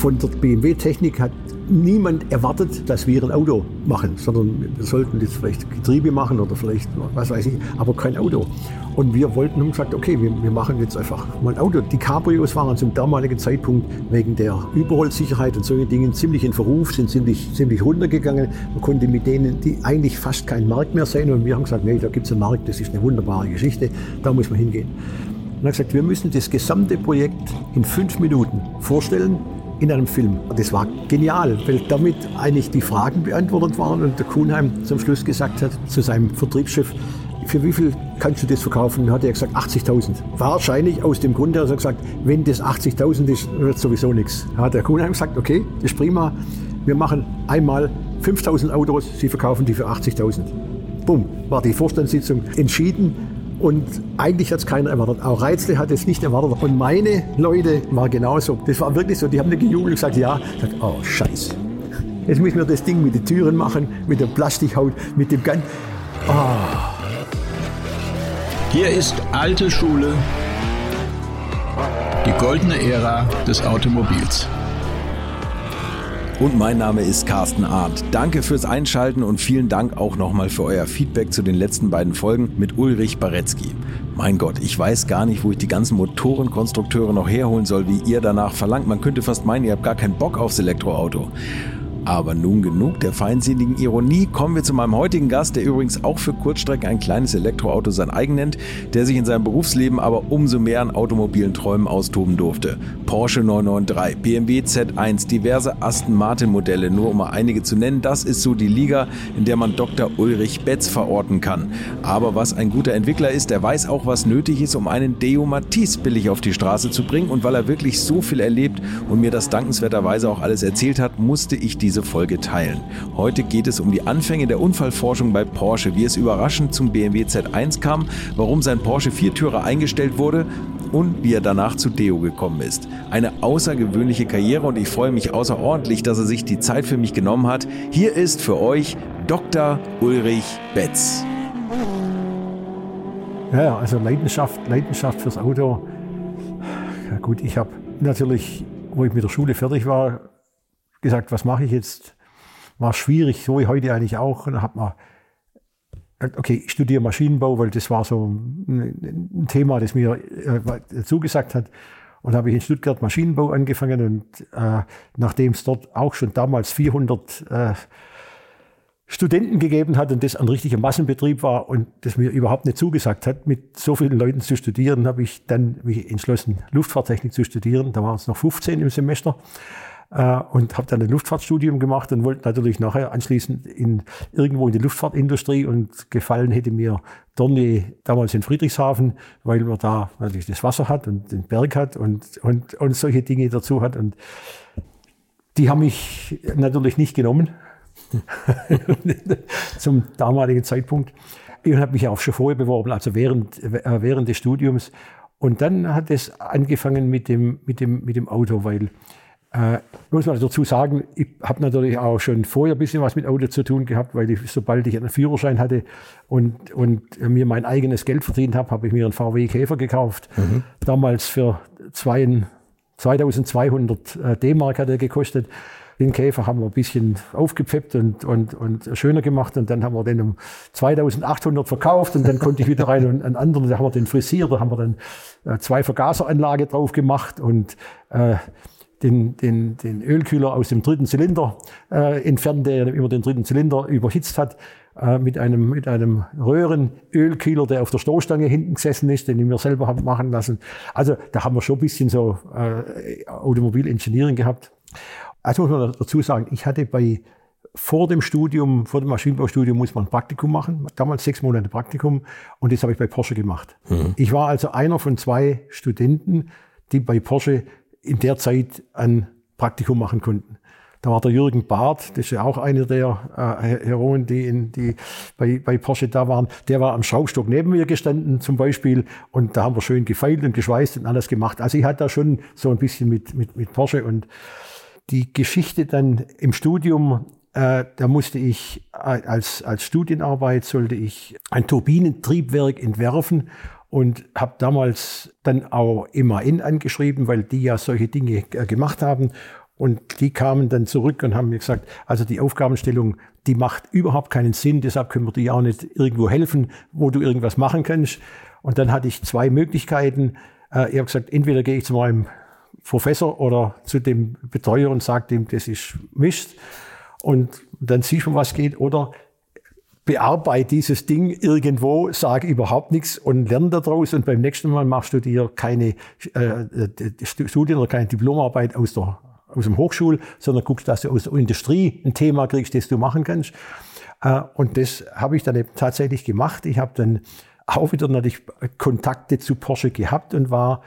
von der BMW-Technik hat niemand erwartet, dass wir ein Auto machen, sondern wir sollten jetzt vielleicht Getriebe machen oder vielleicht, was weiß ich, aber kein Auto. Und wir wollten haben gesagt, okay, wir, wir machen jetzt einfach mal ein Auto. Die Cabrios waren zum damaligen Zeitpunkt wegen der Überholsicherheit und solchen Dingen ziemlich in Verruf, sind ziemlich, ziemlich runtergegangen. Man konnte mit denen die eigentlich fast keinen Markt mehr sehen. Und wir haben gesagt, nee, da gibt es einen Markt, das ist eine wunderbare Geschichte, da muss man hingehen. Und er hat gesagt, wir müssen das gesamte Projekt in fünf Minuten vorstellen in einem Film. Das war genial, weil damit eigentlich die Fragen beantwortet waren und der Kuhnheim zum Schluss gesagt hat zu seinem Vertriebschef, für wie viel kannst du das verkaufen? Dann hat er gesagt, 80.000. Wahrscheinlich aus dem Grund, dass er gesagt wenn das 80.000 ist, wird sowieso nichts. Da hat der Kuhnheim gesagt, okay, das ist prima. Wir machen einmal 5.000 Autos, Sie verkaufen die für 80.000. Bumm, war die Vorstandssitzung entschieden. Und eigentlich hat es keiner erwartet. Auch Reizle hat es nicht erwartet. Und meine Leute war genauso. Das war wirklich so. Die haben nicht gejubelt und gesagt, ja. Ich gesagt, oh, Scheiße. Jetzt müssen wir das Ding mit den Türen machen, mit der Plastikhaut, mit dem Gan. Oh. Hier ist alte Schule, die goldene Ära des Automobils. Und mein Name ist Carsten Arndt. Danke fürs Einschalten und vielen Dank auch nochmal für euer Feedback zu den letzten beiden Folgen mit Ulrich Baretzky. Mein Gott, ich weiß gar nicht, wo ich die ganzen Motorenkonstrukteure noch herholen soll, wie ihr danach verlangt. Man könnte fast meinen, ihr habt gar keinen Bock aufs Elektroauto. Aber nun genug der feinsinnigen Ironie. Kommen wir zu meinem heutigen Gast, der übrigens auch für Kurzstrecken ein kleines Elektroauto sein eigen nennt, der sich in seinem Berufsleben aber umso mehr an automobilen Träumen austoben durfte. Porsche 993, BMW Z1, diverse Aston Martin Modelle, nur um mal einige zu nennen. Das ist so die Liga, in der man Dr. Ulrich Betz verorten kann. Aber was ein guter Entwickler ist, der weiß auch, was nötig ist, um einen Deo Matisse billig auf die Straße zu bringen. Und weil er wirklich so viel erlebt und mir das dankenswerterweise auch alles erzählt hat, musste ich diese diese Folge teilen. Heute geht es um die Anfänge der Unfallforschung bei Porsche, wie es überraschend zum BMW Z1 kam, warum sein Porsche Viertürer eingestellt wurde und wie er danach zu Deo gekommen ist. Eine außergewöhnliche Karriere und ich freue mich außerordentlich, dass er sich die Zeit für mich genommen hat. Hier ist für euch Dr. Ulrich Betz. Ja, also Leidenschaft, Leidenschaft fürs Auto. Ja gut, ich habe natürlich, wo ich mit der Schule fertig war, gesagt, was mache ich jetzt? War schwierig, so wie heute eigentlich auch. Und dann hat man gesagt, okay, ich studiere Maschinenbau, weil das war so ein Thema, das mir äh, zugesagt hat. Und habe ich in Stuttgart Maschinenbau angefangen und äh, nachdem es dort auch schon damals 400 äh, Studenten gegeben hat und das ein richtiger Massenbetrieb war und das mir überhaupt nicht zugesagt hat, mit so vielen Leuten zu studieren, habe ich dann mich entschlossen, Luftfahrttechnik zu studieren. Da waren es noch 15 im Semester und habe dann ein Luftfahrtstudium gemacht und wollte natürlich nachher anschließend in, irgendwo in die Luftfahrtindustrie und gefallen hätte mir Dornier damals in Friedrichshafen, weil man da natürlich das Wasser hat und den Berg hat und, und, und solche Dinge dazu hat. Und die haben mich natürlich nicht genommen zum damaligen Zeitpunkt. Ich habe mich auch schon vorher beworben, also während, äh, während des Studiums. Und dann hat es angefangen mit dem, mit dem, mit dem Auto, weil äh, muss man dazu sagen, ich habe natürlich auch schon vorher ein bisschen was mit Auto zu tun gehabt, weil ich, sobald ich einen Führerschein hatte und, und mir mein eigenes Geld verdient habe, habe ich mir einen VW Käfer gekauft. Mhm. Damals für zwei, 2200 äh, D-Mark hat er gekostet. Den Käfer haben wir ein bisschen aufgepfeppt und, und, und schöner gemacht und dann haben wir den um 2800 verkauft und dann konnte ich wieder rein und einen anderen, da haben wir den frisiert, da haben wir dann äh, zwei Vergaseranlage drauf gemacht und äh, den, den, den Ölkühler aus dem dritten Zylinder äh, entfernt, der immer den dritten Zylinder überhitzt hat, äh, mit einem, mit einem Röhrenölkühler, der auf der Stoßstange hinten gesessen ist, den ich mir selber habe machen lassen. Also da haben wir schon ein bisschen so äh, Automobilengineering gehabt. Also muss man dazu sagen, ich hatte bei vor dem Studium, vor dem Maschinenbaustudium muss man ein Praktikum machen, damals sechs Monate Praktikum und das habe ich bei Porsche gemacht. Mhm. Ich war also einer von zwei Studenten, die bei Porsche in der Zeit ein Praktikum machen konnten. Da war der Jürgen Barth, das ist ja auch einer der äh, Heroen, die, in, die bei, bei Porsche da waren. Der war am Schraubstock neben mir gestanden zum Beispiel und da haben wir schön gefeilt und geschweißt und alles gemacht. Also ich hatte da schon so ein bisschen mit, mit, mit Porsche und die Geschichte dann im Studium, äh, da musste ich äh, als, als Studienarbeit sollte ich ein Turbinentriebwerk entwerfen und habe damals dann auch MAN angeschrieben, weil die ja solche Dinge äh, gemacht haben Und die kamen dann zurück und haben mir gesagt, also die Aufgabenstellung, die macht überhaupt keinen Sinn, deshalb können wir dir auch nicht irgendwo helfen, wo du irgendwas machen kannst. Und dann hatte ich zwei Möglichkeiten. Äh, ich habe gesagt, entweder gehe ich zu meinem Professor oder zu dem Betreuer und sage dem, das ist Mist. Und dann siehst du, was geht. Oder bearbeite dieses Ding irgendwo, sage überhaupt nichts und lerne daraus. Und beim nächsten Mal machst du dir keine äh, Studien oder keine Diplomarbeit aus, der, aus dem Hochschul, sondern guckst, dass du aus der Industrie ein Thema kriegst, das du machen kannst. Äh, und das habe ich dann eben tatsächlich gemacht. Ich habe dann auch wieder natürlich Kontakte zu Porsche gehabt und war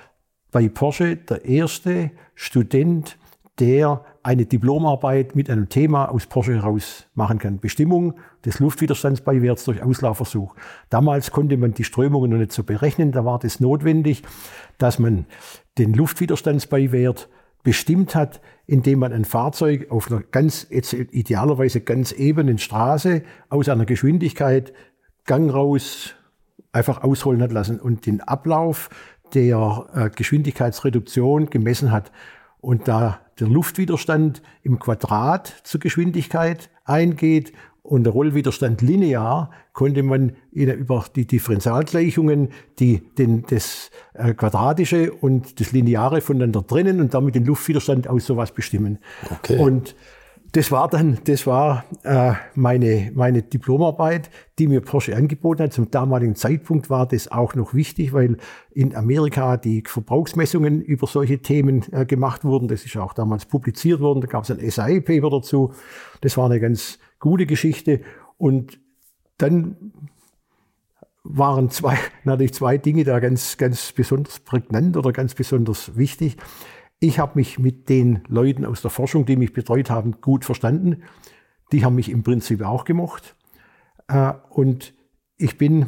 bei Porsche der erste Student, der eine Diplomarbeit mit einem Thema aus Porsche heraus machen kann. Bestimmung des Luftwiderstandsbeiwerts durch Auslaufversuch. Damals konnte man die Strömungen noch nicht so berechnen. Da war das notwendig, dass man den Luftwiderstandsbeiwert bestimmt hat, indem man ein Fahrzeug auf einer ganz, idealerweise ganz ebenen Straße aus einer Geschwindigkeit Gang raus einfach ausholen hat lassen und den Ablauf der äh, Geschwindigkeitsreduktion gemessen hat. Und da der Luftwiderstand im Quadrat zur Geschwindigkeit eingeht und der Rollwiderstand linear, konnte man über die Differentialgleichungen die, den, das äh, Quadratische und das Lineare voneinander trennen und damit den Luftwiderstand aus sowas bestimmen. Okay. Und das war dann, das war äh, meine, meine Diplomarbeit, die mir Porsche angeboten hat. Zum damaligen Zeitpunkt war das auch noch wichtig, weil in Amerika die Verbrauchsmessungen über solche Themen äh, gemacht wurden. Das ist auch damals publiziert worden. Da gab es ein SAE-Paper dazu. Das war eine ganz gute Geschichte. Und dann waren zwei, natürlich zwei Dinge da ganz, ganz besonders prägnant oder ganz besonders wichtig. Ich habe mich mit den Leuten aus der Forschung, die mich betreut haben, gut verstanden. Die haben mich im Prinzip auch gemocht. Äh, und ich bin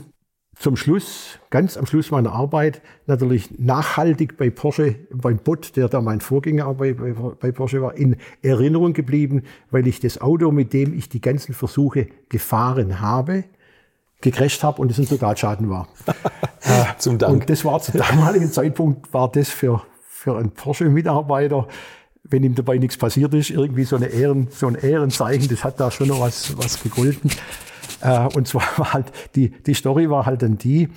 zum Schluss, ganz am Schluss meiner Arbeit, natürlich nachhaltig bei Porsche, beim Bot, der da mein Vorgänger bei, bei, bei, Porsche war, in Erinnerung geblieben, weil ich das Auto, mit dem ich die ganzen Versuche gefahren habe, gecrasht habe und es ein Totalschaden war. Zum Dank. Und das war zu damaligen Zeitpunkt, war das für, für einen Porsche-Mitarbeiter, wenn ihm dabei nichts passiert ist, irgendwie so, eine Ehren, so ein Ehrenzeichen, das hat da schon noch was, was gegolten. Äh, und zwar war halt, die, die Story war halt dann die,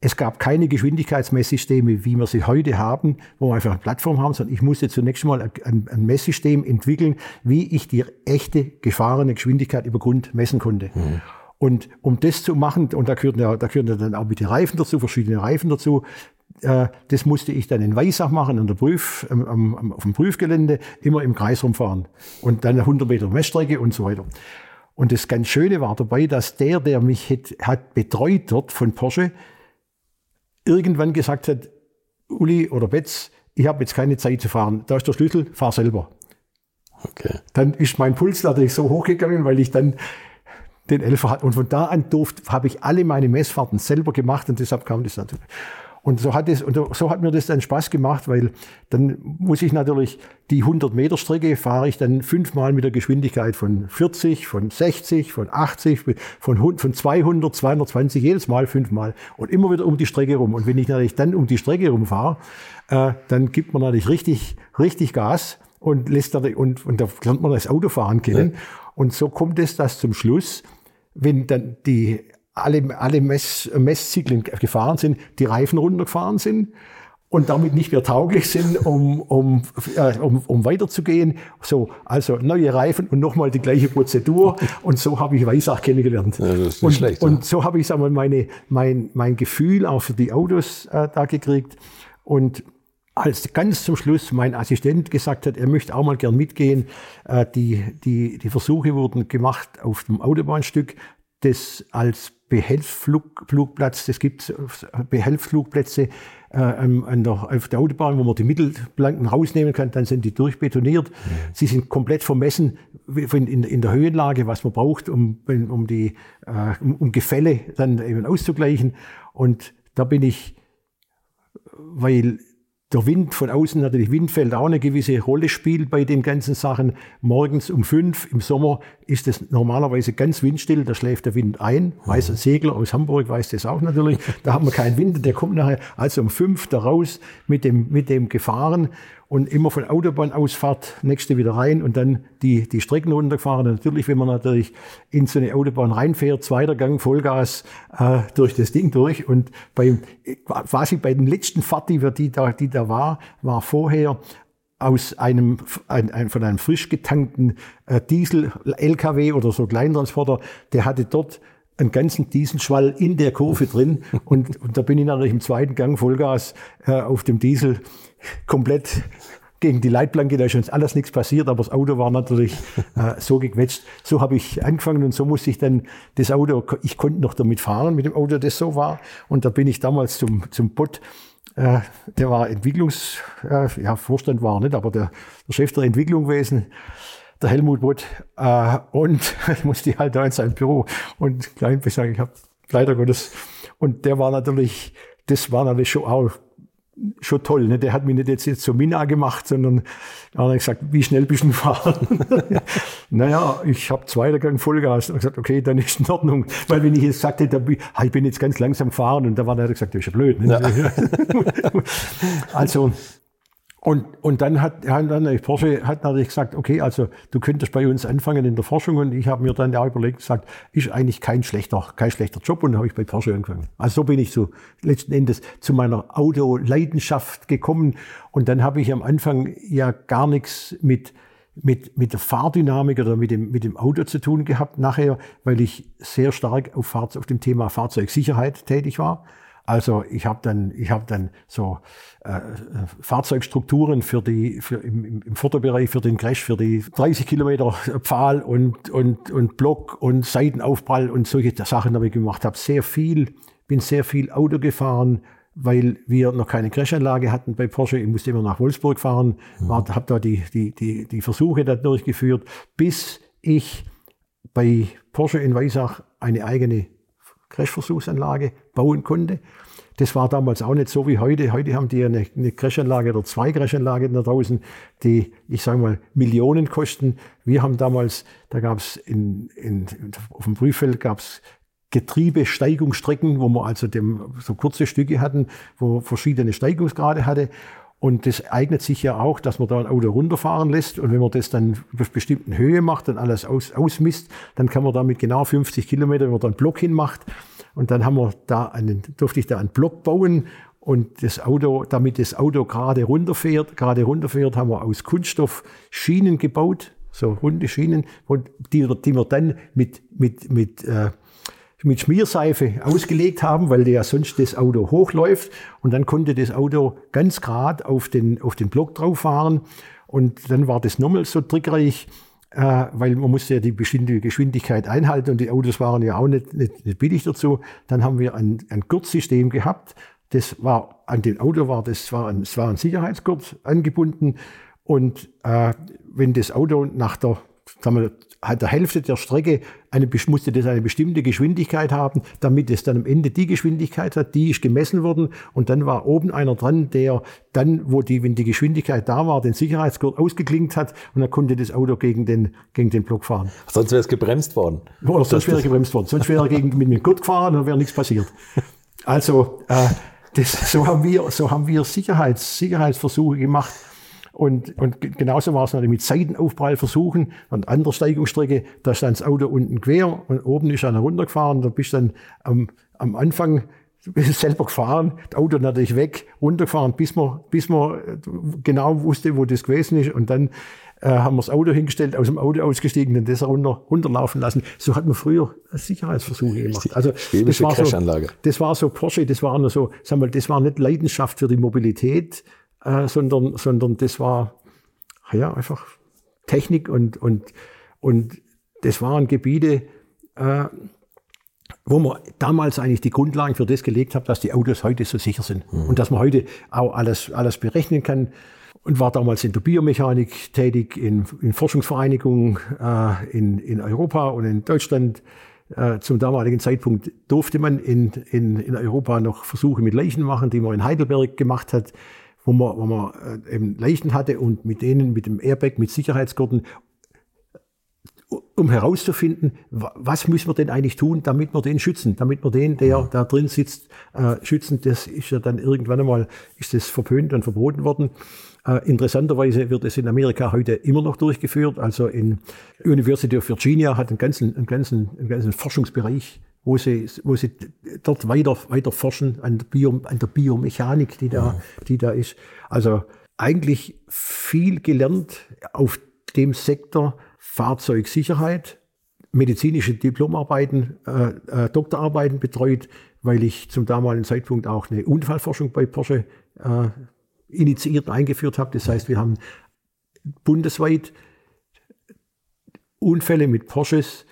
es gab keine Geschwindigkeitsmesssysteme, wie wir sie heute haben, wo wir einfach eine Plattform haben, sondern ich musste zunächst mal ein, ein Messsystem entwickeln, wie ich die echte gefahrene Geschwindigkeit über Grund messen konnte. Mhm. Und um das zu machen, und da gehören ja, da gehören ja dann auch mit die Reifen dazu, verschiedene Reifen dazu, das musste ich dann in Weissach machen, an der Prüf, am, am, auf dem Prüfgelände, immer im Kreis rumfahren. Und dann 100 Meter Messstrecke und so weiter. Und das ganz Schöne war dabei, dass der, der mich hat, hat betreut dort von Porsche, irgendwann gesagt hat, Uli oder Betz, ich habe jetzt keine Zeit zu fahren. Da ist der Schlüssel, fahr selber. Okay. Dann ist mein Puls natürlich so hochgegangen, weil ich dann den Elfer hatte. Und von da an durfte, habe ich alle meine Messfahrten selber gemacht und deshalb kam das natürlich. Und so hat es, und so hat mir das dann Spaß gemacht, weil dann muss ich natürlich die 100 Meter Strecke fahre ich dann fünfmal mit der Geschwindigkeit von 40, von 60, von 80, von, von 200, 220, jedes Mal fünfmal und immer wieder um die Strecke rum. Und wenn ich natürlich dann um die Strecke rumfahre, äh, dann gibt man natürlich richtig, richtig Gas und lässt da, und, und da lernt man das Autofahren kennen. Ja. Und so kommt es, dass zum Schluss, wenn dann die alle, alle Mess, Messzyklen gefahren sind, die Reifen runtergefahren sind und damit nicht mehr tauglich sind, um, um, äh, um, um weiterzugehen. So, also neue Reifen und nochmal die gleiche Prozedur. Und so habe ich Weissach kennengelernt. Ja, und, schlecht, und so habe ich sag mal, meine, mein, mein Gefühl auch für die Autos äh, da gekriegt. Und als ganz zum Schluss mein Assistent gesagt hat, er möchte auch mal gern mitgehen, äh, die, die, die Versuche wurden gemacht auf dem Autobahnstück, das als Behelfsflugplatz. Es gibt Behelfsflugplätze äh, an der, auf der Autobahn, wo man die Mittelplanken rausnehmen kann. Dann sind die durchbetoniert. Mhm. Sie sind komplett vermessen in, in, der Höhenlage, was man braucht, um, um, die, äh, um, um Gefälle dann eben auszugleichen. Und da bin ich, weil der Wind von außen natürlich Windfeld auch eine gewisse Rolle spielt bei den ganzen Sachen. Morgens um fünf im Sommer ist es normalerweise ganz windstill, da schläft der Wind ein. Weiß ein Segler aus Hamburg weiß das auch natürlich. Da haben wir keinen Wind, der kommt nachher also um fünf da raus mit dem, mit dem Gefahren. Und immer von Autobahnausfahrt, nächste wieder rein und dann die, die Strecken runtergefahren. Natürlich, wenn man natürlich in so eine Autobahn reinfährt, zweiter Gang, Vollgas äh, durch das Ding durch. Und beim, quasi bei den letzten Fahrt, die, wir, die, da, die da war, war vorher aus einem, ein, ein, von einem frisch getankten äh, Diesel-LKW oder so Kleintransporter, der hatte dort einen ganzen Dieselschwall in der Kurve drin. Und, und da bin ich natürlich im zweiten Gang Vollgas äh, auf dem Diesel komplett gegen die Leitplanke, da ist uns alles nichts passiert, aber das Auto war natürlich äh, so gequetscht. So habe ich angefangen und so musste ich dann das Auto, ich konnte noch damit fahren mit dem Auto, das so war. Und da bin ich damals zum, zum Bot, äh, der war Entwicklungs, äh, ja, Vorstand war nicht, aber der, der Chef der Entwicklung gewesen der Helmut Bott. Äh, und musste ich halt da in sein Büro und klein sagen, ich habe leider Gottes. Und der war natürlich, das war natürlich schon auch schon toll. Ne? Der hat mich nicht jetzt, jetzt zur Mina gemacht, sondern er hat gesagt, wie schnell bist du gefahren? naja, ich habe zweiter Gang Vollgas. Und gesagt, okay, dann ist in Ordnung. Weil wenn ich jetzt sagte, da, ich bin jetzt ganz langsam gefahren und da war der gesagt, das ist ja blöd. Ne? Ja. also und, und dann hat, dann Porsche hat natürlich gesagt, okay, also du könntest bei uns anfangen in der Forschung und ich habe mir dann auch überlegt, gesagt, ist eigentlich kein schlechter, kein schlechter Job und habe ich bei Porsche angefangen. Also so bin ich so letzten Endes zu meiner Autoleidenschaft gekommen und dann habe ich am Anfang ja gar nichts mit mit, mit der Fahrdynamik oder mit dem, mit dem Auto zu tun gehabt nachher, weil ich sehr stark auf, Fahrzeug, auf dem Thema Fahrzeugsicherheit tätig war. Also ich habe dann, ich habe dann so äh, Fahrzeugstrukturen für die, für im, im Vorderbereich für den Crash, für die 30 Kilometer Pfahl und und und Block und Seitenaufprall und solche Sachen ich gemacht. Habe sehr viel, bin sehr viel Auto gefahren, weil wir noch keine Crashanlage hatten bei Porsche. Ich musste immer nach Wolfsburg fahren, mhm. habe da die die die die Versuche da durchgeführt, bis ich bei Porsche in Weissach eine eigene Crashversuchsanlage bauen konnte. Das war damals auch nicht so wie heute. Heute haben die eine, eine Crashanlage oder zwei Crashanlagen da draußen, die, ich sage mal, Millionen kosten. Wir haben damals, da gab es in, in, auf dem Prüffeld gab es Getriebesteigungsstrecken, wo wir also dem, so kurze Stücke hatten, wo verschiedene Steigungsgrade hatte. Und das eignet sich ja auch, dass man da ein Auto runterfahren lässt. Und wenn man das dann auf bestimmten Höhe macht und alles aus, ausmisst, dann kann man damit genau 50 Kilometer, wenn man da einen Block hinmacht. Und dann haben wir da einen, durfte ich da einen Block bauen. Und das Auto, damit das Auto gerade runterfährt, gerade runterfährt, haben wir aus Kunststoff Schienen gebaut, so runde Schienen, die, die wir dann mit, mit, mit äh, mit Schmierseife ausgelegt haben, weil ja sonst das Auto hochläuft. Und dann konnte das Auto ganz gerade auf den, auf den Block drauf fahren. Und dann war das nochmal so trickreich, äh, weil man musste ja die bestimmte Geschwindigkeit einhalten und die Autos waren ja auch nicht, nicht, nicht billig dazu. Dann haben wir ein, ein Gurtsystem gehabt. Das war an dem Auto war das war ein, das war ein Sicherheitsgurt angebunden. Und äh, wenn das Auto nach der sagen wir, hat der Hälfte der Strecke eine, musste das eine bestimmte Geschwindigkeit haben, damit es dann am Ende die Geschwindigkeit hat, die ist gemessen worden und dann war oben einer dran, der dann, wo die, wenn die Geschwindigkeit da war, den Sicherheitsgurt ausgeklinkt hat und dann konnte das Auto gegen den, gegen den Block fahren. Sonst wäre es gebremst worden. Oder sonst wäre gebremst worden. Sonst wäre er gegen, mit dem Gurt gefahren und wäre nichts passiert. Also, äh, das, so haben wir, so haben wir Sicherheits, Sicherheitsversuche gemacht und, und genauso war es natürlich mit Seitenaufprall versuchen. An anderer Steigungsstrecke, da stand das Auto unten quer und oben ist einer runtergefahren. Da bist du dann am, am Anfang selber gefahren, das Auto natürlich weg, runtergefahren, bis man, bis man genau wusste, wo das gewesen ist. Und dann äh, haben wir das Auto hingestellt, aus dem Auto ausgestiegen und das runter, runterlaufen lassen. So hat man früher Sicherheitsversuche gemacht. Also das war, so, das war so Porsche, das war nur so, sag mal, das war nicht Leidenschaft für die Mobilität, äh, sondern, sondern das war ja einfach Technik und, und, und das waren Gebiete, äh, wo man damals eigentlich die Grundlagen für das gelegt hat, dass die Autos heute so sicher sind mhm. und dass man heute auch alles, alles berechnen kann. Und war damals in der Biomechanik tätig, in, in Forschungsvereinigungen äh, in, in Europa und in Deutschland. Äh, zum damaligen Zeitpunkt durfte man in, in, in Europa noch Versuche mit Leichen machen, die man in Heidelberg gemacht hat wo man, wo man äh, eben Leichen hatte und mit denen, mit dem Airbag, mit Sicherheitsgurten um herauszufinden, was müssen wir denn eigentlich tun, damit wir den schützen, damit wir den, der da drin sitzt, äh, schützen. Das ist ja dann irgendwann einmal, ist das verpönt und verboten worden. Äh, interessanterweise wird es in Amerika heute immer noch durchgeführt. Also in University of Virginia hat einen ganzen, einen ganzen, einen ganzen Forschungsbereich, wo sie, wo sie dort weiter, weiter forschen an der, Bio, an der Biomechanik, die da, die da ist. Also eigentlich viel gelernt auf dem Sektor Fahrzeugsicherheit, medizinische Diplomarbeiten, äh, äh, Doktorarbeiten betreut, weil ich zum damaligen Zeitpunkt auch eine Unfallforschung bei Porsche äh, initiiert und eingeführt habe. Das heißt, wir haben bundesweit Unfälle mit Porsches,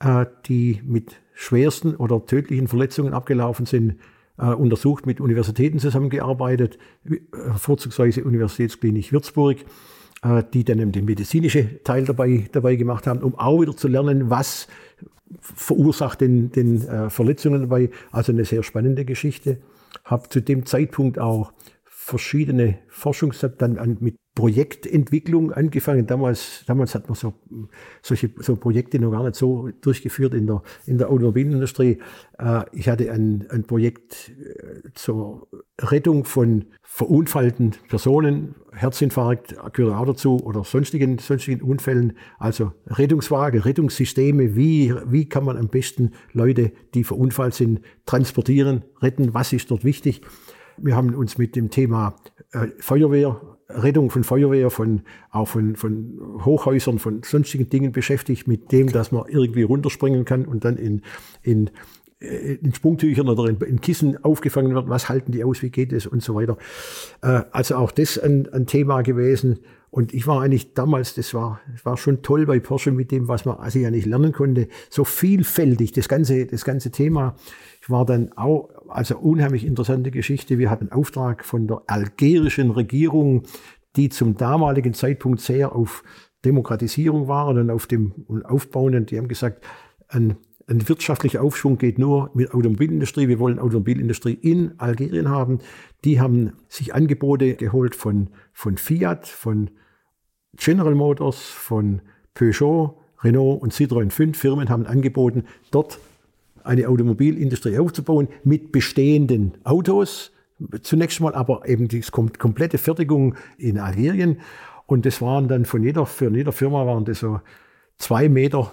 äh, die mit schwersten oder tödlichen Verletzungen abgelaufen sind, äh, untersucht, mit Universitäten zusammengearbeitet, äh, vorzugsweise Universitätsklinik Würzburg, äh, die dann den medizinischen Teil dabei, dabei gemacht haben, um auch wieder zu lernen, was verursacht den, den Verletzungen dabei. Also eine sehr spannende Geschichte. Habe zu dem Zeitpunkt auch verschiedene Forschungs dann an, mit Projektentwicklung angefangen. Damals, damals hat man so, solche so Projekte noch gar nicht so durchgeführt in der, in der Automobilindustrie. Äh, ich hatte ein, ein Projekt äh, zur Rettung von verunfallten Personen, Herzinfarkt gehört auch dazu oder sonstigen, sonstigen Unfällen. Also Rettungswagen, Rettungssysteme, wie, wie kann man am besten Leute, die verunfallt sind, transportieren, retten, was ist dort wichtig. Wir haben uns mit dem Thema äh, Feuerwehr, Rettung von Feuerwehr, von, auch von, von Hochhäusern, von sonstigen Dingen beschäftigt, mit dem, dass man irgendwie runterspringen kann und dann in, in, äh, in Sprungtüchern oder in, in Kissen aufgefangen wird. Was halten die aus? Wie geht es? Und so weiter. Äh, also auch das ein, ein Thema gewesen. Und ich war eigentlich damals, das war, das war schon toll bei Porsche mit dem, was man also ja nicht lernen konnte. So vielfältig, das ganze, das ganze Thema. Ich war dann auch, also unheimlich interessante Geschichte. Wir hatten einen Auftrag von der algerischen Regierung, die zum damaligen Zeitpunkt sehr auf Demokratisierung war und auf dem Aufbauen. Und die haben gesagt, ein, ein wirtschaftlicher Aufschwung geht nur mit Automobilindustrie. Wir wollen Automobilindustrie in Algerien haben. Die haben sich Angebote geholt von, von Fiat, von General Motors, von Peugeot, Renault und Citroën. Fünf Firmen haben angeboten, dort eine Automobilindustrie aufzubauen mit bestehenden Autos. Zunächst mal aber eben die komplette Fertigung in Algerien. Und das waren dann von jeder, für jeder Firma waren das so zwei Meter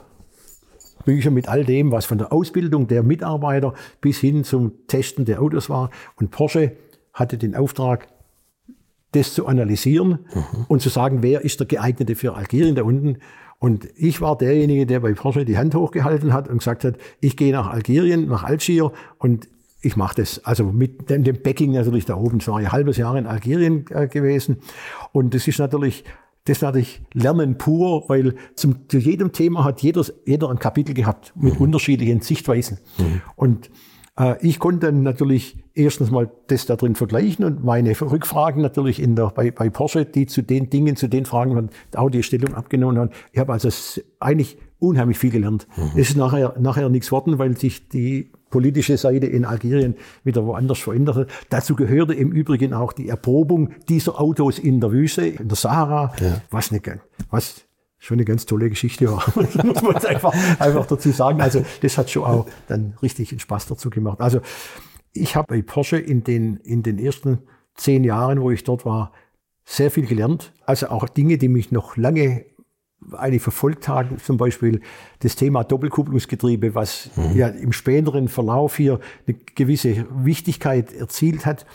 Bücher mit all dem, was von der Ausbildung der Mitarbeiter bis hin zum Testen der Autos war. Und Porsche hatte den Auftrag, das zu analysieren mhm. und zu sagen, wer ist der geeignete für Algerien da unten. Und ich war derjenige, der bei Porsche die Hand hochgehalten hat und gesagt hat, ich gehe nach Algerien, nach Algier und ich mache das. Also mit dem, dem Backing natürlich da oben. Es war ein halbes Jahr in Algerien äh, gewesen. Und das ist natürlich, das natürlich Lernen pur, weil zum, zu jedem Thema hat jeder, jeder ein Kapitel gehabt mit mhm. unterschiedlichen Sichtweisen. Mhm. Und ich konnte dann natürlich erstens mal das da drin vergleichen und meine Rückfragen natürlich in der, bei, bei Porsche, die zu den Dingen, zu den Fragen auch die Stellung abgenommen haben. Ich habe also eigentlich unheimlich viel gelernt. Mhm. Es ist nachher, nachher nichts worden, weil sich die politische Seite in Algerien wieder woanders verändert hat. Dazu gehörte im Übrigen auch die Erprobung dieser Autos in der Wüste, in der Sahara, ja. was, eine, was schon eine ganz tolle Geschichte war. Das muss man einfach, einfach dazu sagen. Also das hat schon auch dann richtig einen Spaß dazu gemacht. Also ich habe bei Porsche in den, in den ersten zehn Jahren, wo ich dort war, sehr viel gelernt. Also auch Dinge, die mich noch lange eigentlich verfolgt haben, zum Beispiel das Thema Doppelkupplungsgetriebe, was mhm. ja im späteren Verlauf hier eine gewisse Wichtigkeit erzielt hat.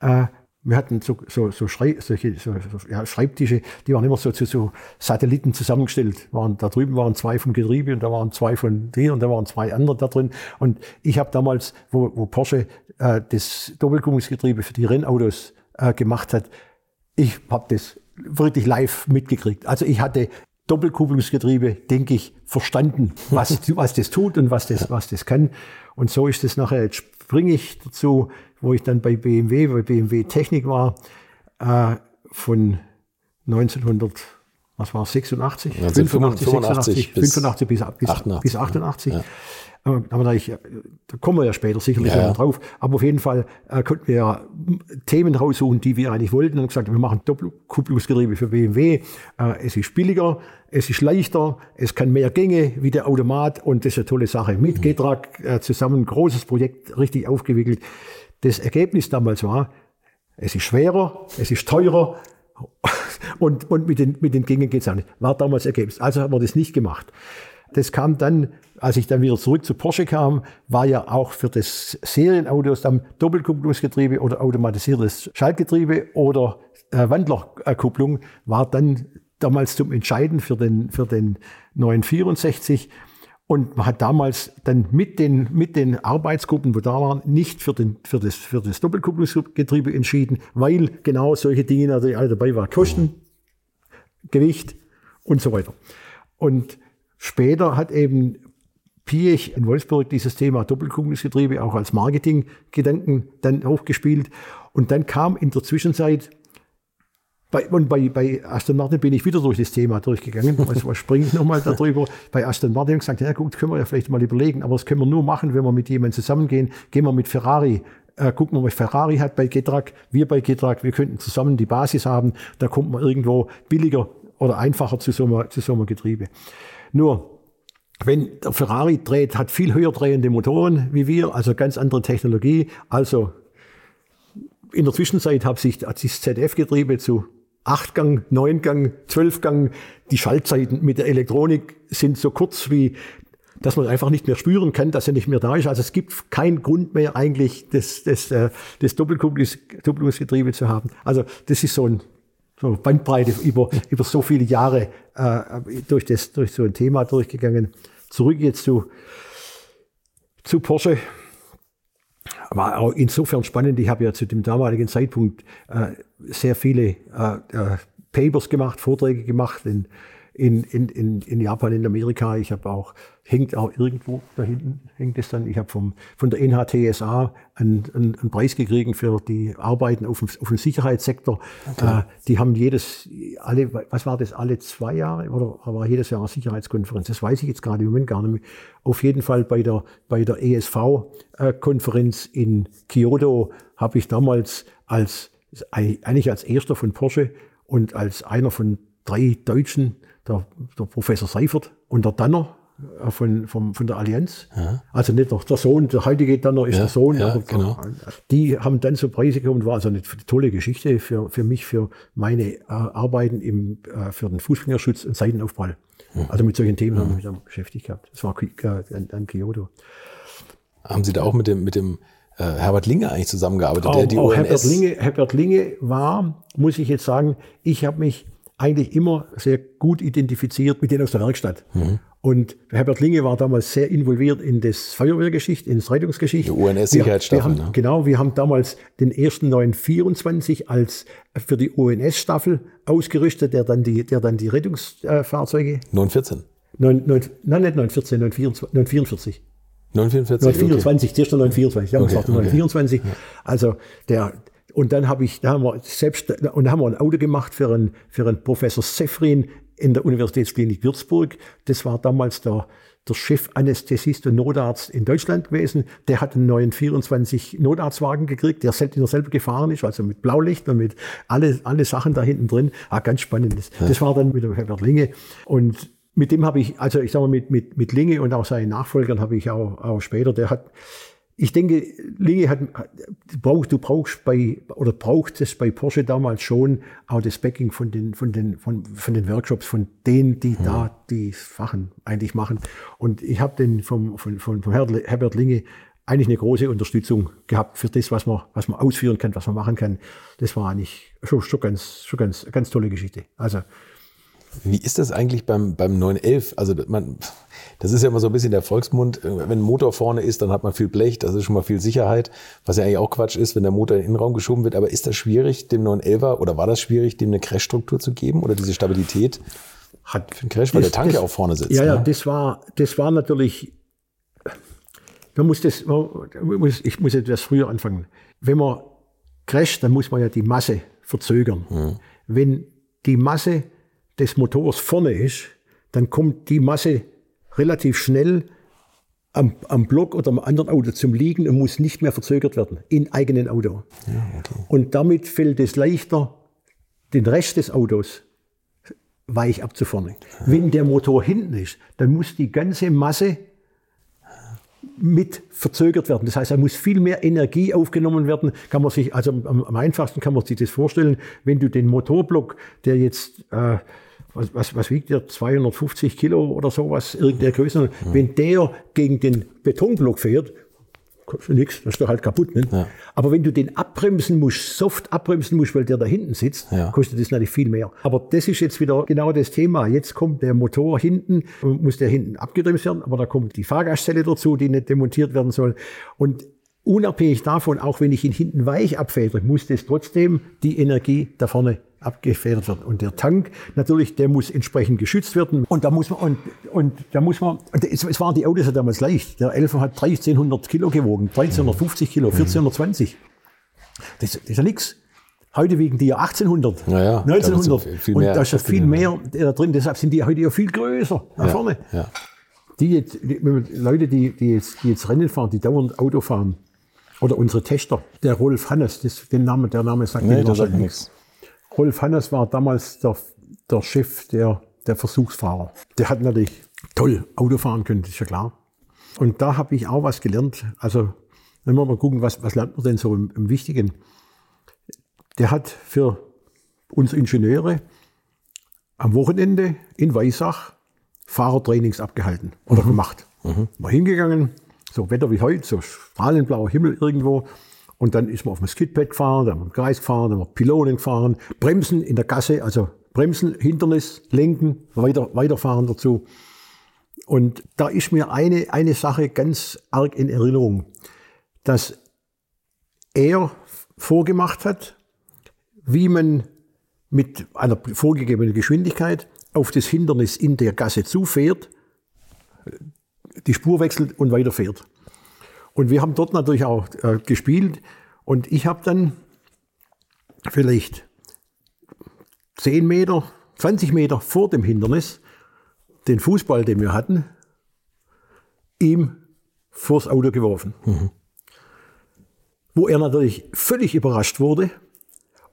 Äh, wir hatten so, so, so, Schrei, solche so, ja, Schreibtische, die waren immer so zu so Satelliten zusammengestellt. Waren, da drüben waren zwei vom Getriebe und da waren zwei von dir und da waren zwei andere da drin. Und ich habe damals, wo, wo Porsche äh, das Doppelkupplungsgetriebe für die Rennautos äh, gemacht hat, ich habe das wirklich live mitgekriegt. Also ich hatte Doppelkupplungsgetriebe, denke ich, verstanden, was, was das tut und was das, was das kann. Und so ist es nachher. Jetzt springe ich dazu, wo ich dann bei BMW, bei BMW Technik war, äh, von 1900 was war es, 86? 85, 85 bis 85 bis, bis 88. Bis 88. Ja. Aber da, ich, da kommen wir ja später sicherlich ja, ja. drauf. Aber auf jeden Fall äh, konnten wir ja Themen raussuchen, die wir eigentlich wollten und gesagt, wir machen Doppelkupplungsgetriebe für BMW. Äh, es ist billiger, es ist leichter, es kann mehr Gänge wie der Automat und das ist eine tolle Sache. Mit mhm. Getrag äh, zusammen großes Projekt richtig aufgewickelt. Das Ergebnis damals war, es ist schwerer, es ist teurer und, und mit, den, mit den Gängen geht es auch nicht. War damals Ergebnis. Also haben wir das nicht gemacht. Das kam dann, als ich dann wieder zurück zu Porsche kam, war ja auch für das Serienautos dann Doppelkupplungsgetriebe oder automatisiertes Schaltgetriebe oder äh, Wandlerkupplung war dann damals zum Entscheiden für den, für den 964. Und man hat damals dann mit den, mit den Arbeitsgruppen, wo da waren, nicht für, den, für, das, für das Doppelkupplungsgetriebe entschieden, weil genau solche Dinge natürlich alle dabei waren. Kosten, Gewicht und so weiter. Und Später hat eben Piech in Wolfsburg dieses Thema Doppelkupplungsgetriebe auch als Marketinggedanken dann hochgespielt. Und dann kam in der Zwischenzeit, bei, und bei, bei Aston Martin bin ich wieder durch das Thema durchgegangen. Also was springe ich nochmal darüber? Bei Aston Martin und gesagt, ja gut, können wir ja vielleicht mal überlegen, aber das können wir nur machen, wenn wir mit jemandem zusammengehen. Gehen wir mit Ferrari äh, gucken wir, was Ferrari hat bei Getrag, wir bei Getrag, wir könnten zusammen die Basis haben, da kommt man irgendwo billiger oder einfacher zu so einem, zu so einem Getriebe. Nur, wenn der Ferrari dreht, hat viel höher drehende Motoren wie wir, also ganz andere Technologie. Also in der Zwischenzeit hat sich, hat sich das ZF-Getriebe zu 8-Gang, 9-Gang, 12-Gang. Die Schaltzeiten mit der Elektronik sind so kurz wie, dass man einfach nicht mehr spüren kann, dass er nicht mehr da ist. Also es gibt keinen Grund mehr eigentlich, das, das, äh, das Doppelkupplungsgetriebe zu haben. Also das ist so ein so Bandbreite über, über so viele Jahre äh, durch, das, durch so ein Thema durchgegangen. Zurück jetzt zu, zu Porsche. War auch insofern spannend. Ich habe ja zu dem damaligen Zeitpunkt äh, sehr viele äh, äh Papers gemacht, Vorträge gemacht in, in, in, in Japan, in Amerika. Ich habe auch, hängt auch irgendwo da hinten, hängt es dann. Ich habe vom, von der NHTSA einen, einen, einen Preis gekriegt für die Arbeiten auf dem, auf dem Sicherheitssektor. Okay. Äh, die haben jedes, alle, was war das, alle zwei Jahre oder war jedes Jahr eine Sicherheitskonferenz? Das weiß ich jetzt gerade im Moment gar nicht mehr. Auf jeden Fall bei der, bei der ESV-Konferenz in Kyoto habe ich damals als, eigentlich als erster von Porsche und als einer von drei Deutschen der, der Professor Seifert und der Danner äh, von, von, von der Allianz. Ja. Also nicht noch der Sohn, der heutige Danner ist ja, der Sohn. Ja, genau. Die haben dann so Preise bekommen, war also eine tolle Geschichte für, für mich, für meine äh, Arbeiten im, äh, für den Fußgängerschutz und Seitenaufprall. Mhm. Also mit solchen Themen mhm. haben wir mich dann beschäftigt gehabt. Das war äh, an, an Kyoto. Haben Sie da auch mit dem, mit dem äh, Herbert Linge eigentlich zusammengearbeitet? Auch, der die auch Herbert, Linge, Herbert Linge war, muss ich jetzt sagen, ich habe mich eigentlich immer sehr gut identifiziert mit denen aus der Werkstatt. Mhm. Und Herbert Linge war damals sehr involviert in das Feuerwehrgeschicht, in das Rettungsgeschicht. Die UNS-Sicherheitsstaffel. Ne? Genau, wir haben damals den ersten 924 als für die UNS-Staffel ausgerüstet, der dann die, der dann die Rettungsfahrzeuge. 914. 9, 9, nein, nicht 914, 944. 944. 924, okay. zuerst 924, ja, okay, okay. 924. Also der, und dann habe ich, da haben wir selbst, und da haben wir ein Auto gemacht für einen, für einen Professor Sefrin in der Universitätsklinik Würzburg. Das war damals der, der Chefanästhesist und Notarzt in Deutschland gewesen. Der hat einen neuen 24 Notarztwagen gekriegt, der selbst in derselbe gefahren ist, also mit Blaulicht und mit alle, alle Sachen da hinten drin. Ah, ganz spannend. Das, das war dann mit dem Herbert Linge. Und mit dem habe ich, also ich sage mal, mit, mit, mit Linge und auch seinen Nachfolgern habe ich auch, auch später, der hat, ich denke, Linge hat, braucht, du brauchst bei, oder braucht es bei Porsche damals schon auch das Backing von den, von den, von, von den Workshops, von denen, die ja. da die Sachen eigentlich machen. Und ich habe den vom, von, von, von Herbert Linge eigentlich eine große Unterstützung gehabt für das, was man, was man ausführen kann, was man machen kann. Das war eigentlich schon, schon ganz, schon ganz, ganz tolle Geschichte. Also, wie ist das eigentlich beim, beim 911? Also man, das ist ja immer so ein bisschen der Volksmund. Wenn ein Motor vorne ist, dann hat man viel Blech, das ist schon mal viel Sicherheit, was ja eigentlich auch Quatsch ist, wenn der Motor in den Innenraum geschoben wird. Aber ist das schwierig, dem 911er, oder war das schwierig, dem eine Crashstruktur zu geben oder diese Stabilität hat für den Crash, weil das, der Tank ja auch vorne sitzt? Ja, ja, ne? das war, das war natürlich, man muss das, man muss, ich muss etwas früher anfangen. Wenn man crasht, dann muss man ja die Masse verzögern. Mhm. Wenn die Masse des Motors vorne ist, dann kommt die Masse relativ schnell am, am Block oder am anderen Auto zum Liegen und muss nicht mehr verzögert werden in eigenen Auto. Ja, okay. Und damit fällt es leichter, den Rest des Autos weich abzufahren. Wenn der Motor hinten ist, dann muss die ganze Masse mit verzögert werden. Das heißt, da muss viel mehr Energie aufgenommen werden. Kann man sich, also am, am einfachsten kann man sich das vorstellen, wenn du den Motorblock, der jetzt, äh, was, was, was wiegt der, 250 Kilo oder sowas, irgendeiner Größe, mhm. wenn der gegen den Betonblock fährt, kostet nichts, das ist doch halt kaputt. Ne? Ja. Aber wenn du den abbremsen musst, soft abbremsen musst, weil der da hinten sitzt, ja. kostet das natürlich viel mehr. Aber das ist jetzt wieder genau das Thema. Jetzt kommt der Motor hinten, muss der hinten abgebremst werden, aber da kommt die Fahrgastzelle dazu, die nicht demontiert werden soll. Und unabhängig davon, auch wenn ich ihn hinten weich abfedere, muss das trotzdem die Energie da vorne abgefedert werden. Und der Tank, natürlich, der muss entsprechend geschützt werden. Und da muss man, und, und da muss man, es, es waren die Autos ja damals leicht. Der Elfer hat 1300 Kilo gewogen, 1350 Kilo, 1420. Das, das ist ja nichts. Heute wiegen die ja 1800, ja, 1900. Viel, und da ist ja viel mehr da drin. Deshalb sind die heute ja viel größer da ja, vorne. Ja. Die, jetzt, die Leute, die, die, jetzt, die jetzt Rennen fahren, die dauernd Auto fahren, oder unsere Töchter, der Rolf Hannes, das, den Namen, der Name sagt nee, mir sagt nichts. Rolf Hannes war damals der, der Chef der, der Versuchsfahrer. Der hat natürlich toll Auto fahren können, das ist ja klar. Und da habe ich auch was gelernt. Also, wenn wir mal gucken, was, was lernt man denn so im, im Wichtigen? Der hat für uns Ingenieure am Wochenende in Weissach Fahrertrainings abgehalten oder mhm. gemacht. Mhm. Mal hingegangen, so Wetter wie heute, so strahlenblauer Himmel irgendwo. Und dann ist man auf dem Skidpad gefahren, dann haben wir Kreis gefahren, dann wir Pylonen gefahren, Bremsen in der Gasse, also Bremsen, Hindernis, Lenken, weiter, weiterfahren dazu. Und da ist mir eine, eine Sache ganz arg in Erinnerung, dass er vorgemacht hat, wie man mit einer vorgegebenen Geschwindigkeit auf das Hindernis in der Gasse zufährt, die Spur wechselt und weiterfährt. Und wir haben dort natürlich auch äh, gespielt. Und ich habe dann vielleicht 10 Meter, 20 Meter vor dem Hindernis den Fußball, den wir hatten, ihm vors Auto geworfen. Mhm. Wo er natürlich völlig überrascht wurde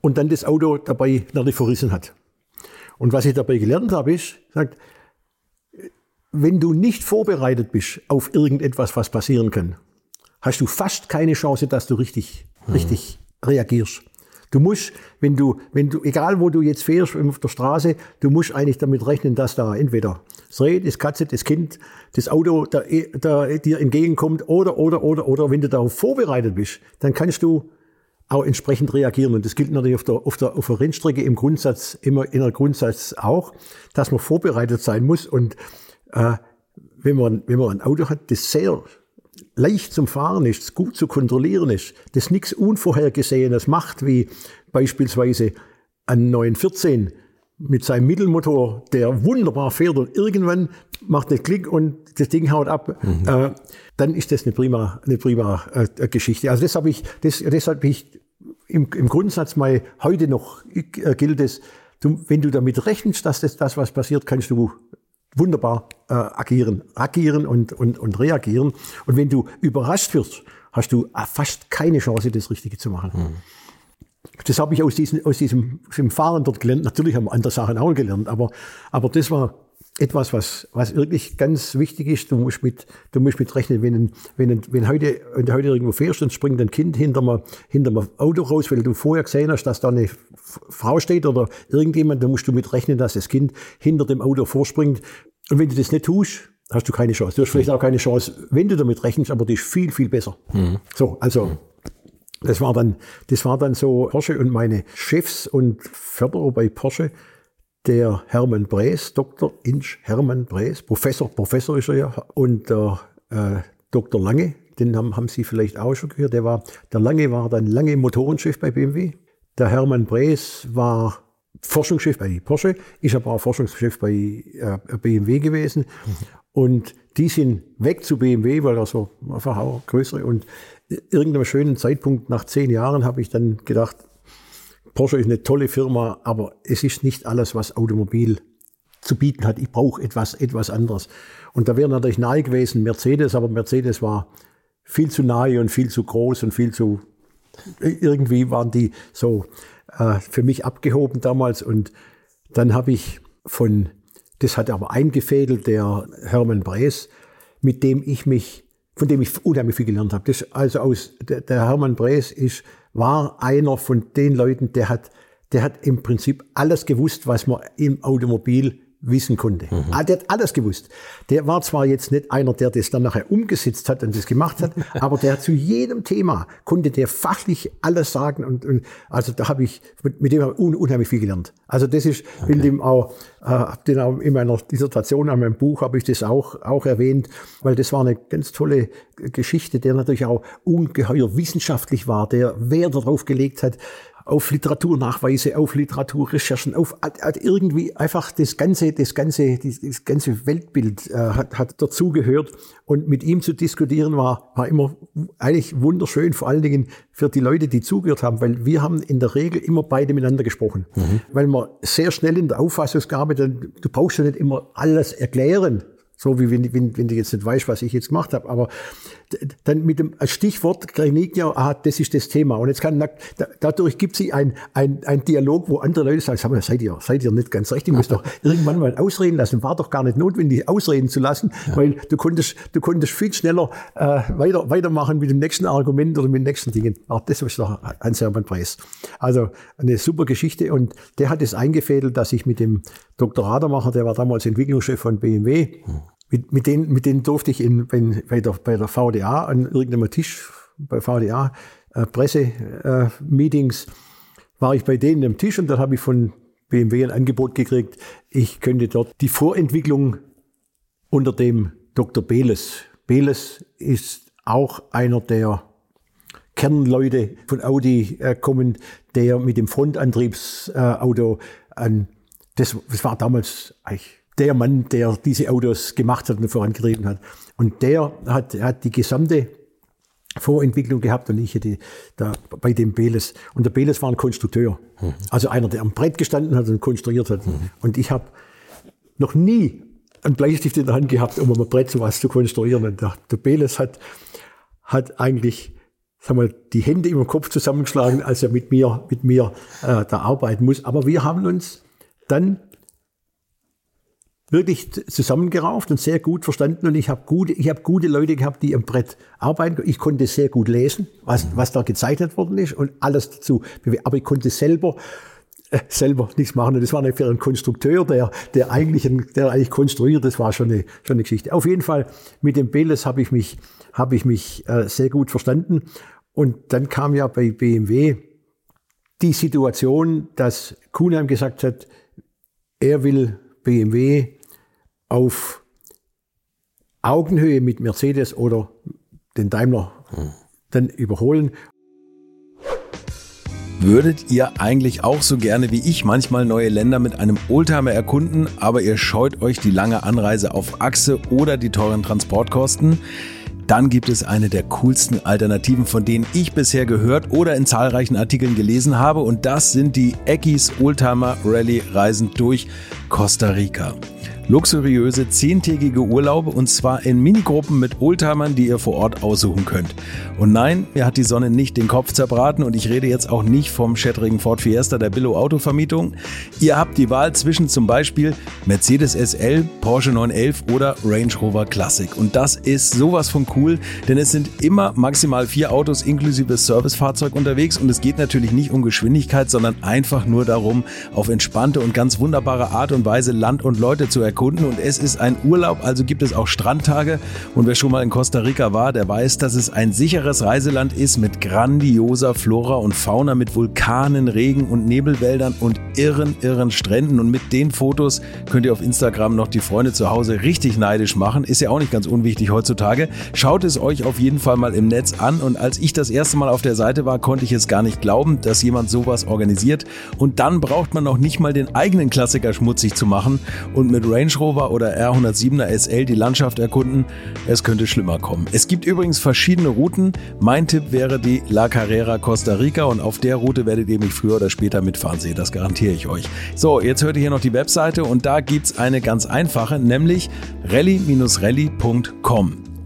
und dann das Auto dabei natürlich verrissen hat. Und was ich dabei gelernt habe, ist, sagt, wenn du nicht vorbereitet bist auf irgendetwas, was passieren kann, hast du fast keine Chance, dass du richtig, mhm. richtig reagierst. Du musst, wenn du, wenn du, egal wo du jetzt fährst auf der Straße, du musst eigentlich damit rechnen, dass da entweder das Reh, das Katze, das Kind, das Auto da, da dir entgegenkommt oder, oder, oder, oder, wenn du darauf vorbereitet bist, dann kannst du auch entsprechend reagieren. Und das gilt natürlich auf der, auf der, auf der Rennstrecke im Grundsatz, immer in der Grundsatz auch, dass man vorbereitet sein muss. Und äh, wenn, man, wenn man ein Auto hat, das sehr leicht zum Fahren ist, gut zu kontrollieren ist, das nichts Unvorhergesehenes macht, wie beispielsweise ein 914 mit seinem Mittelmotor, der wunderbar fährt und irgendwann macht der Klick und das Ding haut ab, mhm. äh, dann ist das eine prima, eine prima äh, Geschichte. Also das habe ich, das, deshalb ich im, im Grundsatz mal heute noch äh, gilt es, du, wenn du damit rechnest, dass das, das was passiert, kannst du wunderbar äh, agieren, agieren und, und, und reagieren. Und wenn du überrascht wirst, hast du äh, fast keine Chance, das Richtige zu machen. Mhm. Das habe ich aus, diesen, aus diesem, diesem Fahren dort gelernt. Natürlich haben wir andere Sachen auch gelernt, aber, aber das war etwas, was, was wirklich ganz wichtig ist. Du musst mit, du musst mit rechnen, wenn, wenn, wenn, heute, wenn du heute irgendwo fährst und springt ein Kind hinter einem, hinter einem Auto raus, weil du vorher gesehen hast, dass da eine Frau steht oder irgendjemand, dann musst du mit rechnen, dass das Kind hinter dem Auto vorspringt. Und wenn du das nicht tust, hast du keine Chance. Du hast vielleicht auch keine Chance, wenn du damit rechnest, aber die ist viel, viel besser. Mhm. So, also, das war dann, das war dann so Porsche und meine Chefs und Förderer bei Porsche, der Hermann Brees, Dr. Inch Hermann Brees, Professor, Professor ist er ja, und der äh, Dr. Lange, den haben, haben Sie vielleicht auch schon gehört, der war, der Lange war dann lange Motorenchef bei BMW. Der Hermann Brees war Forschungschef bei Porsche, ich habe auch Forschungschef bei äh, BMW gewesen. Und die sind weg zu BMW, weil er so einfach auch größere. Und irgendeinem schönen Zeitpunkt nach zehn Jahren habe ich dann gedacht, Porsche ist eine tolle Firma, aber es ist nicht alles, was Automobil zu bieten hat. Ich brauche etwas, etwas anderes. Und da wäre natürlich nahe gewesen Mercedes, aber Mercedes war viel zu nahe und viel zu groß und viel zu, irgendwie waren die so äh, für mich abgehoben damals. Und dann habe ich von, das hat aber eingefädelt, der Hermann Brees, mit dem ich mich, von dem ich unheimlich viel gelernt habe. Das, also aus, der, der Hermann Brees ist, war einer von den Leuten, der hat, der hat im Prinzip alles gewusst, was man im Automobil wissen konnte. Mhm. Ah, der hat alles gewusst. Der war zwar jetzt nicht einer, der das dann nachher umgesetzt hat und das gemacht hat, aber der zu jedem Thema konnte der fachlich alles sagen und, und also da habe ich mit, mit dem un, unheimlich viel gelernt. Also das ist, okay. bin dem auch, äh, den auch in meiner Dissertation an meinem Buch habe ich das auch auch erwähnt, weil das war eine ganz tolle Geschichte, der natürlich auch ungeheuer wissenschaftlich war, der Wert darauf gelegt hat, auf Literaturnachweise, auf Literaturrecherchen, auf hat irgendwie einfach das ganze, das ganze, das ganze Weltbild äh, hat, hat dazugehört. Und mit ihm zu diskutieren war, war immer eigentlich wunderschön, vor allen Dingen für die Leute, die zugehört haben, weil wir haben in der Regel immer beide miteinander gesprochen. Mhm. Weil man sehr schnell in der Auffassungsgabe, dann, du brauchst ja nicht immer alles erklären, so wie wenn, wenn, wenn du jetzt nicht weißt, was ich jetzt gemacht habe. Aber dann mit dem Stichwort ja, ah, das ist das Thema. Und jetzt kann, dadurch gibt es ein, ein, ein Dialog, wo andere Leute sagen, sag mal, seid ihr, seid ihr nicht ganz recht, ihr müsst doch irgendwann mal ausreden lassen. War doch gar nicht notwendig, ausreden zu lassen, ja. weil du konntest, du konntest viel schneller äh, weiter, weitermachen mit dem nächsten Argument oder mit den nächsten Dingen. Auch das ist doch ein Hermann Preis. Also eine super Geschichte und der hat es eingefädelt, dass ich mit dem Dr. Radermacher, der war damals Entwicklungschef von BMW, mit, mit, denen, mit denen durfte ich in, in, bei, der, bei der VDA an irgendeinem Tisch, bei VDA, äh, Presse-Meetings, äh, war ich bei denen am Tisch und dann habe ich von BMW ein Angebot gekriegt, ich könnte dort die Vorentwicklung unter dem Dr. Beles. Beles ist auch einer der Kernleute von Audi äh, kommen, der mit dem Frontantriebsauto äh, an, das, das war damals eigentlich der Mann, der diese Autos gemacht hat und vorangetrieben hat. Und der hat, hat die gesamte Vorentwicklung gehabt und ich hätte da bei dem Beles. Und der Beles war ein Konstrukteur. Mhm. Also einer, der am Brett gestanden hat und konstruiert hat. Mhm. Und ich habe noch nie einen Bleistift in der Hand gehabt, um am Brett sowas zu konstruieren. Und der, der Beles hat, hat eigentlich sag mal, die Hände im Kopf zusammengeschlagen, als er mit mir, mit mir äh, da arbeiten muss. Aber wir haben uns dann wirklich zusammengerauft und sehr gut verstanden. Und ich habe gute, ich habe gute Leute gehabt, die am Brett arbeiten. Ich konnte sehr gut lesen, was, was da gezeichnet worden ist und alles dazu. Aber ich konnte selber äh, selber nichts machen. Und das war für einen Konstrukteur, der, der eigentlich, der eigentlich konstruiert, das war schon eine, schon eine Geschichte. Auf jeden Fall mit dem Beles habe ich mich, habe ich mich äh, sehr gut verstanden. Und dann kam ja bei BMW die Situation, dass Kuhnheim gesagt hat, er will BMW auf Augenhöhe mit Mercedes oder den Daimler dann überholen. Würdet ihr eigentlich auch so gerne wie ich manchmal neue Länder mit einem Oldtimer erkunden, aber ihr scheut euch die lange Anreise auf Achse oder die teuren Transportkosten? Dann gibt es eine der coolsten Alternativen, von denen ich bisher gehört oder in zahlreichen Artikeln gelesen habe und das sind die Eckis Oldtimer Rally Reisen durch Costa Rica luxuriöse zehntägige Urlaube und zwar in Minigruppen mit Oldtimern, die ihr vor Ort aussuchen könnt. Und nein, mir hat die Sonne nicht den Kopf zerbraten und ich rede jetzt auch nicht vom schättrigen Ford Fiesta der Billo Autovermietung. Ihr habt die Wahl zwischen zum Beispiel Mercedes SL, Porsche 911 oder Range Rover Classic. Und das ist sowas von cool, denn es sind immer maximal vier Autos inklusive Servicefahrzeug unterwegs und es geht natürlich nicht um Geschwindigkeit, sondern einfach nur darum, auf entspannte und ganz wunderbare Art und Weise Land und Leute zu erkunden und es ist ein Urlaub, also gibt es auch Strandtage. Und wer schon mal in Costa Rica war, der weiß, dass es ein sicheres Reiseland ist mit grandioser Flora und Fauna, mit Vulkanen, Regen und Nebelwäldern und irren, irren Stränden. Und mit den Fotos könnt ihr auf Instagram noch die Freunde zu Hause richtig neidisch machen. Ist ja auch nicht ganz unwichtig heutzutage. Schaut Schaut es euch auf jeden Fall mal im Netz an. Und als ich das erste Mal auf der Seite war, konnte ich es gar nicht glauben, dass jemand sowas organisiert. Und dann braucht man noch nicht mal den eigenen Klassiker schmutzig zu machen und mit Range Rover oder R107er SL die Landschaft erkunden. Es könnte schlimmer kommen. Es gibt übrigens verschiedene Routen. Mein Tipp wäre die La Carrera Costa Rica und auf der Route werdet ihr mich früher oder später mitfahren sehen. Das garantiere ich euch. So, jetzt hört ihr hier noch die Webseite und da gibt's eine ganz einfache, nämlich rally-rally.com.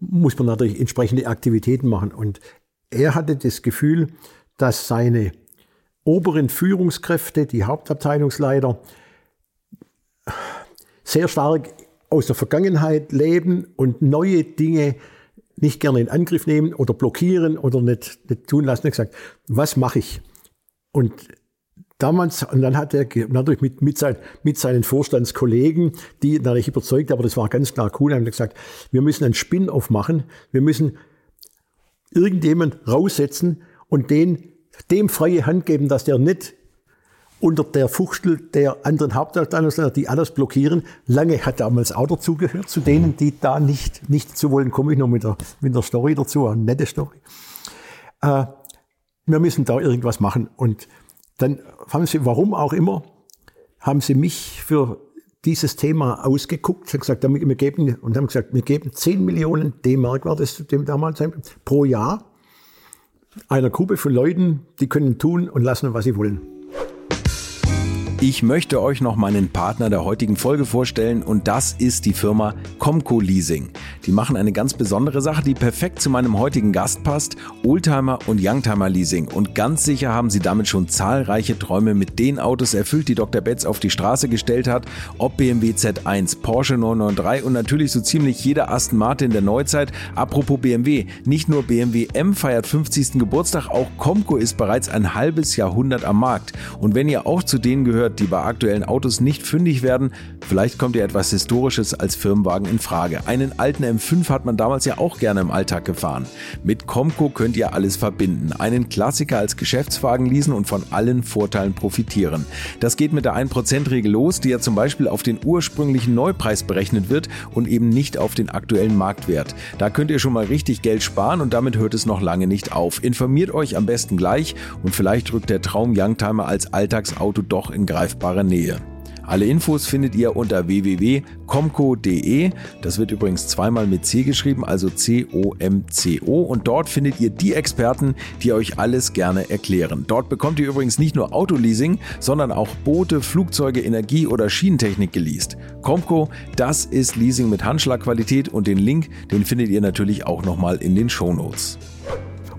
muss man natürlich entsprechende Aktivitäten machen. Und er hatte das Gefühl, dass seine oberen Führungskräfte, die Hauptabteilungsleiter, sehr stark aus der Vergangenheit leben und neue Dinge nicht gerne in Angriff nehmen oder blockieren oder nicht, nicht tun lassen. Er hat gesagt, was mache ich? Und damals, und dann hat er natürlich mit, mit, sein, mit seinen Vorstandskollegen, die natürlich überzeugt, aber das war ganz klar cool, haben gesagt, wir müssen einen Spin-off machen, wir müssen irgendjemand raussetzen und den, dem freie Hand geben, dass der nicht unter der Fuchtel der anderen Hauptabteilungsleiter, die alles blockieren. Lange hat damals auch dazugehört, zu denen, die da nicht, nicht zu wollen, komme ich noch mit der, mit der Story dazu, eine nette Story. Äh, wir müssen da irgendwas machen. Und dann haben sie, warum auch immer, haben sie mich für dieses Thema ausgeguckt, haben gesagt, wir geben, und haben gesagt, wir geben 10 Millionen D-Mark, war das damals, pro Jahr einer Gruppe von Leuten, die können tun und lassen, was sie wollen. Ich möchte euch noch meinen Partner der heutigen Folge vorstellen und das ist die Firma Comco Leasing. Die machen eine ganz besondere Sache, die perfekt zu meinem heutigen Gast passt, Oldtimer und Youngtimer Leasing und ganz sicher haben sie damit schon zahlreiche Träume mit den Autos erfüllt, die Dr. Betz auf die Straße gestellt hat, ob BMW Z1, Porsche 993 und natürlich so ziemlich jeder Aston Martin der Neuzeit. Apropos BMW, nicht nur BMW M feiert 50. Geburtstag, auch Comco ist bereits ein halbes Jahrhundert am Markt und wenn ihr auch zu denen gehört, die bei aktuellen Autos nicht fündig werden, vielleicht kommt ja etwas Historisches als Firmenwagen in Frage. Einen alten M5 hat man damals ja auch gerne im Alltag gefahren. Mit Comco könnt ihr alles verbinden. Einen Klassiker als Geschäftswagen leasen und von allen Vorteilen profitieren. Das geht mit der 1%-Regel los, die ja zum Beispiel auf den ursprünglichen Neupreis berechnet wird und eben nicht auf den aktuellen Marktwert. Da könnt ihr schon mal richtig Geld sparen und damit hört es noch lange nicht auf. Informiert euch am besten gleich und vielleicht rückt der Traum Youngtimer als Alltagsauto doch in Greif greifbare Nähe. Alle Infos findet ihr unter www.comco.de. Das wird übrigens zweimal mit C geschrieben, also C-O-M-C-O. Und dort findet ihr die Experten, die euch alles gerne erklären. Dort bekommt ihr übrigens nicht nur Autoleasing, sondern auch Boote, Flugzeuge, Energie oder Schienentechnik geleast. Comco, das ist Leasing mit Handschlagqualität und den Link, den findet ihr natürlich auch nochmal in den Shownotes.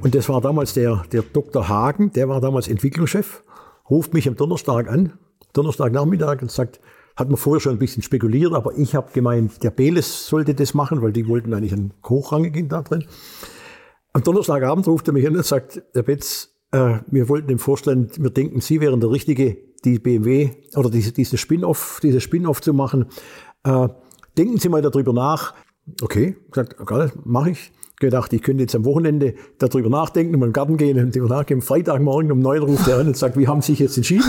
Und das war damals der, der Dr. Hagen, der war damals Entwicklungschef, ruft mich am Donnerstag an Donnerstagnachmittag und sagt, hat man vorher schon ein bisschen spekuliert, aber ich habe gemeint, der Beles sollte das machen, weil die wollten eigentlich einen Hochrangigen da drin. Am Donnerstagabend ruft er mich an und sagt, Herr Betz, äh, wir wollten dem Vorstand, wir denken, Sie wären der Richtige, die BMW oder diese, diese Spin-off, diese Spin-off zu machen. Äh, denken Sie mal darüber nach. Okay, gesagt, okay, mache ich gedacht, ich könnte jetzt am Wochenende darüber nachdenken, mal im Garten gehen und darüber nachgehen. Freitagmorgen um neun ruft er an und sagt, wie haben Sie sich jetzt entschieden?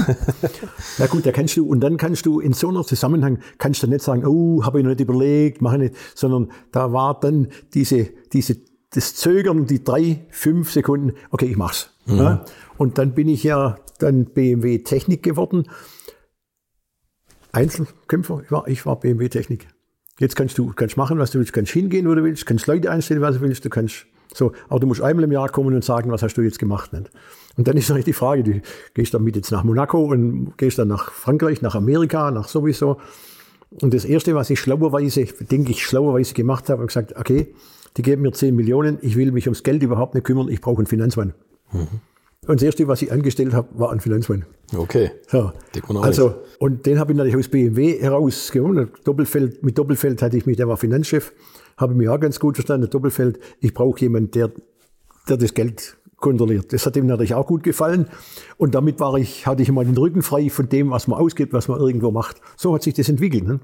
Na gut, da kannst du, und dann kannst du in so einem Zusammenhang, kannst du nicht sagen, oh, habe ich noch nicht überlegt, mache nicht, sondern da war dann diese, diese, das Zögern, die drei, fünf Sekunden, okay, ich mach's. Mhm. Ja? Und dann bin ich ja dann BMW Technik geworden. Einzelkämpfer, ich war, ich war BMW Technik. Jetzt kannst du kannst machen, was du willst, kannst hingehen, wo du willst, kannst Leute einstellen, was du willst, du kannst so, aber du musst einmal im Jahr kommen und sagen, was hast du jetzt gemacht. Nicht? Und dann ist eigentlich die Frage, du gehst dann mit jetzt nach Monaco und gehst dann nach Frankreich, nach Amerika, nach sowieso. Und das Erste, was ich schlauerweise, denke ich, schlauerweise gemacht habe, habe gesagt, okay, die geben mir 10 Millionen, ich will mich ums Geld überhaupt nicht kümmern, ich brauche einen Finanzmann. Mhm. Und das Erste, was ich angestellt habe, war ein Finanzmann. Okay. So. Also, und den habe ich natürlich aus BMW herausgeholt. Doppelfeld, mit Doppelfeld hatte ich mich, der war Finanzchef, habe mich auch ganz gut verstanden. Doppelfeld, ich brauche jemanden, der, der das Geld kontrolliert. Das hat ihm natürlich auch gut gefallen. Und damit war ich, hatte ich mal den Rücken frei von dem, was man ausgibt, was man irgendwo macht. So hat sich das entwickelt. Ne?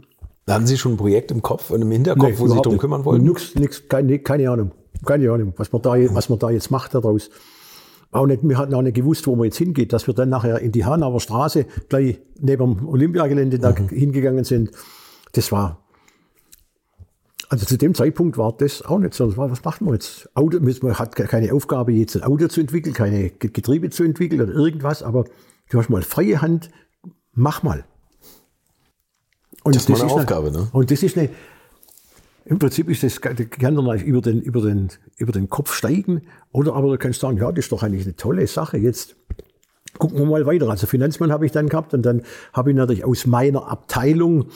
Hatten Sie schon ein Projekt im Kopf und im Hinterkopf, nee, wo Sie sich darum kümmern wollten? Nix, nix, keine, keine Ahnung. Keine Ahnung, was man da, was man da jetzt macht daraus. Auch nicht, wir hatten auch nicht gewusst, wo man jetzt hingeht, dass wir dann nachher in die Hanauer Straße gleich neben dem Olympiagelände da mhm. hingegangen sind. Das war, also zu dem Zeitpunkt war das auch nicht so. Was macht man jetzt? Auto, man hat keine Aufgabe, jetzt ein Auto zu entwickeln, keine Getriebe zu entwickeln oder irgendwas, aber du hast mal freie Hand, mach mal. Und das, das ist eine Aufgabe, ne? Und das ist eine, im Prinzip ist das, kann dann über den, über, den, über den Kopf steigen oder aber du kannst sagen, ja, das ist doch eigentlich eine tolle Sache. Jetzt gucken wir mal weiter. Also Finanzmann habe ich dann gehabt und dann habe ich natürlich aus meiner Abteilung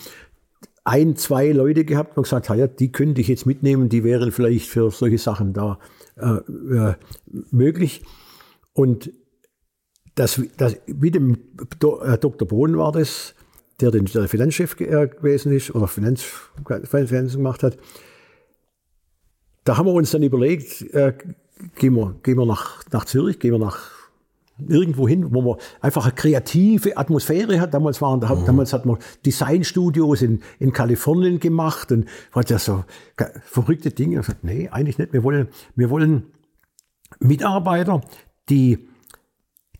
ein, zwei Leute gehabt und gesagt, ja, die könnte ich jetzt mitnehmen, die wären vielleicht für solche Sachen da äh, äh, möglich. Und das, das, mit dem Dr. Äh, Bohn war das, der den der Finanzchef äh, gewesen ist oder Finanz, Finanzen gemacht hat. Da haben wir uns dann überlegt, äh, gehen, wir, gehen wir nach, nach Zürich, gehen wir nach irgendwo hin, wo man einfach eine kreative Atmosphäre hat. Damals, waren, mhm. damals hat man Designstudios in, in Kalifornien gemacht und hat ja so verrückte Dinge. Ich gesagt, nee, eigentlich nicht. Wir wollen, wir wollen Mitarbeiter, die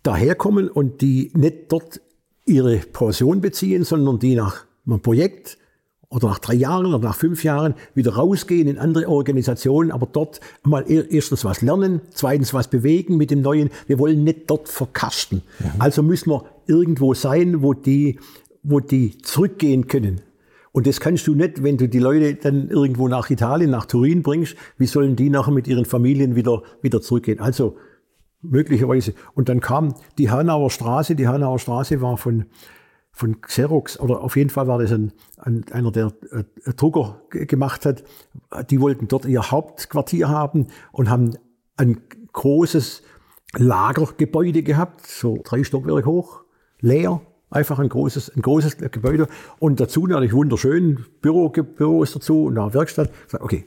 daherkommen und die nicht dort ihre Pension beziehen, sondern die nach einem Projekt oder nach drei Jahren oder nach fünf Jahren wieder rausgehen in andere Organisationen, aber dort mal erstens was lernen, zweitens was bewegen mit dem Neuen. Wir wollen nicht dort verkasten. Mhm. Also müssen wir irgendwo sein, wo die, wo die zurückgehen können. Und das kannst du nicht, wenn du die Leute dann irgendwo nach Italien, nach Turin bringst. Wie sollen die nachher mit ihren Familien wieder, wieder zurückgehen? Also möglicherweise. Und dann kam die Hanauer Straße. Die Hanauer Straße war von, von Xerox, oder auf jeden Fall war das ein, ein, einer, der äh, Drucker gemacht hat. Die wollten dort ihr Hauptquartier haben und haben ein großes Lagergebäude gehabt, so drei Stockwerke hoch, leer. Einfach ein großes, ein großes Gebäude. Und dazu natürlich wunderschön, Büro, Büros dazu und eine Werkstatt. Okay,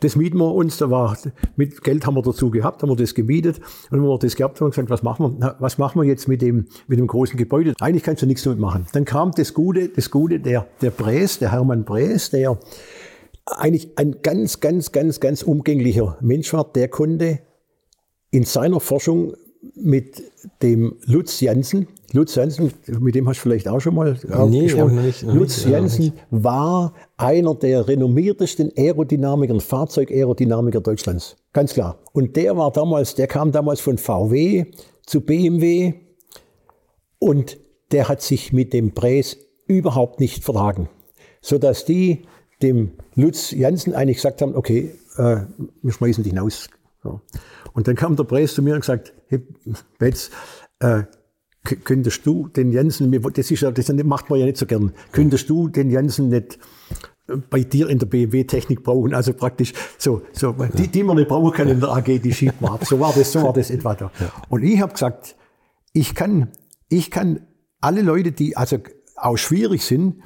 das mieten wir uns, da war, mit Geld haben wir dazu gehabt, haben wir das gemietet. Und wenn wir das gehabt haben, gesagt, was machen wir, was machen wir jetzt mit dem, mit dem großen Gebäude? Eigentlich kannst du nichts damit machen. Dann kam das Gute, das Gute, der, der Bräs, der Hermann Bräs, der eigentlich ein ganz, ganz, ganz, ganz umgänglicher Mensch war, der konnte in seiner Forschung mit dem Lutz Janssen, Lutz Janssen, mit dem hast du vielleicht auch schon mal nee, gesprochen. Nicht, Lutz nicht, Janssen war einer der renommiertesten Aerodynamiker, Fahrzeugaerodynamiker Deutschlands. Ganz klar. Und der war damals, der kam damals von VW zu BMW und der hat sich mit dem Präs überhaupt nicht vertragen. Sodass die dem Lutz Janssen eigentlich gesagt haben, okay, äh, wir schmeißen dich hinaus. So. Und dann kam der Präs zu mir und gesagt, Betz, äh, könntest du den Jensen, das, ist das macht man ja nicht so gern, könntest du den Jensen nicht bei dir in der BMW-Technik brauchen, also praktisch so, so die, die man nicht brauchen kann in der AG, die schiebt man ab. So war das, so war das etwa da. Und ich habe gesagt, ich kann, ich kann alle Leute, die also auch schwierig sind,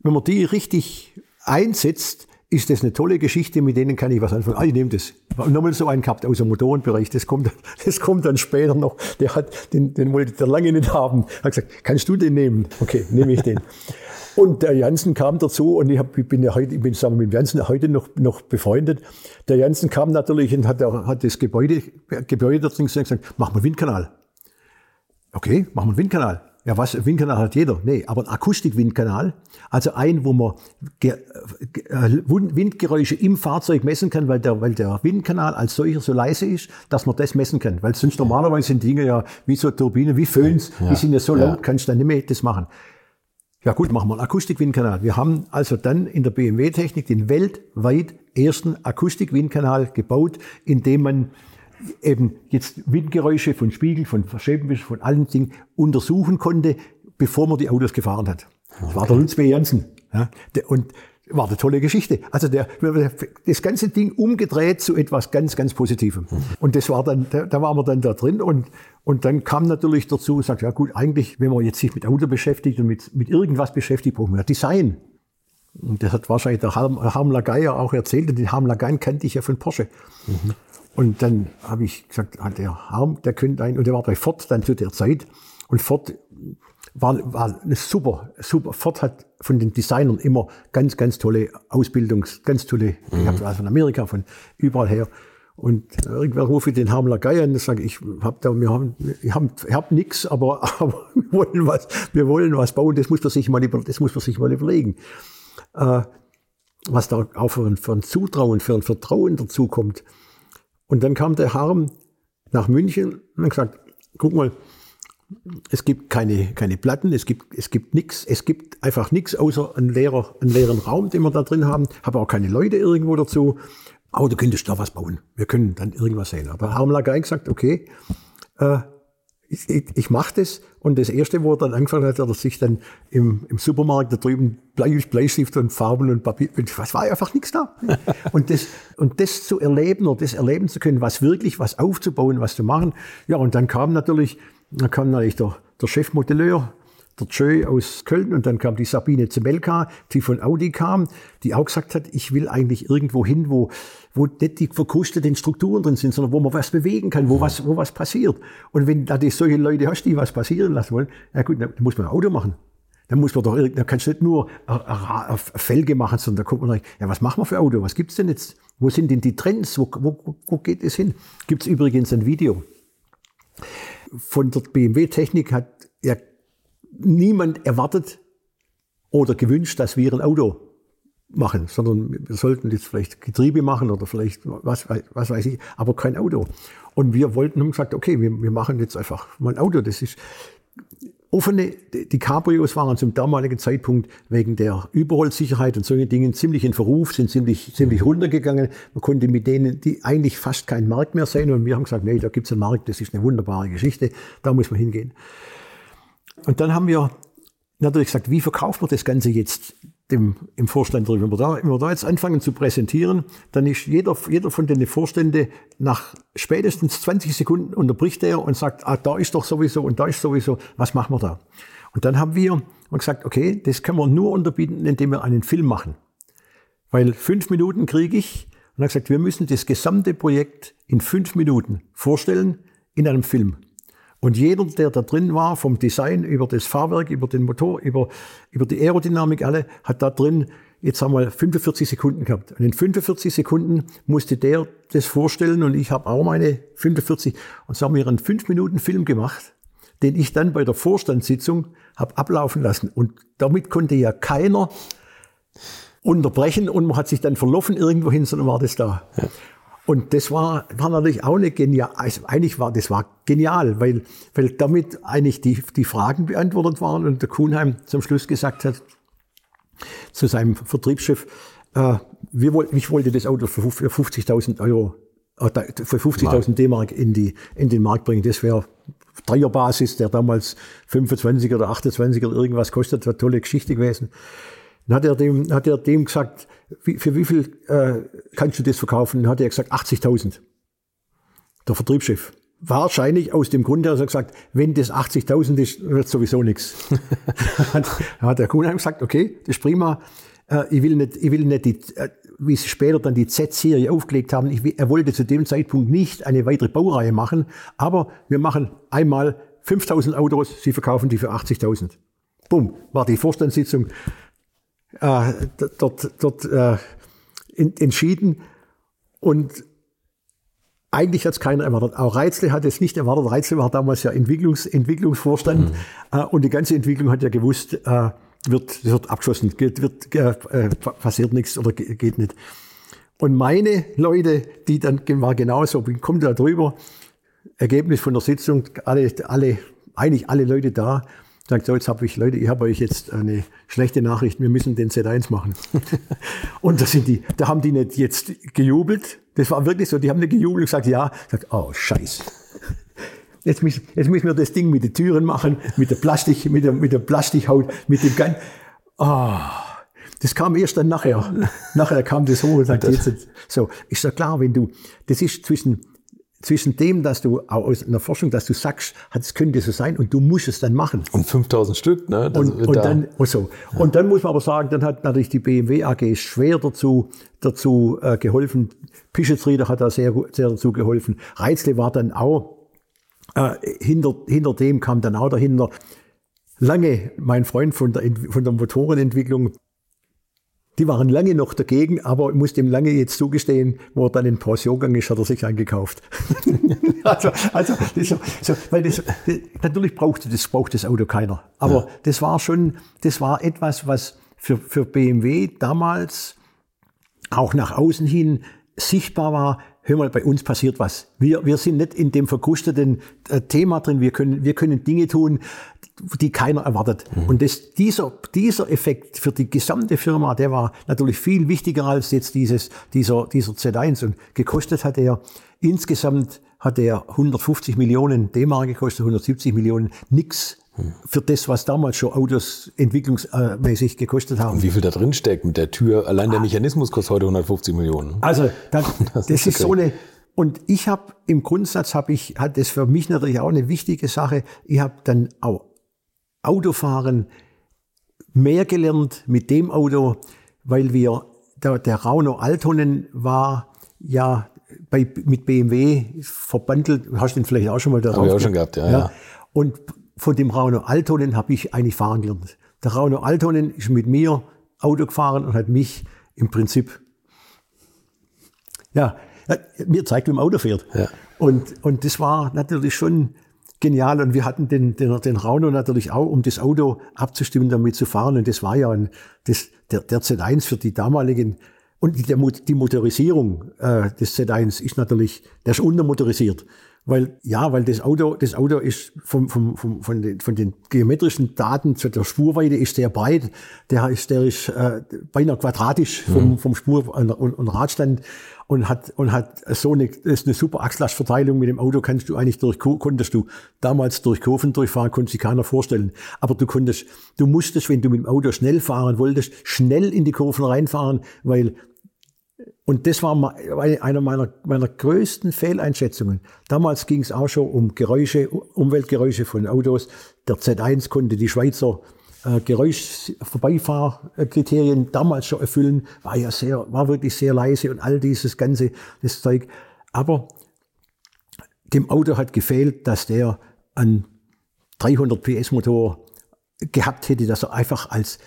wenn man die richtig einsetzt, ist das eine tolle Geschichte, mit denen kann ich was anfangen. Ah, ich nehme das. Nochmal so einen gehabt aus dem Motorenbereich, das kommt, das kommt dann später noch. Der hat, den, den wollte der lange nicht haben. Hat gesagt, kannst du den nehmen? Okay, nehme ich den. Und der Janssen kam dazu und ich, hab, ich bin ja heute, ich bin zusammen mit Janssen heute noch, noch befreundet. Der Janssen kam natürlich und hat, hat das Gebäude, Gebäude dort gesagt, mach mal Windkanal. Okay, mach mal Windkanal. Ja, was, Windkanal hat jeder. Nee, aber ein Akustikwindkanal, also ein, wo man äh, Windgeräusche im Fahrzeug messen kann, weil der, weil der Windkanal als solcher so leise ist, dass man das messen kann. Weil sonst normalerweise sind Dinge ja wie so Turbinen, wie Föhns, ja, die sind ja so laut, ja. kannst du dann nicht mehr das machen. Ja gut, machen wir einen Akustikwindkanal. Wir haben also dann in der BMW-Technik den weltweit ersten Akustikwindkanal gebaut, in dem man eben jetzt Windgeräusche von Spiegel, von Scheibenwisch, von allen Dingen untersuchen konnte, bevor man die Autos gefahren hat. Das war der Lutz B. Janssen. Ja, und war eine tolle Geschichte. Also der, das ganze Ding umgedreht zu etwas ganz, ganz Positivem. Und das war dann, da, da waren wir dann da drin und, und dann kam natürlich dazu und sagt, ja gut, eigentlich, wenn man jetzt sich mit Auto beschäftigt und mit, mit irgendwas beschäftigt, brauchen wir Design. Und das hat wahrscheinlich der Harm, Harm Lageier auch erzählt, und den Harm Lagain kannte ich ja von Porsche. Mhm. Und dann habe ich gesagt, ah, der Harm, der könnte ein, und der war bei Ford dann zu der Zeit. Und Ford war, war eine super, super. Ford hat von den Designern immer ganz, ganz tolle Ausbildungs, ganz tolle, mhm. ich habe also von Amerika, von überall her. Und irgendwann rufe ich den Hamler Geier an und sage, ich hab da, wir haben, ich habe hab nichts, aber, aber wir wollen was, wir wollen was bauen. Das muss man sich mal, das muss man sich mal überlegen. Äh, was da auch für ein, für ein Zutrauen, für ein Vertrauen dazu kommt. Und dann kam der Harm nach München und hat gesagt, guck mal, es gibt keine, keine Platten, es gibt, es gibt nichts, es gibt einfach nichts außer einen, leerer, einen leeren Raum, den wir da drin haben. Habe auch keine Leute irgendwo dazu. Aber du könntest da was bauen. Wir können dann irgendwas sehen. Aber Harm Lagai gesagt, okay, äh, ich, ich, ich mache das. Und das Erste, wo er dann angefangen hat, hat er sich dann im, im Supermarkt da drüben Blei, Bleistift und Farben und Papier, was war einfach nichts da. und, das, und das zu erleben oder das erleben zu können, was wirklich, was aufzubauen, was zu machen. Ja, und dann kam natürlich, dann kam natürlich der, der Chefmodelleur, der Joe aus Köln und dann kam die Sabine Zemelka, die von Audi kam, die auch gesagt hat, ich will eigentlich irgendwo hin, wo, wo nicht die verkrusteten Strukturen drin sind, sondern wo man was bewegen kann, wo was, wo was passiert. Und wenn da die solche Leute hast, die was passieren lassen wollen, ja gut, dann muss man ein Auto machen. Dann muss man doch, da kannst du nicht nur Felge machen, sondern da kommt man, ja, was machen wir für Auto? Was gibt's denn jetzt? Wo sind denn die Trends? Wo, wo, wo geht es hin? Gibt's übrigens ein Video. Von der BMW Technik hat ja niemand erwartet oder gewünscht, dass wir ein Auto machen, sondern wir sollten jetzt vielleicht Getriebe machen oder vielleicht was, was weiß ich, aber kein Auto. Und wir wollten, haben gesagt, okay, wir, wir machen jetzt einfach mal ein Auto. Das ist offene, die Cabrios waren zum damaligen Zeitpunkt wegen der Überholsicherheit und solchen Dingen ziemlich in Verruf, sind ziemlich, ziemlich runtergegangen. Man konnte mit denen, die eigentlich fast kein Markt mehr sein. Und wir haben gesagt, nee, da gibt's einen Markt, das ist eine wunderbare Geschichte, da muss man hingehen. Und dann haben wir natürlich gesagt, wie verkaufen wir das Ganze jetzt dem, im Vorstand drüber? Wenn wir, da, wenn wir da jetzt anfangen zu präsentieren, dann ist jeder, jeder von den Vorstände nach spätestens 20 Sekunden unterbricht er und sagt, ah, da ist doch sowieso und da ist sowieso, was machen wir da? Und dann haben wir gesagt, okay, das können wir nur unterbieten, indem wir einen Film machen. Weil fünf Minuten kriege ich und hat gesagt, wir müssen das gesamte Projekt in fünf Minuten vorstellen in einem Film. Und jeder, der da drin war, vom Design über das Fahrwerk, über den Motor, über, über die Aerodynamik, alle, hat da drin jetzt haben wir 45 Sekunden gehabt. Und in 45 Sekunden musste der das vorstellen und ich habe auch meine 45. Und so haben wir einen 5 Minuten Film gemacht, den ich dann bei der Vorstandssitzung habe ablaufen lassen. Und damit konnte ja keiner unterbrechen und man hat sich dann verlaufen irgendwo hin, sondern war das da. Ja. Und das war, war natürlich auch eine genial, also eigentlich war, das war genial, weil, weil damit eigentlich die, die Fragen beantwortet waren und der Kuhnheim zum Schluss gesagt hat, zu seinem Vertriebschef, äh, wir ich wollte das Auto für 50.000 Euro, äh, für 50.000 D-Mark in, die, in den Markt bringen. Das wäre Dreierbasis, der damals 25 oder 28 oder irgendwas kostet, war tolle Geschichte gewesen. Dann hat er dem, hat er dem gesagt, wie, für wie viel äh, kannst du das verkaufen? Dann hat er gesagt, 80.000. Der Vertriebschef. Wahrscheinlich aus dem Grund, dass er gesagt, wenn das 80.000 ist, wird sowieso nichts. Dann hat der Kunde gesagt, okay, das ist prima. Äh, ich will nicht, ich will nicht die, äh, wie sie später dann die Z-Serie aufgelegt haben, ich, er wollte zu dem Zeitpunkt nicht eine weitere Baureihe machen, aber wir machen einmal 5000 Autos, sie verkaufen die für 80.000. Bumm, war die Vorstandssitzung äh, dort, dort äh, in, entschieden. Und eigentlich hat es keiner erwartet. Auch Reitzle hat es nicht erwartet. Reitzle war damals ja Entwicklungs, Entwicklungsvorstand mhm. äh, und die ganze Entwicklung hat ja gewusst, äh, wird, wird abgeschossen, wird, wird äh, passiert nichts oder geht nicht. Und meine Leute, die dann war genauso, kommt da drüber, Ergebnis von der Sitzung, alle, alle, eigentlich alle Leute da, sagt, so, jetzt habe ich, Leute, ich habe euch jetzt eine schlechte Nachricht, wir müssen den Z1 machen. und da sind die, da haben die nicht jetzt gejubelt. Das war wirklich so, die haben nicht gejubelt und gesagt, ja, sagt, oh, scheiße. Jetzt müssen, jetzt müssen wir das Ding mit den Türen machen, mit der Plastik, mit der, mit der Plastikhaut, mit dem Gan. Oh, das kam erst dann nachher. nachher kam das hoch und sagt, jetzt, so, ist ja klar, wenn du, das ist zwischen zwischen dem, dass du aus einer Forschung, dass du sagst, es könnte so sein und du musst es dann machen. Und 5000 Stück, ne? Das und, und da. dann, oh so. Ja. und dann muss man aber sagen, dann hat natürlich die BMW AG schwer dazu, dazu äh, geholfen. Pischetrieder hat da sehr, sehr dazu geholfen. Reizle war dann auch, äh, hinter, hinter dem kam dann auch dahinter lange mein Freund von der, von der Motorenentwicklung, die waren lange noch dagegen, aber ich muss dem lange jetzt zugestehen, wo er dann in Pension gegangen ist, hat er sich eingekauft. also, also das, so, weil das, natürlich brauchte das, braucht das Auto keiner. Aber ja. das war schon, das war etwas, was für, für BMW damals auch nach außen hin sichtbar war, hör mal, bei uns passiert was. Wir, wir sind nicht in dem verkrusteten äh, Thema drin. Wir können, wir können Dinge tun, die keiner erwartet. Mhm. Und das, dieser, dieser Effekt für die gesamte Firma, der war natürlich viel wichtiger als jetzt dieses, dieser, dieser Z1. Und gekostet hat er insgesamt hat er 150 Millionen D-Mark gekostet, 170 Millionen, nix für das, was damals schon Autos entwicklungsmäßig gekostet haben. Und wie viel da drin steckt mit der Tür? Allein der Mechanismus kostet heute 150 Millionen. Also das, das, das ist, ist so eine. Und ich habe im Grundsatz habe ich hat das für mich natürlich auch eine wichtige Sache. Ich habe dann auch Autofahren mehr gelernt mit dem Auto, weil wir der, der Rauno Altonen war ja bei, mit BMW verbandelt. Hast du den vielleicht auch schon mal da Habe ich auch schon gehabt, ja. ja. ja. Und von dem Rauno Altonen habe ich eigentlich fahren gelernt. Der Rauno Altonen ist mit mir Auto gefahren und hat mich im Prinzip, ja, mir zeigt, wie man Auto fährt. Ja. Und, und das war natürlich schon genial. Und wir hatten den, den, den Rauno natürlich auch, um das Auto abzustimmen, damit zu fahren. Und das war ja ein, das, der, der Z1 für die damaligen und die, die Motorisierung äh, des Z1 ist natürlich, der ist untermotorisiert. Weil, ja, weil das Auto, das Auto ist vom, vom, vom, von, den, von den geometrischen Daten zu der Spurweite ist sehr breit. Der ist, der ist äh, beinahe quadratisch vom, mhm. vom Spur- und, und Radstand und hat, und hat so eine, ist eine super Achslastverteilung mit dem Auto kannst du eigentlich durch, konntest du damals durch Kurven durchfahren, konnte sich keiner vorstellen. Aber du konntest, du musstest, wenn du mit dem Auto schnell fahren wolltest, schnell in die Kurven reinfahren, weil und das war eine meiner, meiner größten Fehleinschätzungen. Damals ging es auch schon um Geräusche, Umweltgeräusche von Autos. Der Z1 konnte die Schweizer äh, Geräuschvorbeifahrkriterien damals schon erfüllen, war ja sehr, war wirklich sehr leise und all dieses ganze das Zeug. Aber dem Auto hat gefehlt, dass der einen 300 PS Motor gehabt hätte, dass er einfach als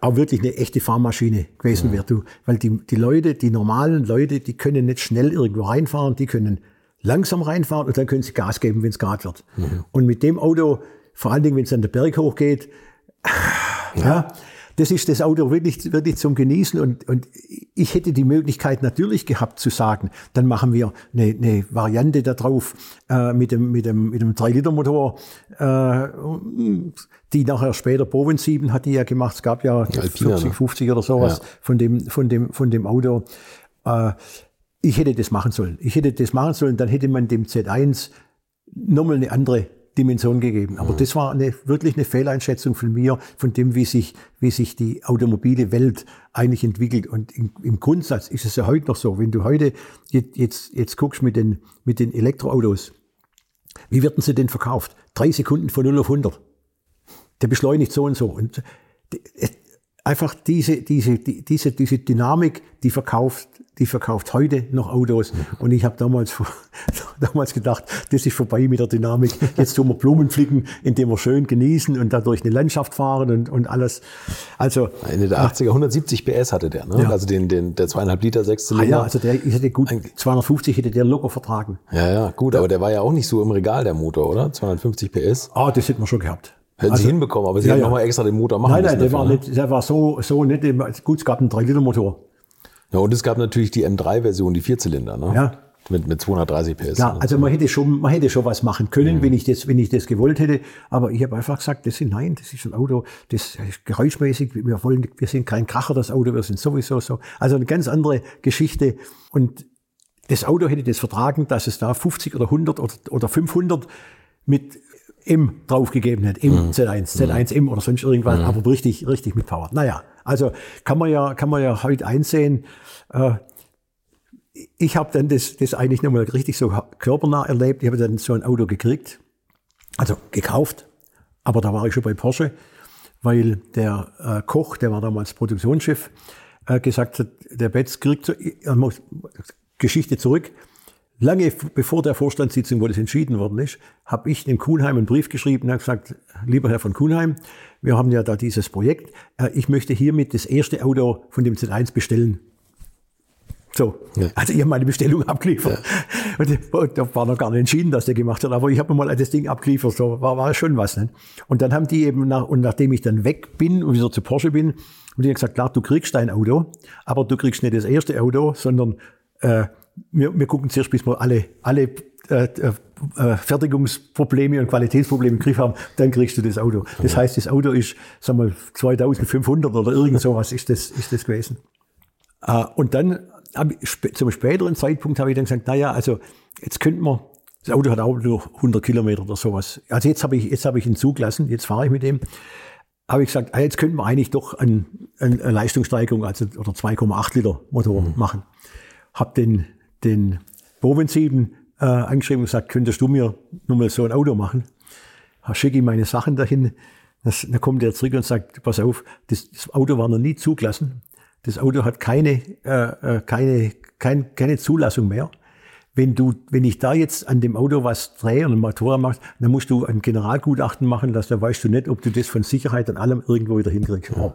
auch wirklich eine echte Fahrmaschine gewesen wäre. Du, weil die, die Leute, die normalen Leute, die können nicht schnell irgendwo reinfahren, die können langsam reinfahren und dann können sie Gas geben, wenn es gerade wird. Mhm. Und mit dem Auto, vor allen Dingen, wenn es an den Berg hochgeht, ja. das ist das Auto wirklich, wirklich zum Genießen. Und, und ich hätte die Möglichkeit natürlich gehabt zu sagen, dann machen wir eine, eine Variante da drauf äh, mit dem, mit dem, mit dem 3-Liter-Motor, äh, die nachher später Bowen 7 hat die ja gemacht. Es gab ja Alpina, 40, 50 oder sowas ja. von, dem, von, dem, von dem Auto. Äh, ich hätte das machen sollen. Ich hätte das machen sollen, dann hätte man dem Z1 nochmal eine andere Dimension gegeben. Aber mhm. das war eine, wirklich eine Fehleinschätzung von mir, von dem, wie sich, wie sich die automobile Welt eigentlich entwickelt. Und im, im Grundsatz ist es ja heute noch so. Wenn du heute jetzt, jetzt, jetzt guckst mit den, mit den Elektroautos, wie werden sie denn verkauft? Drei Sekunden von 0 auf 100. Der beschleunigt so und so. Und einfach diese, diese, diese, diese Dynamik, die verkauft die verkauft heute noch Autos. Und ich habe damals, damals gedacht, das ist vorbei mit der Dynamik. Jetzt tun wir Blumen pflücken, indem wir schön genießen und dadurch eine Landschaft fahren und, und alles. Also Ende der 80er 170 PS hatte der, ne? Ja. Also den, den der zweieinhalb Liter Sechszylinder. Ah ja, also der ich hätte gut 250 hätte der locker vertragen. Ja, ja, gut, aber der war ja auch nicht so im Regal der Motor, oder? 250 PS. Ah, das hätten wir schon gehabt. Hätten also, Sie hinbekommen, aber Sie ja, hätten ja. nochmal extra den Motor machen Nein, nein, der war, nicht, der war so, so nicht, gut, es gab einen 3-Liter-Motor. Ja, und es gab natürlich die M3-Version, die Vierzylinder, ne? Ja. Mit, mit 230 PS. Ja, also man hätte schon, man hätte schon was machen können, mhm. wenn ich das, wenn ich das gewollt hätte. Aber ich habe einfach gesagt, das ist nein, das ist ein Auto, das ist geräuschmäßig. Wir wollen, wir sind kein Kracher, das Auto, wir sind sowieso so. Also eine ganz andere Geschichte. Und das Auto hätte das vertragen, dass es da 50 oder 100 oder, oder 500 mit M draufgegeben hat, M, mhm. Z1, Z1M oder sonst irgendwas, mhm. aber richtig, richtig mit Power. Naja, also kann man ja, kann man ja heute einsehen, ich habe dann das, das eigentlich nochmal richtig so körpernah erlebt. Ich habe dann so ein Auto gekriegt, also gekauft, aber da war ich schon bei Porsche, weil der äh, Koch, der war damals Produktionschef, äh, gesagt hat, der Betz kriegt, so, er muss, Geschichte zurück, lange bevor der Vorstandssitzung, wo das entschieden worden ist, habe ich dem Kuhnheim einen Brief geschrieben und gesagt, lieber Herr von Kuhnheim, wir haben ja da dieses Projekt, äh, ich möchte hiermit das erste Auto von dem Z1 bestellen. So, ja. also ich habe meine Bestellung abgeliefert. Ja. Und, da war noch gar nicht entschieden, dass der gemacht hat, aber ich habe mal das Ding abgeliefert, so war, war schon was. Ne? Und dann haben die eben, nach, und nachdem ich dann weg bin und wieder zu Porsche bin, haben die gesagt, klar, du kriegst dein Auto, aber du kriegst nicht das erste Auto, sondern äh, wir, wir gucken zuerst, bis wir alle, alle äh, äh, Fertigungsprobleme und Qualitätsprobleme im Griff haben, dann kriegst du das Auto. Das heißt, das Auto ist, sagen wir, 2500 oder irgend sowas ist das, ist das gewesen. Äh, und dann zum späteren Zeitpunkt habe ich dann gesagt, naja, also jetzt könnten wir, das Auto hat auch nur 100 Kilometer oder sowas. Also jetzt habe ich, jetzt habe ich ihn zugelassen, jetzt fahre ich mit dem. Habe ich gesagt, ah, jetzt könnten wir eigentlich doch eine, eine Leistungssteigerung, also oder 2,8 Liter Motor mhm. machen. Habe den, den Bowman 7 äh, angeschrieben und gesagt, könntest du mir nur mal so ein Auto machen? Schicke ihm meine Sachen dahin. Das, dann kommt er zurück und sagt, pass auf, das, das Auto war noch nie zugelassen. Das Auto hat keine, äh, äh, keine, kein, keine Zulassung mehr. Wenn du, wenn ich da jetzt an dem Auto was drehe und einen Motor machst, dann musst du ein Generalgutachten machen lassen, da weißt du nicht, ob du das von Sicherheit und allem irgendwo wieder hinkriegst. Ja.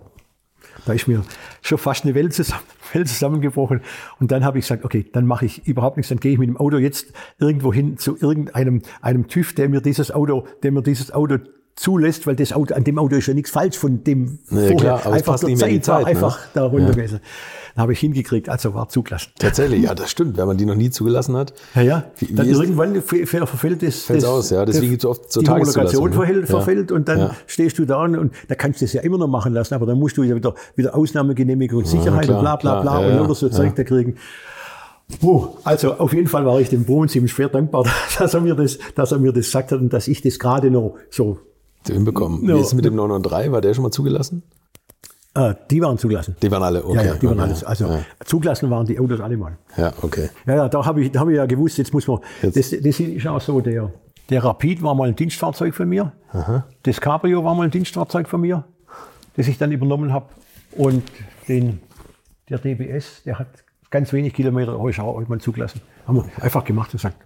Da ist mir schon fast eine Welt, zusammen, Welt zusammengebrochen. Und dann habe ich gesagt, okay, dann mache ich überhaupt nichts, dann gehe ich mit dem Auto jetzt irgendwo hin zu irgendeinem einem TÜV, der mir dieses Auto, der mir dieses Auto zulässt, weil das Auto, an dem Auto ist ja nichts falsch von dem nee, vorher. Klar, aber einfach der Zeit, Zeit ne? einfach da runter gewesen. Ja. Dann habe ich hingekriegt, also war zugelassen. Tatsächlich, ja, das stimmt, wenn man die noch nie zugelassen hat. Ja, ja. Wie, dann wie irgendwann verfällt das, das aus, ja. Deswegen gibt es oft zur Die Homologation verfällt, ja. verfällt und dann ja. stehst du da und, und da kannst du es ja immer noch machen lassen, aber dann musst du ja wieder, wieder Ausnahmegenehmigung und Sicherheit klar, und bla bla bla und oder so Zeug da kriegen. Oh, also auf jeden Fall war ich dem Bohlen ziemlich schwer dankbar, dass er mir das, dass er mir das gesagt hat und dass ich das gerade noch so hinbekommen. No. Wie ist es mit dem 993? War der schon mal zugelassen? Äh, die waren zugelassen. Die waren alle, okay. Ja, ja die waren okay. alles. Also ja. zugelassen waren die Autos alle mal. Ja, okay. Ja, ja da habe ich, da hab ich ja gewusst, jetzt muss man. Jetzt. Das, das ist auch so, der, der Rapid war mal ein Dienstfahrzeug von mir. Aha. Das Cabrio war mal ein Dienstfahrzeug von mir, das ich dann übernommen habe. Und den, der DBS, der hat ganz wenig Kilometer, habe ich auch mal zugelassen. Haben wir einfach gemacht und gesagt,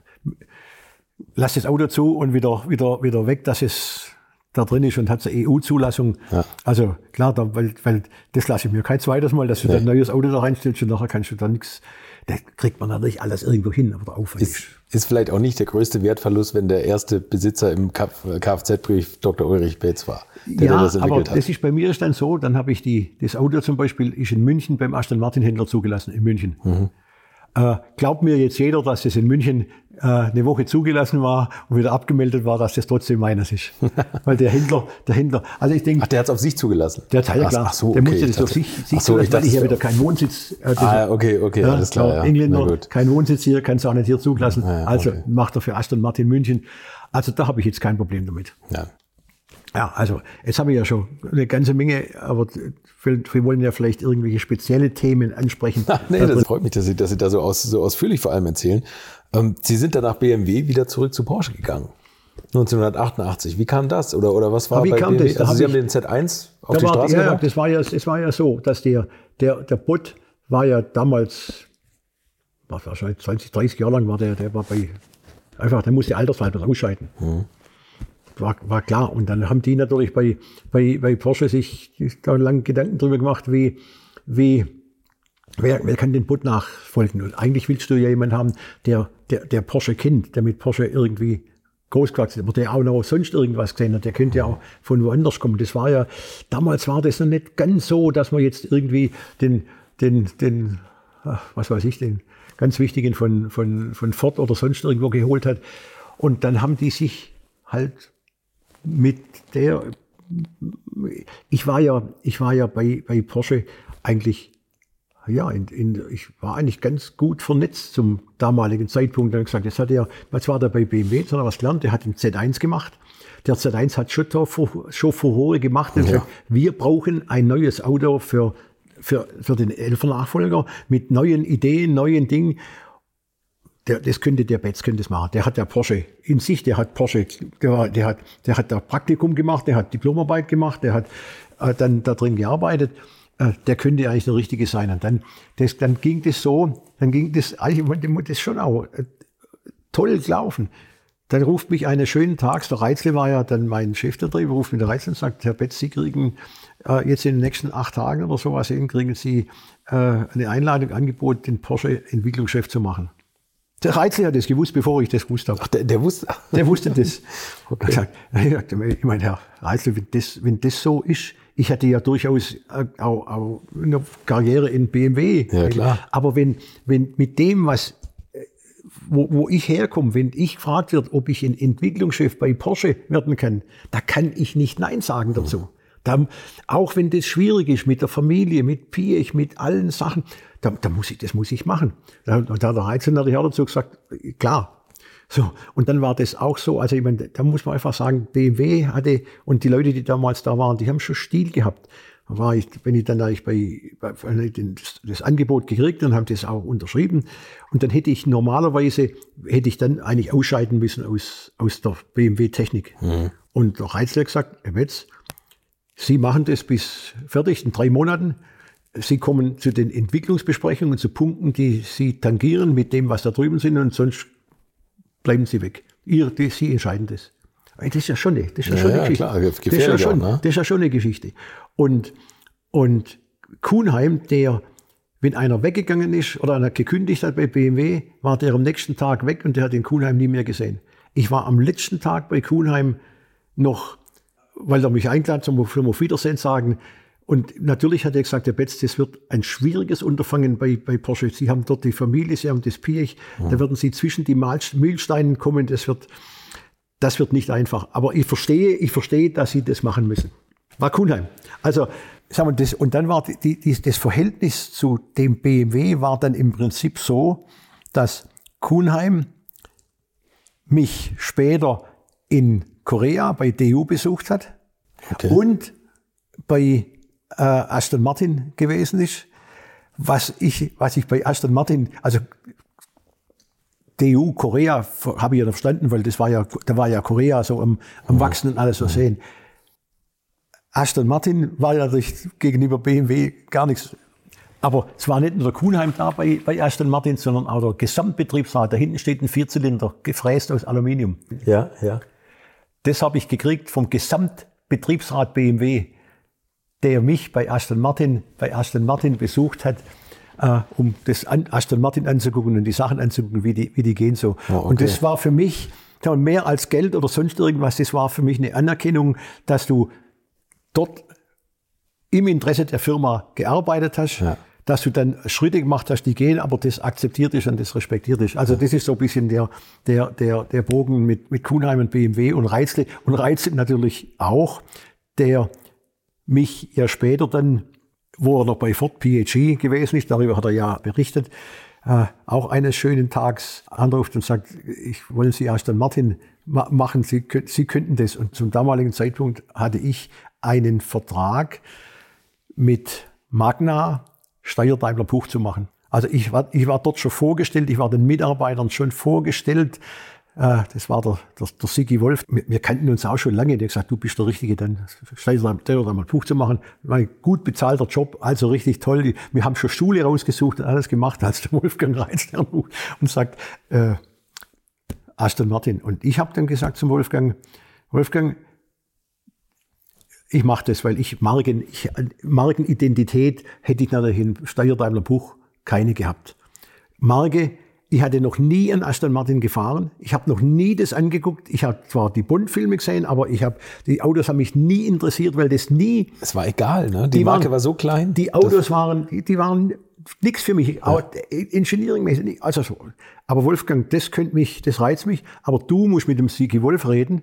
lass das Auto zu und wieder, wieder, wieder weg, dass es da drin ist und hat eine EU-Zulassung. Ja. Also klar, da, weil, weil das lasse ich mir kein zweites Mal, dass du nee. ein neues Auto da reinstellst und nachher kannst du da nichts. Da kriegt man natürlich alles irgendwo hin, aber der Aufwand ist, ist vielleicht auch nicht der größte Wertverlust, wenn der erste Besitzer im Kfz-Brief Dr. Ulrich Betz war, der ja, das entwickelt aber hat. das ist bei mir ist dann so, dann habe ich die, das Auto zum Beispiel ist in München beim Aston Martin Händler zugelassen, in München. Mhm. Äh, glaubt mir jetzt jeder, dass es in München äh, eine Woche zugelassen war und wieder abgemeldet war, dass das trotzdem meines ist. Weil der Händler, der Händler, also ich denke. Ach, der hat es auf sich zugelassen? Der hat ja klar. Ach so, okay. Der musste das auf sich, sich so, zulassen, weil ich ja wieder keinen Wohnsitz. Äh, ah, okay, okay, ja, alles klar. Ja. Engländer, kein Wohnsitz hier, kann es auch nicht hier zugelassen. Ja, also okay. macht er für Aston Martin München. Also da habe ich jetzt kein Problem damit. Ja. Ja, also jetzt habe ich ja schon eine ganze Menge, aber wir wollen ja vielleicht irgendwelche spezielle Themen ansprechen. Ach, nee, das freut mich, dass Sie, dass Sie da so, aus, so ausführlich vor allem erzählen. Ähm, Sie sind dann nach BMW wieder zurück zu Porsche gegangen. 1988. Wie kam das? Oder, oder was war aber wie bei kam BMW? Das? Also Sie haben den Z1 auf die war, Straße ja, gebracht? Das war ja, das war ja so, dass der, der, der Bot war ja damals, war wahrscheinlich 20, 30 Jahre lang war der, der war bei, einfach, der musste altershalber ausscheiden. Hm war, war klar. Und dann haben die natürlich bei, bei, bei Porsche sich da lang Gedanken drüber gemacht, wie, wie, wer, wer kann den Bot nachfolgen? Und eigentlich willst du ja jemanden haben, der, der, der Porsche kennt, der mit Porsche irgendwie großgewachsen ist, aber der auch noch sonst irgendwas gesehen hat, der könnte ja auch von woanders kommen. Das war ja, damals war das noch nicht ganz so, dass man jetzt irgendwie den, den, den, ach, was weiß ich, den ganz wichtigen von, von, von Ford oder sonst irgendwo geholt hat. Und dann haben die sich halt mit der, ich war ja, ich war ja bei, bei Porsche eigentlich, ja, in, in, ich war eigentlich ganz gut vernetzt zum damaligen Zeitpunkt. Dann gesagt, jetzt hat er, was war da bei BMW, er was gelernt, der hat den Z1 gemacht. Der Z1 hat schon, schon Furore gemacht und ja. gesagt, wir brauchen ein neues Auto für für, für den Elfer-Nachfolger mit neuen Ideen, neuen Dingen. Der, das könnte der Betz könnte das machen. Der hat ja Porsche in sich, der hat Porsche, der, der hat, der hat da Praktikum gemacht, der hat Diplomarbeit gemacht, der hat äh, dann da drin gearbeitet. Äh, der könnte eigentlich der Richtige sein. Und dann, das, dann ging das so, dann ging das, eigentlich, das schon auch äh, toll gelaufen. Dann ruft mich eines schönen Tags, der Reitzle war ja dann mein Chefvertrieb, ruft mich der Reitzle und sagt, Herr Betz, Sie kriegen äh, jetzt in den nächsten acht Tagen oder sowas eben, kriegen Sie äh, eine Einladung, Angebot, den Porsche Entwicklungschef zu machen. Der Reitzle hat das gewusst, bevor ich das gewusst habe. Ach, der, der wusste? Der wusste das. okay. Gesagt, ich meine, Herr Reitzle, wenn das, wenn das so ist, ich hatte ja durchaus auch, auch eine Karriere in BMW. Ja, klar. Aber wenn, wenn mit dem, was wo, wo ich herkomme, wenn ich gefragt wird, ob ich ein Entwicklungschef bei Porsche werden kann, da kann ich nicht Nein sagen dazu. Da, auch wenn das schwierig ist mit der Familie, mit Piech, mit allen Sachen, da, da muss ich, das muss ich machen. Da, da hat der Reizender auch dazu gesagt, klar. So, und dann war das auch so, also ich meine, da muss man einfach sagen, BMW hatte, und die Leute, die damals da waren, die haben schon Stil gehabt war ich, bin ich dann eigentlich bei, bei das, das, Angebot gekriegt und habe das auch unterschrieben. Und dann hätte ich normalerweise, hätte ich dann eigentlich ausscheiden müssen aus, aus der BMW-Technik. Mhm. Und der Reizler gesagt, Metz, Sie machen das bis fertig in drei Monaten. Sie kommen zu den Entwicklungsbesprechungen, zu Punkten, die Sie tangieren mit dem, was da drüben sind und sonst bleiben Sie weg. Ihr, die, Sie entscheiden das. Das ist ja schon eine, das ist ja, schon eine ja, Geschichte. Klar, das, ist ja schon, ne? das ist ja schon eine Geschichte. Und, und Kuhnheim, der, wenn einer weggegangen ist oder einer gekündigt hat bei BMW, war der am nächsten Tag weg und der hat den Kuhnheim nie mehr gesehen. Ich war am letzten Tag bei Kuhnheim noch, weil er mich eingeladen zum, zum Auf Wiedersehen sagen. Und natürlich hat er gesagt, der Betz, das wird ein schwieriges Unterfangen bei, bei Porsche. Sie haben dort die Familie, Sie haben das Piech, ja. da werden Sie zwischen die Mühlsteinen kommen. Das wird, das wird nicht einfach. Aber ich verstehe, ich verstehe, dass Sie das machen müssen. War Kuhnheim. Also, sagen wir, das, und dann war die, die, das Verhältnis zu dem BMW war dann im Prinzip so, dass Kuhnheim mich später in Korea bei DU besucht hat okay. und bei äh, Aston Martin gewesen ist. Was ich, was ich bei Aston Martin, also DU Korea habe ich ja verstanden, weil das war ja, da war ja Korea so am, am Wachsen und alles so sehen. Aston Martin war ja durch, gegenüber BMW gar nichts. Aber es war nicht nur der Kuhnheim da bei, bei Aston Martin, sondern auch der Gesamtbetriebsrat. Da hinten steht ein Vierzylinder, gefräst aus Aluminium. Ja, ja. Das habe ich gekriegt vom Gesamtbetriebsrat BMW, der mich bei Aston Martin, bei Aston Martin besucht hat, äh, um das an, Aston Martin anzugucken und die Sachen anzugucken, wie die, wie die gehen so. Oh, okay. Und das war für mich mehr als Geld oder sonst irgendwas, das war für mich eine Anerkennung, dass du dort im Interesse der Firma gearbeitet hast, ja. dass du dann Schritte gemacht hast, die gehen, aber das akzeptiert ist und das respektiert ist. Also das ist so ein bisschen der, der, der, der Bogen mit, mit Kuhnheim und BMW und Reizle und Reizle natürlich auch, der mich ja später dann, wo er noch bei Ford PHE gewesen ist, darüber hat er ja berichtet, äh, auch eines schönen Tags anruft und sagt, ich wollen Sie Aston Martin machen, Sie, Sie könnten das. Und zum damaligen Zeitpunkt hatte ich einen Vertrag mit Magna Steyr Daimler Puch zu machen. Also ich war, ich war dort schon vorgestellt, ich war den Mitarbeitern schon vorgestellt. Äh, das war der, der, der Sigi Wolf. Wir, wir, kannten uns auch schon lange. Der hat gesagt, du bist der Richtige, dann Steyr Daimler Puch zu machen. War ein gut bezahlter Job, also richtig toll. Wir haben schon Schule rausgesucht und alles gemacht, als der Wolfgang Reitz der und sagt, äh, Aston Martin. Und ich habe dann gesagt zum Wolfgang, Wolfgang, ich mache das, weil ich Marken, ich, Markenidentität hätte ich natürlich in Steyr Daimler Buch keine gehabt. Marke, ich hatte noch nie einen Aston Martin gefahren. Ich habe noch nie das angeguckt. Ich habe zwar die Bond-Filme gesehen, aber ich habe die Autos haben mich nie interessiert, weil das nie. Es war egal, ne? Die, die Marke waren, war so klein. Die Autos waren, die, die waren nichts für mich. Ja. Engineering-mäßig nicht. Also so. Aber Wolfgang, das könnte mich, das reizt mich. Aber du musst mit dem Sigi Wolf reden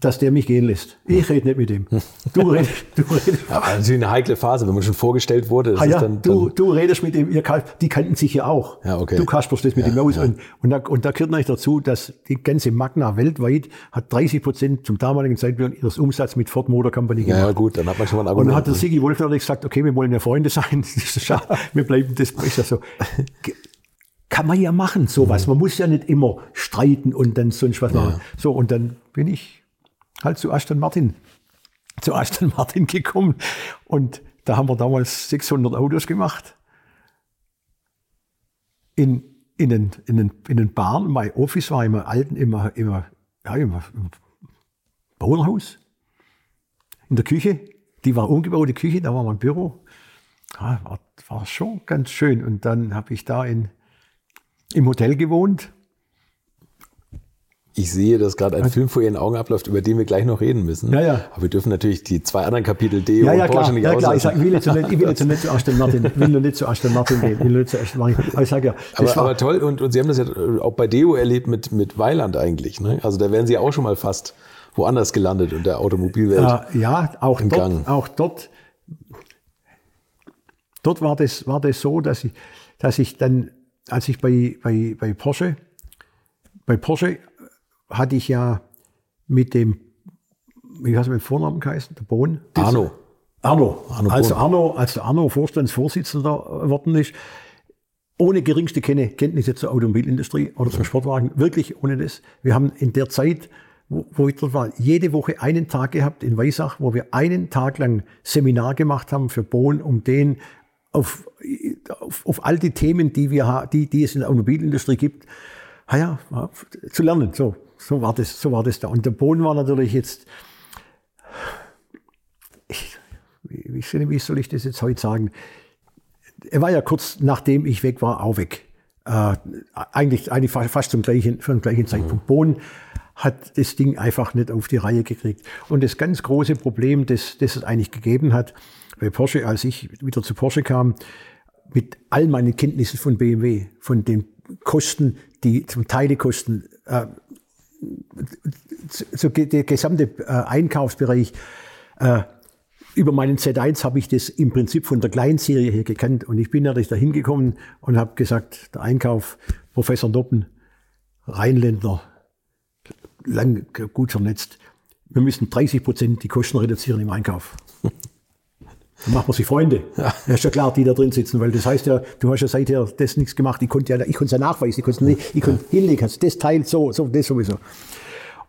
dass der mich gehen lässt. Ich rede nicht mit dem. Du redest. Du redest. Aber natürlich eine heikle Phase, wenn man schon vorgestellt wurde. Ah, ja, dann, du, dann du redest mit dem, ihr, die kannten sich ja auch. Ja, okay. Du kasperst das mit ja, dem aus. Ja. Und, und, da, und da gehört natürlich dazu, dass die ganze Magna weltweit hat 30 Prozent zum damaligen Zeitpunkt ihres Umsatzes mit Ford Motor Company gemacht. Ja, gut, dann hat man schon mal ein Argument. Und dann hat der Sigi Wolf natürlich gesagt, okay, wir wollen ja Freunde sein. wir bleiben, das ist ja so. Kann man ja machen, sowas. Man muss ja nicht immer streiten und dann sonst was machen. So, und dann bin ich halt zu Aston Martin, zu Aston Martin gekommen. Und da haben wir damals 600 Autos gemacht. In, in den, in den, in den Bahn, mein Office war immer alten, immer, immer, ja, immer im Bauernhaus. In der Küche, die war umgebaute Küche, da war mein Büro. Ja, war, war schon ganz schön. Und dann habe ich da in, im Hotel gewohnt ich sehe, dass gerade ein Film vor Ihren Augen abläuft, über den wir gleich noch reden müssen. Ja, ja. Aber wir dürfen natürlich die zwei anderen Kapitel Deo ja, ja, und Porsche klar. nicht Ja, klar. Ich, sag, ich will jetzt nicht, ich will jetzt nicht zu Aston Martin, ich will nur nicht zu Aston Martin gehen. Ich will nicht zu Aston Martin. Aber ich sage ja, aber, aber, toll. Und, und Sie haben das ja auch bei Deo erlebt mit, mit Weiland eigentlich. Ne? Also da wären Sie auch schon mal fast woanders gelandet in der Automobilwelt. Äh, ja, auch dort, Gang. auch dort. Dort war das, war das so, dass ich, dass ich dann, als ich bei, bei, bei Porsche, bei Porsche hatte ich ja mit dem, wie heißt er mit Vornamen geheißen? Der Bohn? Arno. Arno. Arno als, Arno als der Arno Vorstandsvorsitzender geworden ist, ohne geringste Kenntnisse zur Automobilindustrie oder zum Sportwagen, wirklich ohne das. Wir haben in der Zeit, wo, wo ich dort war, jede Woche einen Tag gehabt in Weissach, wo wir einen Tag lang Seminar gemacht haben für Bohn, um den auf, auf, auf all die Themen, die, wir, die, die es in der Automobilindustrie gibt, ja, zu lernen. So. So war das, so war das da. Und der Boden war natürlich jetzt, ich, wie, wie soll ich das jetzt heute sagen? Er war ja kurz nachdem ich weg war, auch weg. Äh, eigentlich, eigentlich fast zum gleichen, zum gleichen Zeitpunkt. Mhm. Bohn hat das Ding einfach nicht auf die Reihe gekriegt. Und das ganz große Problem, das, das es eigentlich gegeben hat, bei Porsche, als ich wieder zu Porsche kam, mit all meinen Kenntnissen von BMW, von den Kosten, die zum Teilekosten, äh, so der gesamte äh, Einkaufsbereich äh, über meinen Z1 habe ich das im Prinzip von der Kleinserie her gekannt und ich bin natürlich da hingekommen und habe gesagt, der Einkauf, Professor Noppen, Rheinländer, lang gut vernetzt, wir müssen 30 Prozent die Kosten reduzieren im Einkauf. Dann macht man sich Freunde. Ja. ja. ist ja klar, die da drin sitzen, weil das heißt ja, du hast ja seither das nichts gemacht. Ich konnte ja, ich konnte es ja nachweisen, ich konnte es ich konnte hinlegen, also das Teil so, so, das sowieso.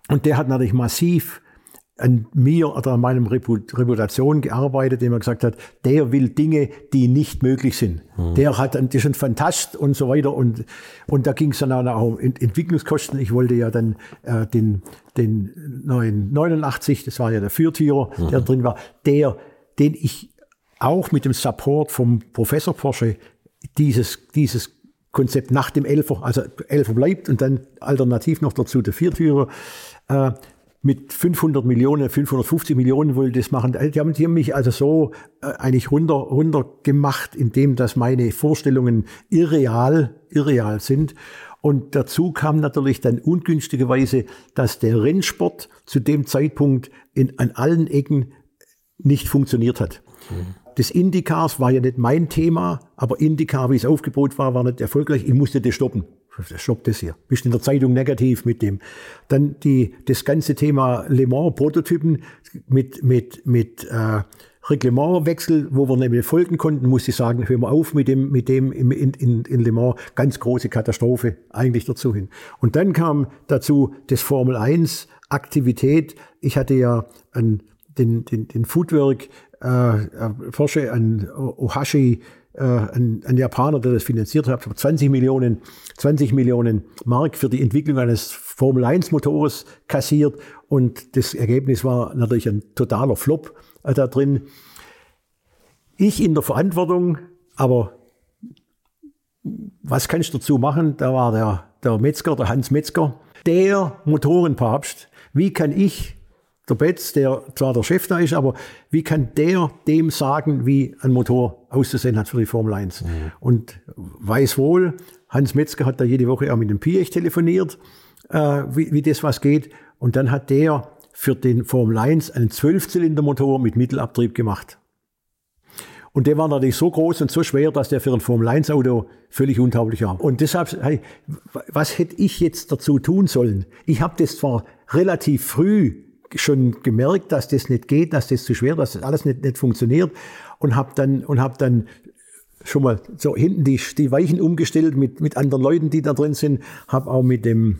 Und der hat natürlich massiv an mir oder an meinem Reputation gearbeitet, indem er gesagt hat, der will Dinge, die nicht möglich sind. Mhm. Der hat das ist ein Fantast und so weiter. Und, und da ging es dann auch um Entwicklungskosten. Ich wollte ja dann äh, den, den neuen 89, das war ja der Viertürer, mhm. der drin war, der, den ich auch mit dem Support vom Professor Porsche dieses, dieses Konzept nach dem Elfer, also Elfer bleibt und dann alternativ noch dazu der Viertürer, äh, mit 500 Millionen, 550 Millionen wollte das machen. Die haben, die haben mich also so äh, eigentlich runter, runter gemacht, indem dass meine Vorstellungen irreal, irreal sind. Und dazu kam natürlich dann ungünstigerweise, dass der Rennsport zu dem Zeitpunkt in, an allen Ecken nicht funktioniert hat. Mhm des Indicars war ja nicht mein Thema, aber Indicar, wie es aufgebaut war, war nicht erfolgreich. Ich musste das stoppen. Stopp das hier. Bist in der Zeitung negativ mit dem. Dann die, das ganze Thema Le Mans Prototypen mit, mit, mit, äh, Reglementwechsel, wo wir nämlich folgen konnten, muss ich sagen, hören wir auf mit dem, mit dem in, in, in Le Mans. Ganz große Katastrophe eigentlich dazu hin. Und dann kam dazu das Formel 1 Aktivität. Ich hatte ja ein, den, den, den Footwork äh, Porsche an Ohashi, äh, ein, ein, Japaner, der das finanziert hat, 20 Millionen, 20 Millionen Mark für die Entwicklung eines Formel 1 Motors kassiert und das Ergebnis war natürlich ein totaler Flop äh, da drin. Ich in der Verantwortung, aber was kannst du dazu machen? Da war der, der Metzger, der Hans Metzger, der Motorenpapst. Wie kann ich der Betz, der zwar der Chef da ist, aber wie kann der dem sagen, wie ein Motor auszusehen hat für die Formel 1? Mhm. Und weiß wohl, Hans Metzger hat da jede Woche auch mit dem Piech telefoniert, äh, wie, wie das was geht. Und dann hat der für den Formel 1 einen Zwölfzylindermotor mit Mittelabtrieb gemacht. Und der war natürlich so groß und so schwer, dass der für ein Formel-1-Auto völlig untauglich war. Und deshalb, was hätte ich jetzt dazu tun sollen? Ich habe das zwar relativ früh schon gemerkt, dass das nicht geht, dass das zu schwer, dass das alles nicht, nicht funktioniert und habe dann und habe dann schon mal so hinten die, die Weichen umgestellt mit, mit anderen Leuten, die da drin sind. Habe auch mit dem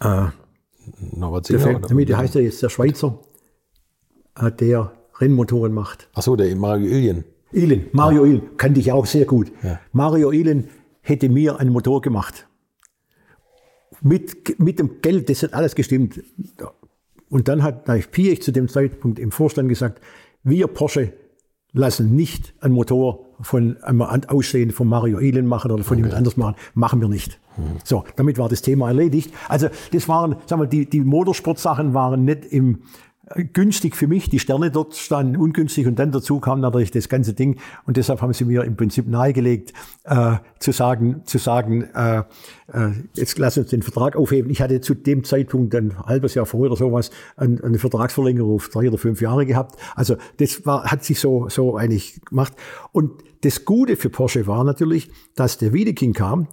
äh, Norbert der, Singer, damit der heißt er jetzt der Schweizer, äh, der Rennmotoren macht. Ach so, der Mario Ilien. Ilin, Mario ja. Ilin, kannte ich auch sehr gut. Ja. Mario Ilin hätte mir einen Motor gemacht. Mit, mit dem Geld, das hat alles gestimmt. Und dann hat da Piech zu dem Zeitpunkt im Vorstand gesagt, wir Porsche lassen nicht einen Motor von einem Aussehen von Mario Elend machen oder von okay. jemand anders machen, machen wir nicht. Mhm. So, damit war das Thema erledigt. Also das waren, sagen wir, die, die Motorsportsachen waren nicht im, günstig für mich. Die Sterne dort standen ungünstig und dann dazu kam natürlich das ganze Ding und deshalb haben sie mir im Prinzip nahegelegt, äh, zu sagen, zu sagen, äh, äh, jetzt lass uns den Vertrag aufheben. Ich hatte zu dem Zeitpunkt ein halbes Jahr vorher oder sowas eine, eine Vertragsverlängerung auf drei oder fünf Jahre gehabt. Also das war, hat sich so, so eigentlich gemacht. Und das Gute für Porsche war natürlich, dass der Wiedeking kam,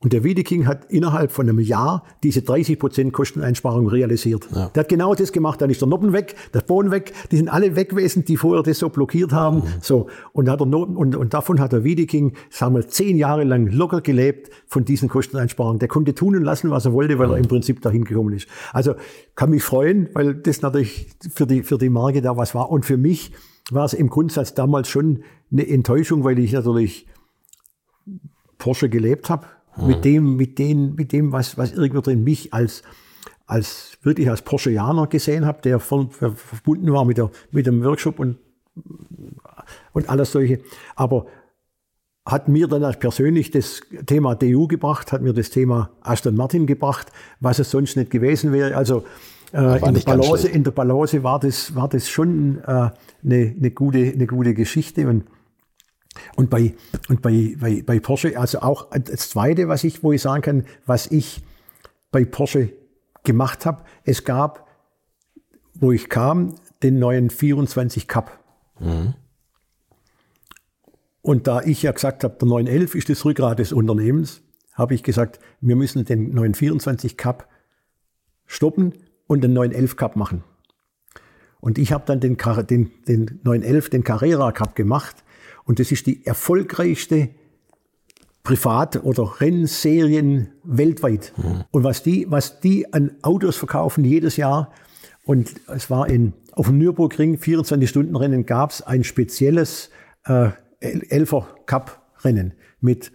und der Wiedeking hat innerhalb von einem Jahr diese 30 Prozent Kosteneinsparung realisiert. Ja. Der hat genau das gemacht. Dann ist der Noppen weg, der Boden weg. Die sind alle weg gewesen, die vorher das so blockiert haben. Mhm. So. Und, hat Noppen, und, und davon hat der Wiedeking, sagen wir, zehn Jahre lang locker gelebt von diesen Kosteneinsparungen. Der konnte tun und lassen, was er wollte, weil er im Prinzip dahin gekommen ist. Also kann mich freuen, weil das natürlich für die, für die Marke da was war. Und für mich war es im Grundsatz damals schon eine Enttäuschung, weil ich natürlich Porsche gelebt habe mit dem, mit dem, mit dem, was, was irgendwo drin mich als, als wirklich als Porscheaner gesehen habe, der von, verbunden war mit, der, mit dem Workshop und, und alles solche. Aber hat mir dann persönlich das Thema DU gebracht, hat mir das Thema Aston Martin gebracht, was es sonst nicht gewesen wäre. Also äh, in, der Balance, in der Balance war das, war das schon äh, eine, eine, gute, eine gute Geschichte. Und und bei, und bei, bei, bei Porsche, also auch das Zweite, was ich, wo ich sagen kann, was ich bei Porsche gemacht habe, es gab, wo ich kam, den neuen 24 Cup. Mhm. Und da ich ja gesagt habe, der 911 ist das Rückgrat des Unternehmens, habe ich gesagt, wir müssen den 924 Cup stoppen und den 911 Cup machen. Und ich habe dann den, den, den 911, den Carrera Cup gemacht und das ist die erfolgreichste Privat- oder Rennserien weltweit. Mhm. Und was die, was die an Autos verkaufen jedes Jahr, und es war in, auf dem Nürburgring 24-Stunden-Rennen gab es ein spezielles äh, Elfer Cup-Rennen mit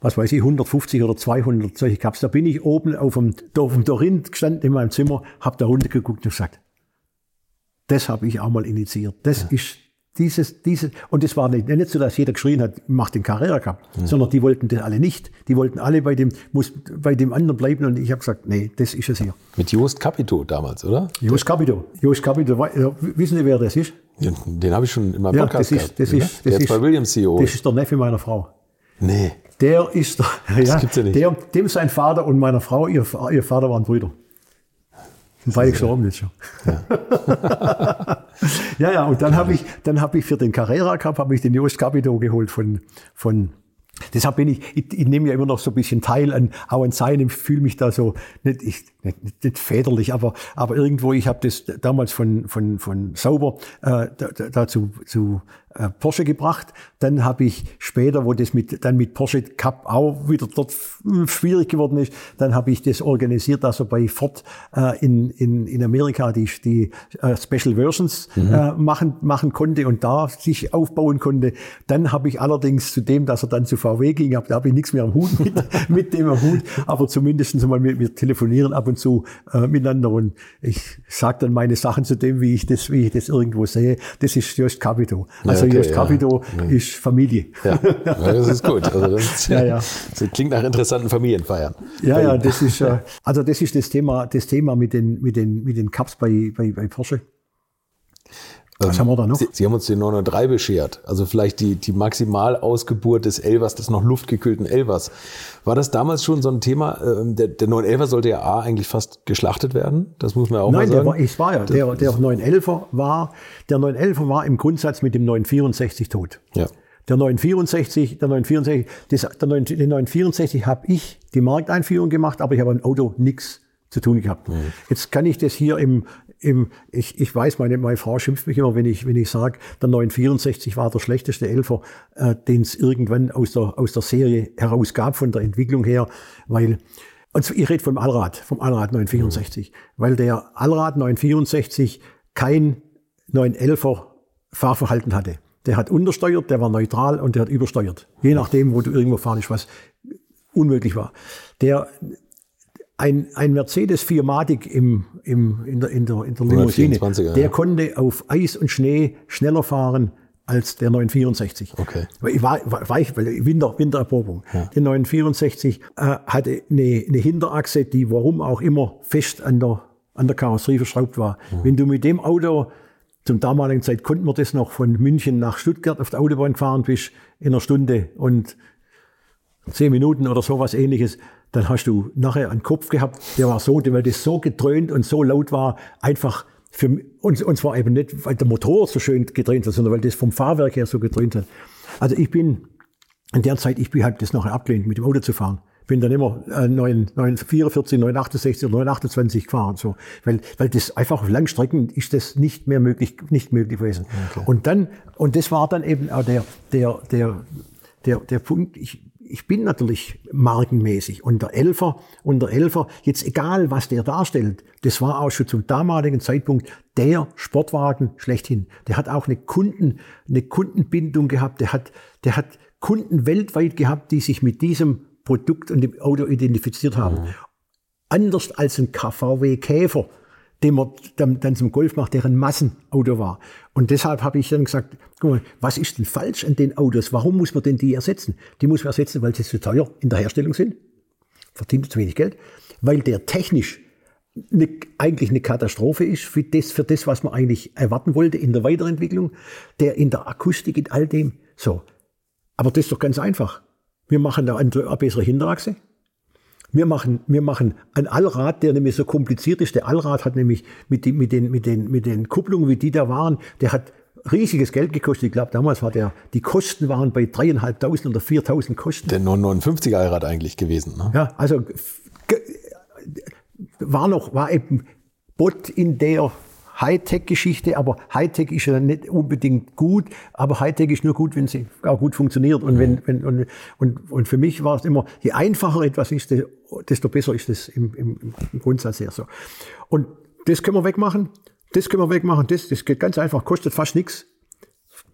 was weiß ich, 150 oder 200 solche Cups. Da bin ich oben auf dem, auf dem Dorin gestanden in meinem Zimmer, habe da runtergeguckt und gesagt, das habe ich auch mal initiiert. Das ja. ist dieses, dieses, und es war nicht, nicht so, dass jeder geschrien hat, mach den Carrera mhm. sondern die wollten das alle nicht. Die wollten alle bei dem, muss bei dem anderen bleiben und ich habe gesagt, nee, das ist es hier. Mit Jost Capito damals, oder? Jost Capito. Jost Capito, wissen Sie, wer das ist? Den, den habe ich schon in meinem ja, Podcast das ist, das gehabt. Ist, das der ist, bei Williams CEO. Das ist der Neffe meiner Frau. Nee. Der ist der, das ja, gibt's ja nicht. Der, dem sein Vater und meiner Frau, ihr, ihr Vater waren Brüder. Sind beide gestorben jetzt schon. Ja. ja, ja, und dann habe ich, dann habe ich für den Carrera Cup habe ich den Jost Capito geholt von, von, Deshalb bin ich, ich, ich nehme ja immer noch so ein bisschen teil an, auch an seinem, fühle mich da so, nicht, ich, nicht, nicht väterlich, aber, aber irgendwo, ich habe das damals von, von, von Sauber äh, dazu zu äh, Porsche gebracht. Dann habe ich später, wo das mit, dann mit Porsche Cup auch wieder dort schwierig geworden ist, dann habe ich das organisiert, dass er bei Ford äh, in, in, in Amerika die, die äh, Special Versions mhm. äh, machen, machen konnte und da sich aufbauen konnte. Dann habe ich allerdings zu dem, dass er dann zu VW ging, hab, da habe ich nichts mehr am Hut mit, mit dem am Hut, aber zumindest mal wir, wir telefonieren ab und zu äh, miteinander und ich sage dann meine Sachen zu dem, wie ich das, wie ich das irgendwo sehe. Das ist Jost Capito. Also Jost Capito ja. ist Familie. Ja. ja. das ist gut. Also das, ja, ja. das klingt nach interessanten Familienfeiern. Ja, ja, das ist, äh, also das ist das Thema, das Thema mit den, mit den, mit den Cups bei, bei, bei Porsche. Was haben wir da noch? Sie, Sie haben uns den 903 beschert. Also vielleicht die, die Maximalausgeburt des Elvers, des noch luftgekühlten Elvers. War das damals schon so ein Thema? Ähm, Der, der 911er sollte ja A eigentlich fast geschlachtet werden. Das muss man ja auch Nein, mal der sagen. war, es war ja, der, der 911er war, der 911er war im Grundsatz mit dem 964 tot. ja. Der 964, der 964, das, der 9, den 964 habe ich die Markteinführung gemacht, aber ich habe am Auto nichts zu tun gehabt. Jetzt kann ich das hier im, im ich, ich weiß, meine, meine Frau schimpft mich immer, wenn ich, wenn ich sage, der 964 war der schlechteste Elfer, äh, den es irgendwann aus der, aus der Serie heraus gab, von der Entwicklung her, weil, und ich rede vom Allrad, vom Allrad 964, weil der Allrad 964 kein 911er Fahrverhalten hatte. Der hat untersteuert, der war neutral und der hat übersteuert. Je nachdem, wo du irgendwo fahren ist, was unmöglich war. Der, ein, ein Mercedes 4matic im, im, in der, in der, in der Limousine, 124er, der ja. konnte auf Eis und Schnee schneller fahren als der 964. Okay. Ich war, war, ich, weil Winter, Wintererprobung. Der 964 äh, hatte eine, eine Hinterachse, die warum auch immer fest an der, an der Karosserie verschraubt war. Wenn du mit dem Auto zum damaligen Zeit konnten wir das noch von München nach Stuttgart auf der Autobahn gefahren bist in einer Stunde und zehn Minuten oder sowas ähnliches, dann hast du nachher einen Kopf gehabt, der war so, weil das so gedröhnt und so laut war, einfach für mi- und, zwar eben nicht, weil der Motor so schön gedreht hat, sondern weil das vom Fahrwerk her so gedröhnt hat. Also ich bin in der Zeit, ich bin halt das nachher abgelehnt, mit dem Auto zu fahren. Bin dann immer äh, 9, 944, 968 oder 928 gefahren, so. Weil, weil das einfach auf Langstrecken ist das nicht mehr möglich, nicht möglich gewesen. Und dann, und das war dann eben auch der, der, der, der, der Punkt, ich, ich bin natürlich markenmäßig und der Elfer und der Elfer, jetzt egal was der darstellt, das war auch schon zum damaligen Zeitpunkt der Sportwagen schlechthin. Der hat auch eine Kunden, eine Kundenbindung gehabt, der hat, der hat Kunden weltweit gehabt, die sich mit diesem Produkt und dem Auto identifiziert haben. Anders als ein KVW Käfer, den man dann, dann zum Golf macht, der ein Massenauto war. Und deshalb habe ich dann gesagt, guck mal, was ist denn falsch an den Autos? Warum muss man denn die ersetzen? Die muss man ersetzen, weil sie zu teuer in der Herstellung sind, verdient zu wenig Geld, weil der technisch eine, eigentlich eine Katastrophe ist für das, für das, was man eigentlich erwarten wollte in der Weiterentwicklung, der in der Akustik, in all dem. So. Aber das ist doch ganz einfach. Wir machen da eine, eine bessere Hinterachse. Wir machen, wir machen ein Allrad, der nämlich so kompliziert ist. Der Allrad hat nämlich mit, die, mit, den, mit, den, mit den Kupplungen, wie die da waren, der hat riesiges Geld gekostet. Ich glaube, damals war der, die Kosten waren bei dreieinhalbtausend oder viertausend Kosten. Der 959er Allrad eigentlich gewesen. Ne? Ja, also war noch, war eben Bot in der Hightech-Geschichte, aber Hightech ist ja nicht unbedingt gut, aber Hightech ist nur gut, wenn sie auch gut funktioniert. Und, wenn, wenn, und, und, und für mich war es immer, je einfacher etwas ist, de- desto besser ist es im, im, im Grundsatz her so. Und das können wir wegmachen, das können wir wegmachen, das, das geht ganz einfach, kostet fast nichts.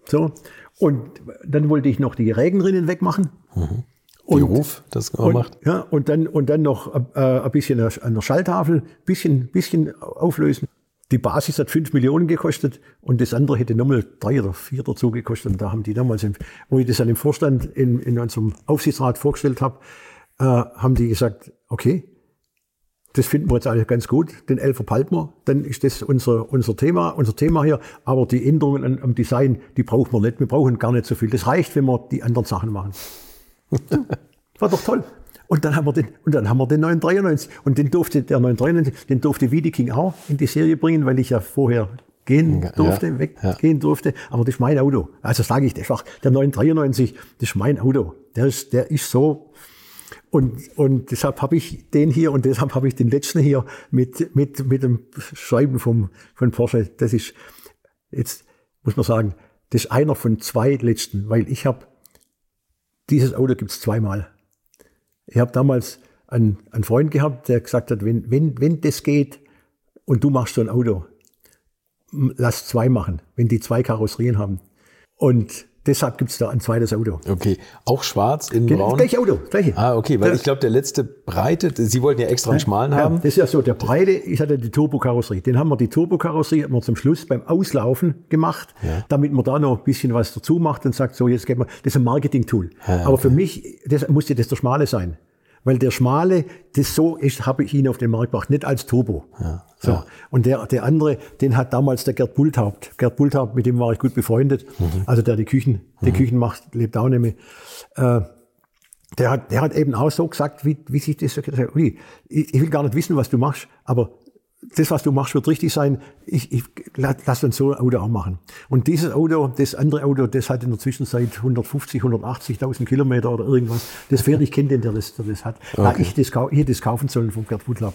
So. Und dann wollte ich noch die Regenrinnen wegmachen. Die Ruf, das Und, macht. ja, und dann, und dann noch äh, ein bisschen an der Schalltafel, bisschen, bisschen auflösen. Die Basis hat 5 Millionen gekostet und das andere hätte nochmal drei oder vier dazu gekostet. Und da haben die damals, wo ich das dann im Vorstand in, in unserem Aufsichtsrat vorgestellt habe, äh, haben die gesagt, okay, das finden wir jetzt alle ganz gut, den Elfer Paltmer, dann ist das unser, unser Thema, unser Thema hier. Aber die Änderungen am Design, die brauchen wir nicht. Wir brauchen gar nicht so viel. Das reicht, wenn wir die anderen Sachen machen. War doch toll. Und dann haben wir den, und dann haben wir den 993. Und den durfte, der 993, den durfte Wiedeking auch in die Serie bringen, weil ich ja vorher gehen Ja, durfte, ja. weggehen durfte. Aber das ist mein Auto. Also sage ich einfach, der 993, das ist mein Auto. Der ist, der ist so. Und, und deshalb habe ich den hier und deshalb habe ich den letzten hier mit, mit, mit dem Schreiben vom, von Porsche. Das ist, jetzt muss man sagen, das ist einer von zwei letzten, weil ich habe dieses Auto gibt's zweimal. Ich habe damals einen, einen Freund gehabt, der gesagt hat, wenn, wenn, wenn das geht und du machst so ein Auto, lass zwei machen, wenn die zwei Karosserien haben. Und deshalb gibt's da ein zweites Auto. Okay, auch schwarz in Genau, braun. Gleiche Auto, gleiche. Ah, okay, weil Das- ich glaube, der letzte breite, Sie wollten ja extra einen schmalen Ja, haben. das ist ja so, der breite, ich hatte die Turbokarosserie. Den haben wir, die Turbokarosserie haben wir zum Schluss beim Auslaufen gemacht, damit man da noch ein bisschen was dazu macht und sagt, so, jetzt geht man, das ist ein Marketing-Tool. Aber für mich, das musste das der Schmale sein. Weil der schmale, das so ist, habe ich ihn auf den Markt gebracht, nicht als Turbo. Ja, so. Ja. Und der, der andere, den hat damals der Gerd Bulthaupt. Gerd Bulthaupt, mit dem war ich gut befreundet. Mhm. Also der die Küchen, die mhm. Küchen macht, lebt auch nicht mehr. Äh, der hat, der hat eben auch so gesagt, wie, wie sich das so gesagt Uli, ich, ich will gar nicht wissen, was du machst, aber das, was du machst, wird richtig sein. Ich, ich lass uns so ein Auto auch machen. Und dieses Auto, das andere Auto, das hat in der Zwischenzeit 150, 180.000 Kilometer oder irgendwas. Das fährt, ich kenne den, der das, der das hat. Okay. Da ich das, ich hätte das kaufen sollen vom Gerd Woodlab.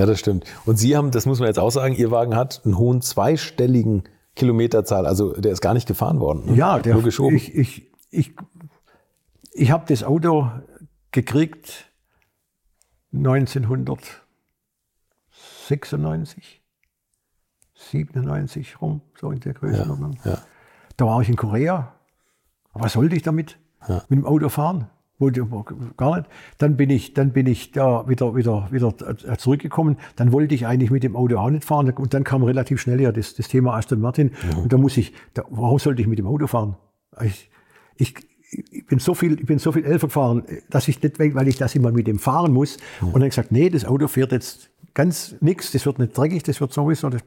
Ja, das stimmt. Und Sie haben, das muss man jetzt auch sagen, Ihr Wagen hat einen hohen zweistelligen Kilometerzahl, also der ist gar nicht gefahren worden. Ne? Ja, der, Nur geschoben. ich, ich, ich, ich habe das Auto gekriegt 1996, 97 rum, so in der Größenordnung. Ja, ja. Da war ich in Korea. Was sollte ich damit? Ja. Mit dem Auto fahren? Gar nicht. Dann bin ich, dann bin ich da wieder, wieder, wieder zurückgekommen. Dann wollte ich eigentlich mit dem Auto auch nicht fahren. Und dann kam relativ schnell ja das, das Thema Aston Martin. Mhm. Und da muss ich, da, warum sollte ich mit dem Auto fahren? Ich, ich, ich bin so viel, ich bin so viel älter gefahren, dass ich nicht, weil ich das immer mit dem fahren muss. Mhm. Und dann gesagt, nee, das Auto fährt jetzt ganz nichts. Das wird nicht dreckig, das wird sowieso. Das,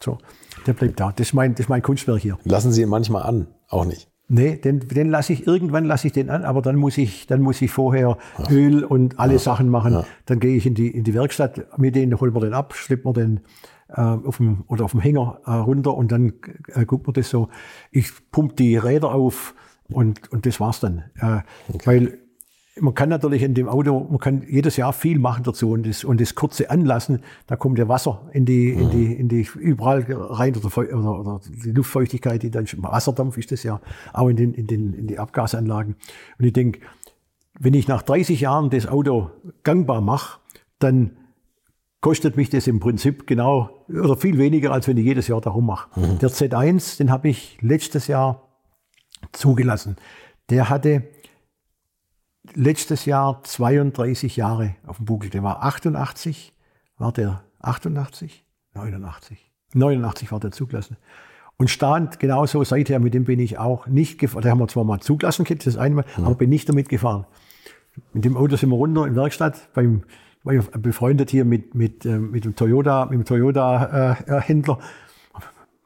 so, der bleibt da. Das ist mein, das ist mein Kunstwerk hier. Lassen Sie ihn manchmal an, auch nicht. Nee, den, den lasse ich, irgendwann lasse ich den an, aber dann muss ich, dann muss ich vorher ja. Öl und alle ja. Sachen machen. Ja. Dann gehe ich in die, in die Werkstatt mit denen, holen wir den ab, schleppen wir den äh, auf dem, oder auf dem Hänger äh, runter und dann äh, guckt man das so. Ich pumpe die Räder auf und, und das war's dann. Äh, okay. Weil man kann natürlich in dem Auto, man kann jedes Jahr viel machen dazu und das, und das kurze Anlassen, da kommt ja Wasser in die, in die, in die, überall rein oder, oder, oder die Luftfeuchtigkeit, die dann, Wasserdampf ist das ja, auch in den, in den, in die Abgasanlagen. Und ich denke, wenn ich nach 30 Jahren das Auto gangbar mache, dann kostet mich das im Prinzip genau oder viel weniger, als wenn ich jedes Jahr darum mache. Mhm. Der Z1, den habe ich letztes Jahr zugelassen. Der hatte letztes Jahr 32 Jahre auf dem Buckel. Der war 88, war der 88? 89. 89 war der zugelassen. Und stand genauso seither, mit dem bin ich auch nicht gefahren. Da haben wir zwar mal zugelassen, das einmal, mhm. aber bin nicht damit gefahren. Mit dem Auto sind wir runter in Werkstatt, beim, befreundet hier mit, mit, äh, mit dem Toyota, mit dem Toyota-Händler. Äh,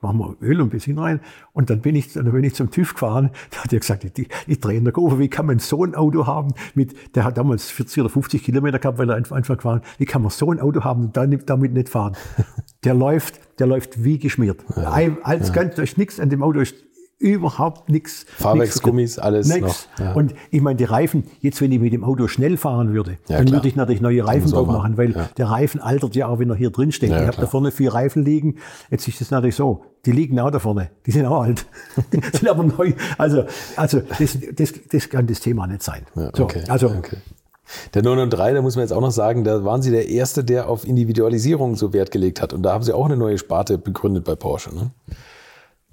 machen wir Öl und Benzin rein. Und dann bin ich, dann bin ich zum TÜV gefahren. Da hat er gesagt, ich, ich drehe in der Kurve, wie kann man so ein Auto haben? Mit, der hat damals 40 oder 50 Kilometer gehabt, weil er einfach gefahren. Wie kann man so ein Auto haben und dann, damit nicht fahren? Der läuft, der läuft wie geschmiert. Ja, als ja. ganz, da ist nichts an dem Auto, ist überhaupt nichts. Fahrwerksgummis, alles nix. noch. Ja. Und ich meine, die Reifen, jetzt wenn ich mit dem Auto schnell fahren würde, ja, dann klar. würde ich natürlich neue Reifen drauf machen, weil ja. der Reifen altert ja auch, wenn er hier drin steht. ich habe da vorne vier Reifen liegen. Jetzt ist es natürlich so, die liegen auch da vorne. Die sind auch alt. die sind aber neu. Also, also das, das, das kann das Thema nicht sein. so, okay. Also, okay. Der 903, da muss man jetzt auch noch sagen, da waren Sie der Erste, der auf Individualisierung so Wert gelegt hat. Und da haben Sie auch eine neue Sparte begründet bei Porsche. Ne?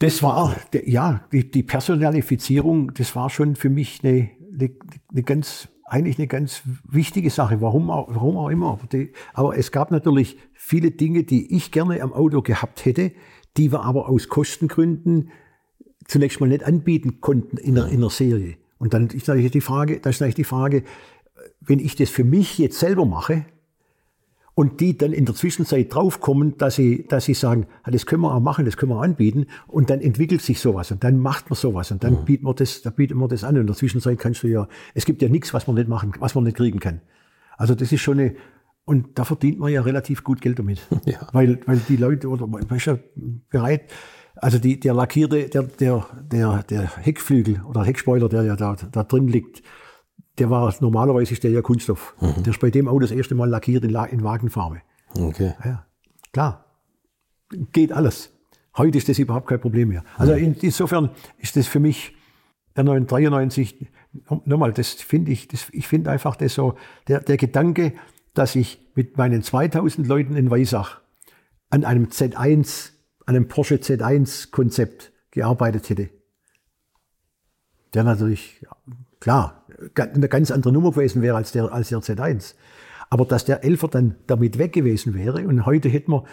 Das war, ja, die, die Personalifizierung, das war schon für mich eine, eine, eine ganz, eigentlich eine ganz wichtige Sache. Warum auch, warum auch immer. Aber, es gab natürlich viele Dinge, die ich gerne am Auto gehabt hätte, die wir aber aus Kostengründen zunächst mal nicht anbieten konnten in der, in der Serie. Und dann ist natürlich die Frage, da ist natürlich die Frage, wenn ich das für mich jetzt selber mache, und die dann in der Zwischenzeit draufkommen, dass sie, dass sie sagen, das können wir auch machen, das können wir anbieten und dann entwickelt sich sowas und dann macht man sowas und dann mhm. bieten wir das, da bieten wir das an und in der Zwischenzeit kannst du ja, es gibt ja nichts, was man nicht machen, was man nicht kriegen kann. Also das ist schon eine, und da verdient man ja relativ gut Geld damit. Ja. Weil, weil die Leute, oder man ist ja bereit, also die, der lackierte, der, der, der, der Heckflügel oder Heckspoiler, der ja da, da drin liegt, der war normalerweise ist der ja Kunststoff. Mhm. Der ist bei dem Auto das erste Mal lackiert in, in Wagenfarbe. Okay. Ja, klar. Geht alles. Heute ist das überhaupt kein Problem mehr. Also in, insofern ist das für mich der 993, nochmal, das finde ich, das, ich finde einfach das so, der, der Gedanke, dass ich mit meinen 2000 Leuten in Weisach an einem Z1, an einem Porsche Z1 Konzept gearbeitet hätte. Der natürlich, klar, eine ganz andere Nummer gewesen wäre als der, als der Z1. Aber dass der Elfer dann damit weg gewesen wäre und heute hätten wir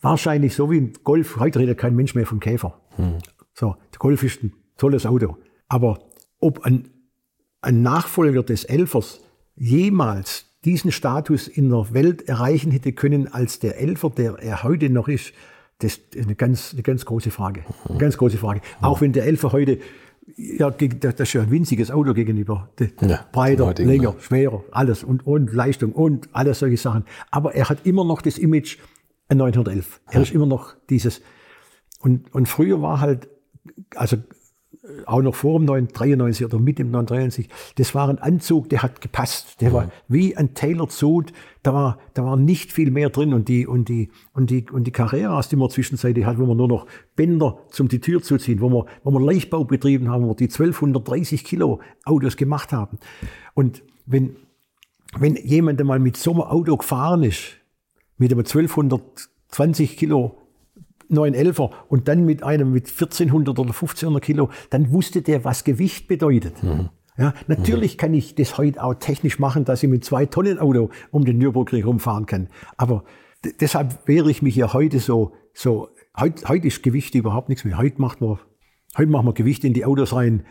wahrscheinlich so wie ein Golf, heute redet kein Mensch mehr vom Käfer. Hm. So, der Golf ist ein tolles Auto. Aber ob ein, ein Nachfolger des Elfers jemals diesen Status in der Welt erreichen hätte können als der Elfer, der er heute noch ist, das ist eine ganz, eine ganz große Frage. Eine ganz große Frage. Auch wenn der Elfer heute ja, das ist ja ein winziges Auto gegenüber. Ja, Breiter, länger, schwerer, alles und, und Leistung und alles solche Sachen. Aber er hat immer noch das Image 911. Er ja. ist immer noch dieses. Und, und früher war halt, also auch noch vor dem 993 oder mit dem 993, das war ein Anzug, der hat gepasst. Der ja. war wie ein Taylor Suit. Da war, da war nicht viel mehr drin. Und die, und die, und die, und die Carreras, die man zwischenzeitlich hat, wo man nur noch Bänder zum die Tür zuziehen, wo wir, wo wir Leichtbau betrieben haben, wo wir die 1230 Kilo Autos gemacht haben. Und wenn, wenn jemand einmal mit so einem Auto gefahren ist, mit einem 1220 Kilo 911er und dann mit einem mit 1400 oder 1500 Kilo, dann wusste der, was Gewicht bedeutet. Mhm. Ja, natürlich mhm. kann ich das heute auch technisch machen, dass ich mit zwei Tonnen Auto um den Nürburgring rumfahren kann. Aber deshalb wehre ich mich ja heute so, so, heute, heute ist Gewicht überhaupt nichts mehr. Heute macht man, heute machen wir Gewicht in die Autos rein,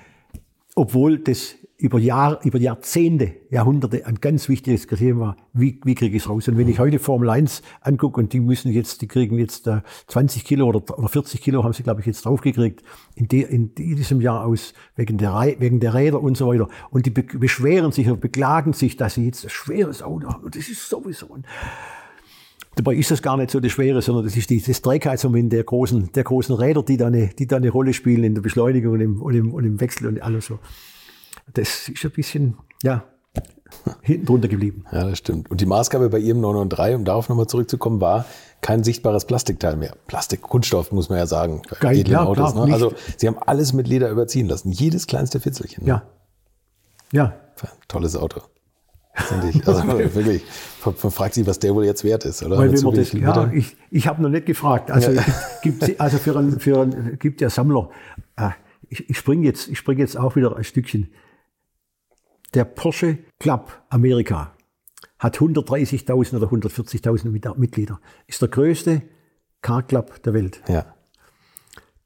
obwohl das über, Jahr, über Jahrzehnte, Jahrhunderte ein ganz wichtiges Kriterium war, wie, wie kriege ich es raus? Und wenn ich heute Formel 1 angucke und die müssen jetzt, die kriegen jetzt äh, 20 Kilo oder, oder 40 Kilo haben sie, glaube ich, jetzt draufgekriegt in, de, in diesem Jahr aus, wegen der, wegen der Räder und so weiter. Und die be beschweren sich und beklagen sich, dass sie jetzt ein schweres Auto haben. Und das ist sowieso ein, Dabei ist das gar nicht so das Schwere, sondern das ist die, das Trägheitsmoment der großen, der großen Räder, die da eine, die da eine Rolle spielen in der Beschleunigung und im, und im, und im Wechsel und alles so das ist ein bisschen, ja, hinten drunter geblieben. Ja, das stimmt. Und die Maßgabe bei Ihrem 993, um darauf nochmal zurückzukommen, war kein sichtbares Plastikteil mehr. Plastik, Kunststoff, muss man ja sagen. Geil, ja, Autos, klar, ne? Also Sie haben alles mit Leder überziehen lassen. Jedes kleinste Fitzelchen. Ne? Ja. Ja. Tolles Auto. Ich. Also wirklich, man fragt sich, was der wohl jetzt wert ist, oder? Weil man das, ja, ich, ich habe noch nicht gefragt. Also, ja. gibt, also für einen, für einen, gibt der Sammler, äh, ich, ich springe jetzt, ich spring jetzt auch wieder ein Stückchen. Der Porsche Club Amerika hat 130.000 oder 140.000 Mitglieder. Ist der größte Car Club der Welt. Ja.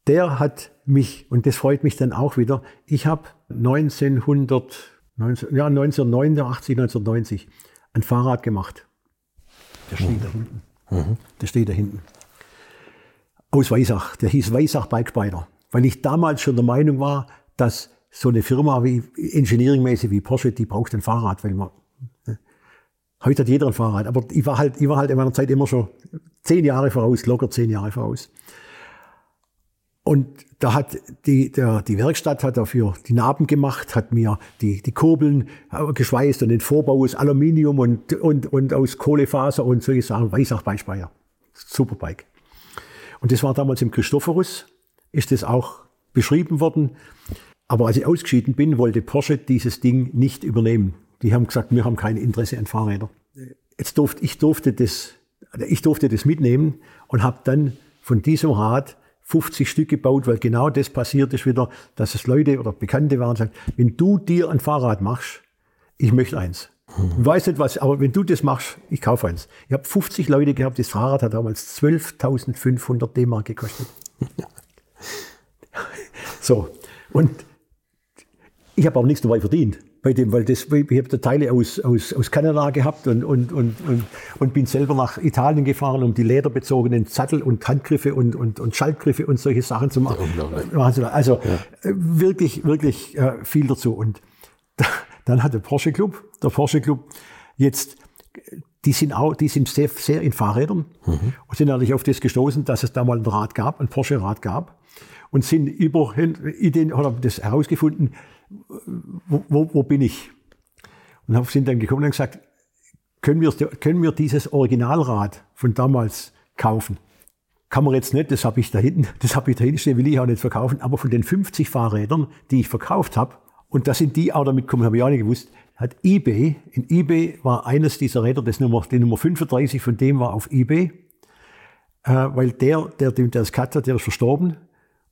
Der hat mich, und das freut mich dann auch wieder, ich habe 1900, 19, ja, 1989, 1990 ein Fahrrad gemacht. Der steht mhm. da hinten. Mhm. Der steht da hinten. Aus Weisach. Der hieß Weisach Bike Spider weil ich damals schon der Meinung war, dass so eine Firma wie engineeringmäßig wie Porsche, die braucht ein Fahrrad, weil man ne? heute hat jeder ein Fahrrad, aber ich war halt, ich war halt in meiner Zeit immer schon zehn Jahre voraus, locker zehn Jahre voraus. Und da hat die, der, die Werkstatt hat dafür die Narben gemacht, hat mir die, die Kurbeln geschweißt und den Vorbau aus Aluminium und, und, und aus Kohlefaser und solche Sachen. Weissach Beispeier. Super Bike. Und das war damals im Christophorus, ist das auch beschrieben worden. Aber als ich ausgeschieden bin, wollte Porsche dieses Ding nicht übernehmen. Die haben gesagt, wir haben kein Interesse an Fahrrädern. Jetzt durfte ich durfte das, ich durfte das mitnehmen und habe dann von diesem Rad 50 Stück gebaut, weil genau das passiert ist wieder, dass es Leute oder Bekannte waren und sagen, wenn du dir ein Fahrrad machst, ich möchte eins. Ich weiß nicht was, aber wenn du das machst, ich kaufe eins. Ich habe 50 Leute gehabt, das Fahrrad hat damals 12.500 D-Mark gekostet. so, und ich habe auch nichts dabei verdient bei dem, weil das, ich habe da Teile aus, aus, aus Kanada gehabt und, und, und, und, und bin selber nach Italien gefahren, um die lederbezogenen Sattel und Handgriffe und, und, und Schaltgriffe und solche Sachen zu machen. Also ja. Äh, wirklich, wirklich äh, viel dazu. Und da, dann hat der Porsche Club, der Porsche Club jetzt die sind auch, die sind sehr, sehr in Fahrrädern mhm. und sind natürlich auf das gestoßen, dass es da mal ein Rad gab, ein Porsche-Rad gab und sind über Ideen, haben das herausgefunden, wo, wo, wo bin ich? Und sind dann gekommen und gesagt, können wir, können wir dieses Originalrad von damals kaufen? Kann man jetzt nicht, das habe ich da hinten, das habe ich da hinten stehen, will ich auch nicht verkaufen, aber von den 50 Fahrrädern, die ich verkauft habe, und da sind die auch damit gekommen, habe ich auch nicht gewusst, hat eBay, in eBay war eines dieser Räder, das Nummer, die Nummer 35 von dem war auf eBay, äh, weil der, der, der das gehabt hat, der ist verstorben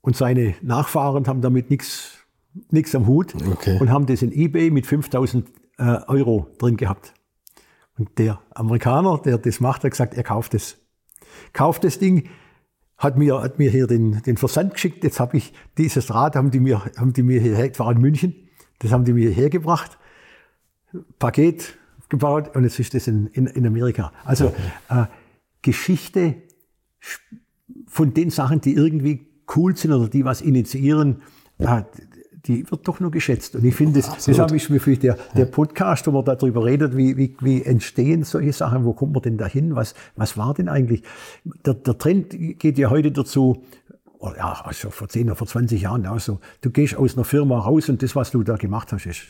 und seine Nachfahren haben damit nichts nichts am Hut okay. und haben das in eBay mit 5000 äh, Euro drin gehabt. Und der Amerikaner, der das macht, hat gesagt, er kauft es. Kauft das Ding, hat mir, hat mir hier den, den Versand geschickt. Jetzt habe ich dieses Rad, haben die mir, haben die mir hierher, ich war in München, das haben die mir hierher gebracht, Paket gebaut und jetzt ist das in, in, in Amerika. Also okay. äh, Geschichte von den Sachen, die irgendwie cool sind oder die was initiieren, äh, die wird doch nur geschätzt. Und ich finde, das, deshalb ist mir für der, der Podcast, wo man darüber redet, wie, wie, wie entstehen solche Sachen, wo kommt man denn dahin, was, was war denn eigentlich? Der, der Trend geht ja heute dazu, oh ja, also vor 10 oder vor 20 Jahren auch so, du gehst aus einer Firma raus und das, was du da gemacht hast, ist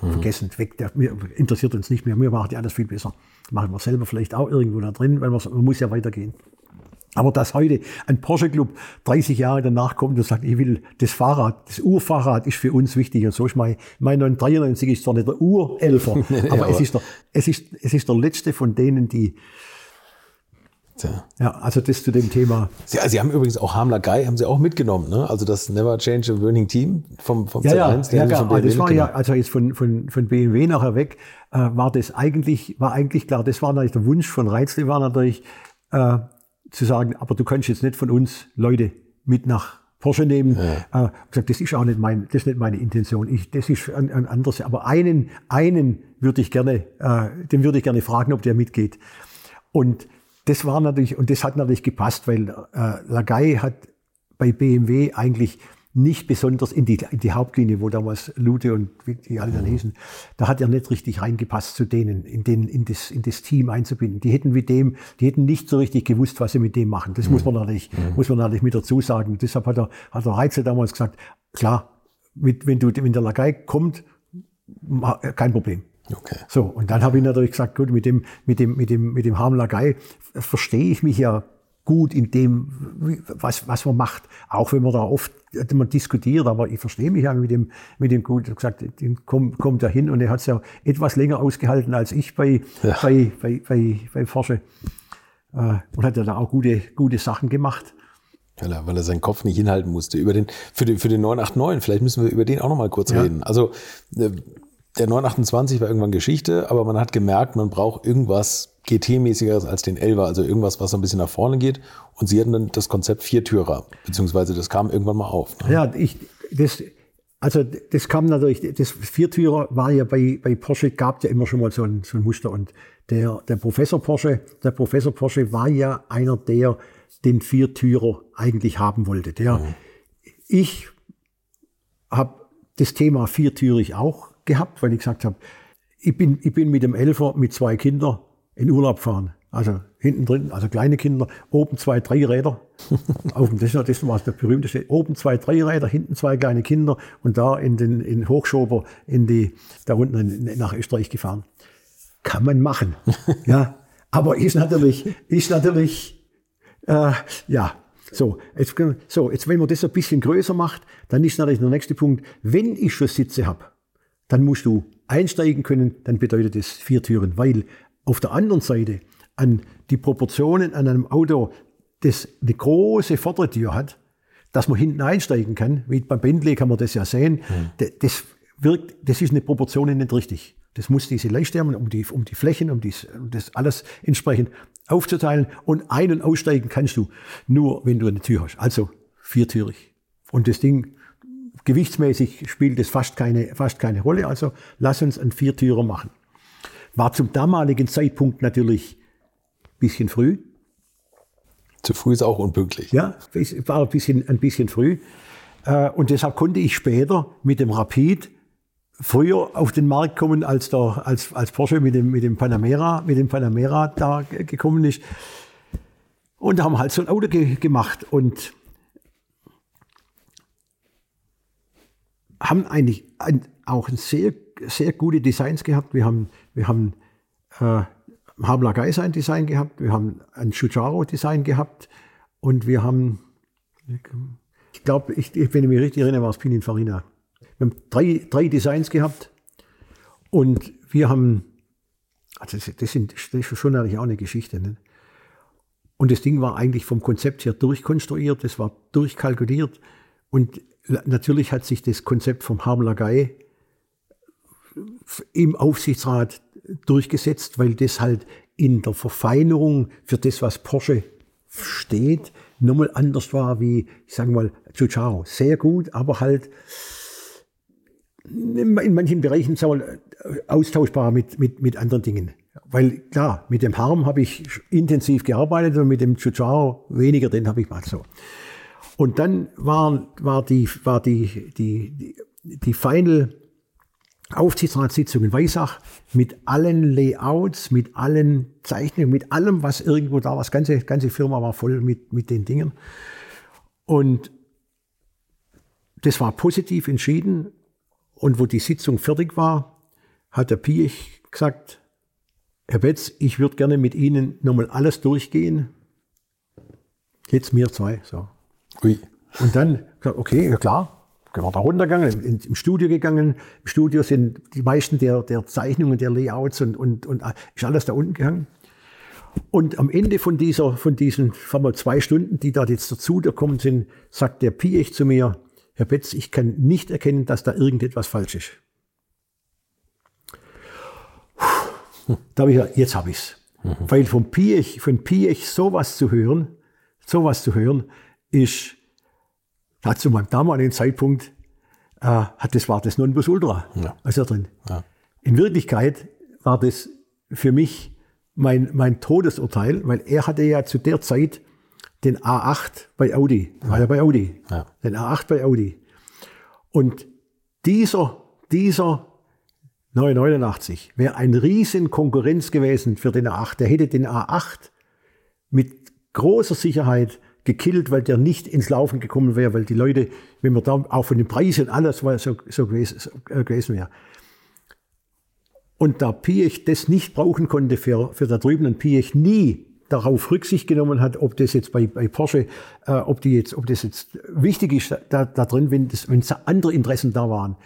mhm. vergessen, weg, der, mir, interessiert uns nicht mehr, wir machen ja alles viel besser. Machen wir selber vielleicht auch irgendwo da drin, weil man muss ja weitergehen. Aber dass heute ein Porsche Club 30 Jahre danach kommt und sagt, ich will das Fahrrad, das Urfahrrad ist für uns wichtig. Und so ist mein, mein 993 ist zwar nicht der Urelfer, aber, aber es, ist der, es, ist, es ist der letzte von denen, die, Tja. Ja, also das zu dem Thema. Sie, Sie haben übrigens auch Hamler Guy, haben Sie auch mitgenommen, ne? Also das Never Change a Winning Team vom, vom ja, Z1. Ja, ja, ja also das war ja, also jetzt von, von, von BMW nachher weg, äh, war das eigentlich, war eigentlich klar, das war natürlich der Wunsch von Reizle, war natürlich, äh, zu sagen, aber du kannst jetzt nicht von uns Leute mit nach Porsche nehmen. Ja. Äh, gesagt, das ist auch nicht mein, das ist nicht meine Intention. Ich, das ist ein, ein anderes. Aber einen, einen würde ich gerne, äh, den würde ich gerne fragen, ob der mitgeht. Und das war natürlich, und das hat natürlich gepasst, weil äh, Lagai hat bei BMW eigentlich nicht besonders in die, in die Hauptlinie, wo damals Lute und die alle dann hießen, da hat er nicht richtig reingepasst zu denen, in, den, in, das, in das Team einzubinden. Die hätten mit dem, die hätten nicht so richtig gewusst, was sie mit dem machen. Das mhm. muss man natürlich, mhm. muss man natürlich mit dazu sagen. Deshalb hat er, hat der Reitzel damals gesagt, klar, mit, wenn du, wenn der Lagai kommt, kein Problem. Okay. So, und dann habe ich natürlich gesagt, gut, mit dem, mit dem, mit dem, mit dem Harm Lagai verstehe ich mich ja gut in dem, was, was man macht. Auch wenn man da oft man diskutiert, aber ich verstehe mich ja mit dem, mit dem gut. Ich gesagt, den kommt, kommt er hin und er hat es ja etwas länger ausgehalten als ich bei, ja. bei, bei, bei, bei Forsche. Äh, und hat ja da auch gute, gute Sachen gemacht. Weil er, weil er seinen Kopf nicht hinhalten musste. Über den, für, den, für den 989, vielleicht müssen wir über den auch noch mal kurz ja. reden. Also äh, der 928 war irgendwann Geschichte, aber man hat gemerkt, man braucht irgendwas GT-mäßigeres als den 11er, also irgendwas, was ein bisschen nach vorne geht. Und sie hatten dann das Konzept Viertürer, beziehungsweise das kam irgendwann mal auf. Ne? Ja, ich, das, also das kam natürlich, das Viertürer war ja bei, bei Porsche, gab ja immer schon mal so ein, so ein Muster. Und der, der Professor Porsche, der Professor Porsche war ja einer, der den Viertürer eigentlich haben wollte. Der, mhm. Ich habe das Thema viertürig auch gehabt, weil ich gesagt habe, ich bin, ich bin mit dem Elfer mit zwei Kindern in Urlaub fahren. Also hinten drin, also kleine Kinder, oben zwei, drei Räder. Auf dem, das, das war der berühmteste. Oben zwei, drei Räder, hinten zwei kleine Kinder und da in den in Hochschober in die, da unten in, nach Österreich gefahren. Kann man machen. ja. Aber ist natürlich, ist natürlich, äh, ja, so, jetzt, so, jetzt, wenn man das ein bisschen größer macht, dann ist natürlich der nächste Punkt, wenn ich schon Sitze habe, dann musst du einsteigen können, dann bedeutet das vier Türen, weil auf der anderen Seite an die Proportionen an einem Auto, das eine große Vordertür hat, dass man hinten einsteigen kann, wie beim Bentley kann man das ja sehen, mhm. das wirkt, das ist eine Proportion nicht richtig. Das muss diese Leichtärmen um die, um die Flächen, um, dies, um das alles entsprechend aufzuteilen und ein- und aussteigen kannst du nur, wenn du eine Tür hast. Also viertürig. Und das Ding, gewichtsmäßig spielt es fast keine, fast keine Rolle. Also lass uns einen Viertürer machen. War zum damaligen Zeitpunkt natürlich ein bisschen früh. Zu früh ist auch unpünktlich. Ja, es war ein bisschen, ein bisschen früh. Äh, und deshalb konnte ich später mit dem Rapid früher auf den Markt kommen, als, der, als, als Porsche mit dem, mit dem Panamera, mit dem Panamera da gekommen ist. Und da haben wir halt so ein Auto ge gemacht und haben eigentlich ein, auch sehr, sehr gute Designs gehabt. Wir haben, wir haben äh, Habla Geis ein Design gehabt, wir haben ein Chucharo Design gehabt und wir haben, ich glaube, ich, wenn ich mich richtig erinnere, war es Pininfarina. Wir haben drei, drei Designs gehabt und wir haben, also das, das, sind, das ist schon eigentlich auch eine Geschichte. Ne? Und das Ding war eigentlich vom Konzept her durchkonstruiert, das war durchkalkuliert und natürlich hat sich das Konzept vom Harmlagei im Aufsichtsrat durchgesetzt, weil das halt in der Verfeinerung für das, was Porsche steht, nochmal anders war wie, ich sage mal, Giugiaro. Sehr gut, aber halt in manchen Bereichen mal, austauschbar mit, mit, mit anderen Dingen. Weil klar, mit dem Harm habe ich intensiv gearbeitet und mit dem Giugiaro weniger, den habe ich mal so. Und dann war, war, die, war die, die, die, die Final Aufsichtsratssitzung in Weissach mit allen Layouts, mit allen Zeichnungen, mit allem, was irgendwo da war. Das ganze, ganze Firma war voll mit, mit den Dingen. Und das war positiv entschieden. Und wo die Sitzung fertig war, hat der Piech gesagt, Herr Betz, ich würde gerne mit Ihnen nochmal alles durchgehen. Jetzt mir zwei. So. Ui. Und dann, okay, ja klar, war da runtergegangen, im Studio gegangen. Im Studio sind die meisten der, der Zeichnungen, der Layouts und, und, und äh, ist alles da unten gegangen. Und am Ende von dieser, von diesen, sagen wir, zwei Stunden, die da jetzt dazu gekommen sind, sagt der Piech zu mir, Herr Betz, ich kann nicht erkennen, dass da irgendetwas falsch ist. Da habe ich gesagt, jetzt habe ich's. Mhm. Weil vom Piech, von Piech sowas zu hören, sowas zu hören, ist hat zu meinem damaligen Zeitpunkt, äh, hat das war das Nonplusultra, ja. also drin. Ja. In Wirklichkeit war das für mich mein, mein Todesurteil, weil er hatte ja zu der Zeit den A8 bei Audi, ja. war ja bei Audi, ja. den A8 bei Audi. Und dieser, dieser 989 wäre ein riesen Konkurrenz gewesen für den A8. Der hätte den A8 mit großer Sicherheit gekillt, weil der nicht ins Laufen gekommen wäre, weil die Leute, wenn man da auch von den Preisen alles war so, so gewesen, so äh, gewesen wäre. Und da Piech das nicht brauchen konnte für, für da drüben und Piech nie darauf Rücksicht genommen hat, ob das jetzt bei, bei Porsche, äh, ob, die jetzt, ob das jetzt wichtig ist da, da drin, wenn, das, wenn andere Interessen da waren,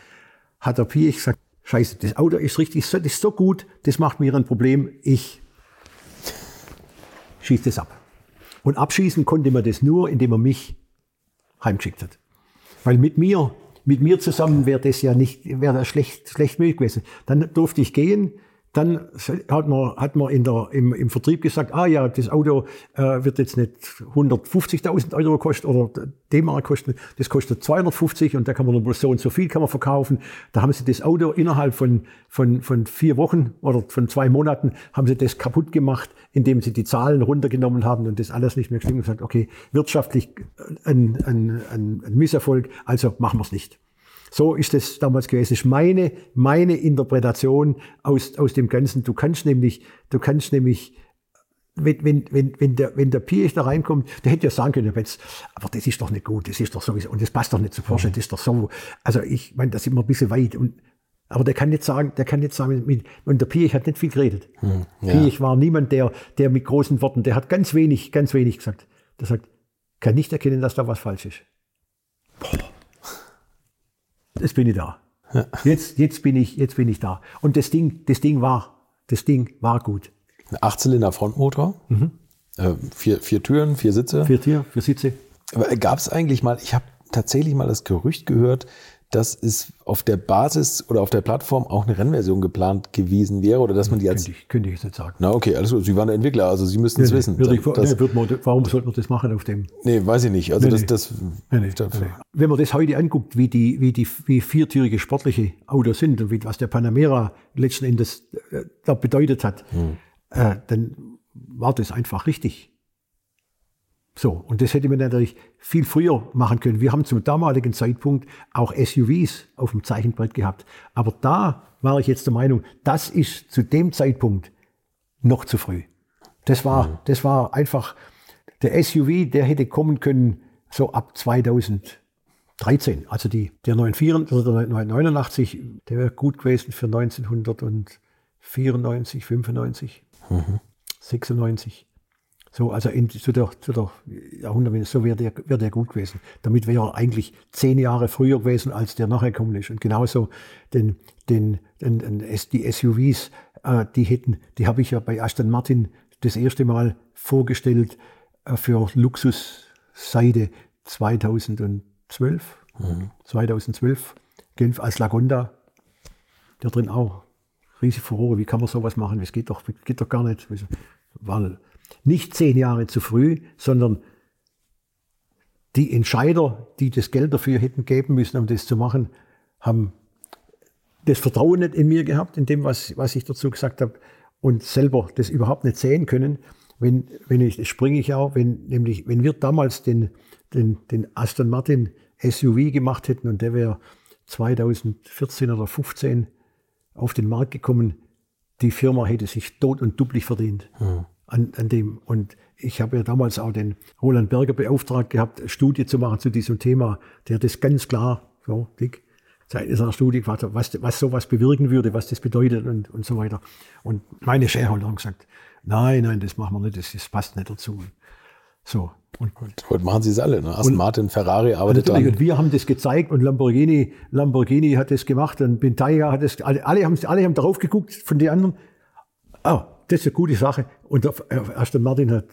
hat der Piech gesagt, scheiße, das Auto ist richtig, das ist so gut, das macht mir ein Problem, ich schieße das ab. Und abschießen konnte man das nur, indem er mich heimgeschickt hat. Weil mit mir, mit mir zusammen wäre das ja nicht, wäre das schlecht, schlecht möglich gewesen. Dann durfte ich gehen, dann hat man, hat man in der, im, im Vertrieb gesagt, ah ja, das Auto äh, wird jetzt nicht 150.000 Euro kosten oder D-Mark kosten, das kostet 250 und da kann man nur so und so viel kann man verkaufen. Da haben sie das Auto innerhalb von, von, von vier Wochen oder von zwei Monaten haben sie das kaputt gemacht, indem sie die Zahlen runtergenommen haben und das alles nicht mehr gestimmt und gesagt, okay, wirtschaftlich ein, ein, ein, ein Misserfolg, also machen wir es nicht. So ist es damals gewesen. Das ist meine, meine Interpretation aus, aus dem Ganzen. Du kannst nämlich, du kannst nämlich wenn, wenn, wenn, wenn, der, wenn der Piech da reinkommt, der hätte ja sagen können, jetzt, aber das ist doch nicht gut, das ist doch sowieso, und das passt doch nicht zu Porsche, das ist doch so. Also ich meine, das ist immer ein bisschen weit. Und, aber der kann nicht sagen, der kann nicht sagen, mit, und der Piech hat nicht viel geredet. Hm, ja. Piech war niemand, der, der mit großen Worten, der hat ganz wenig, ganz wenig gesagt. Der sagt, kann nicht erkennen, dass da was falsch ist. Boah. Jetzt bin ich da. Ja. Jetzt, jetzt bin ich, jetzt bin ich da. Und das Ding, das Ding war, das Ding war gut. Ein Achtzylinder Frontmotor. Mhm. Äh, vier, vier Türen, vier Sitze. Vier Türen, vier Sitze. Gab es eigentlich mal, ich habe tatsächlich mal das Gerücht gehört, dass es auf der Basis oder auf der Plattform auch eine Rennversion geplant gewesen wäre oder dass man die als. Könnte ich, könnte ich jetzt nicht sagen. Na, okay, alles gut. Sie waren der Entwickler, also Sie müssten es nee, wissen. Ich, das, nee, man, warum sollte man das machen auf dem? Nee, weiß ich nicht. Also nee, das, das, das Wenn man das heute anguckt, wie die, wie die wie viertürige sportliche Autos sind und wie, was der Panamera letzten Endes äh, da bedeutet hat, hm. äh, dann war das einfach richtig. So, und das hätte man natürlich viel früher machen können. Wir haben zum damaligen Zeitpunkt auch SUVs auf dem Zeichenbrett gehabt. Aber da war ich jetzt der Meinung, das ist zu dem Zeitpunkt noch zu früh. Das war, mhm. das war einfach, der SUV, der hätte kommen können so ab 2013. Also die, der 984 oder der 989, der wäre gut gewesen für 1994, 95, mhm. 96. So, also in, zu der, zu der Jahrhundertwende, so wäre der, wär der gut gewesen. Damit wäre er eigentlich zehn Jahre früher gewesen, als der nachher gekommen ist. Und genauso den, den, den, den die SUVs, äh, die hätten, die habe ich ja bei Aston Martin das erste Mal vorgestellt äh, für Luxusseite 2012. Mhm. 2012, Genf als Lagonda. Der drin auch. Riesig Furore, wie kann man sowas machen? Das geht doch, geht doch gar nicht. War nicht zehn Jahre zu früh, sondern die Entscheider, die das Geld dafür hätten geben müssen, um das zu machen, haben das Vertrauen nicht in mir gehabt, in dem, was, was ich dazu gesagt habe, und selber das überhaupt nicht sehen können. Wenn, wenn ich, das springe ich auch, wenn, nämlich, wenn wir damals den, den, den Aston Martin SUV gemacht hätten und der wäre 2014 oder 2015 auf den Markt gekommen, die Firma hätte sich tot und dublich verdient. Mhm an, an dem. Und ich habe ja damals auch den Roland Berger beauftragt gehabt, eine Studie zu machen zu diesem Thema, der das ganz klar, so dick, in seiner Studie gefragt was, was sowas bewirken würde, was das bedeutet und, und so weiter. Und meine Shareholder haben gesagt, nein, nein, das machen wir nicht, das, das passt nicht dazu. So. Und, Heute machen sie es alle, ne? Aston Martin, Ferrari arbeitet dran. Und wir haben das gezeigt und Lamborghini, Lamborghini hat das gemacht und Bentayga hat das, alle, alle haben, alle haben drauf geguckt von den anderen. Oh, das ist eine gute Sache. Und der Aston Martin hat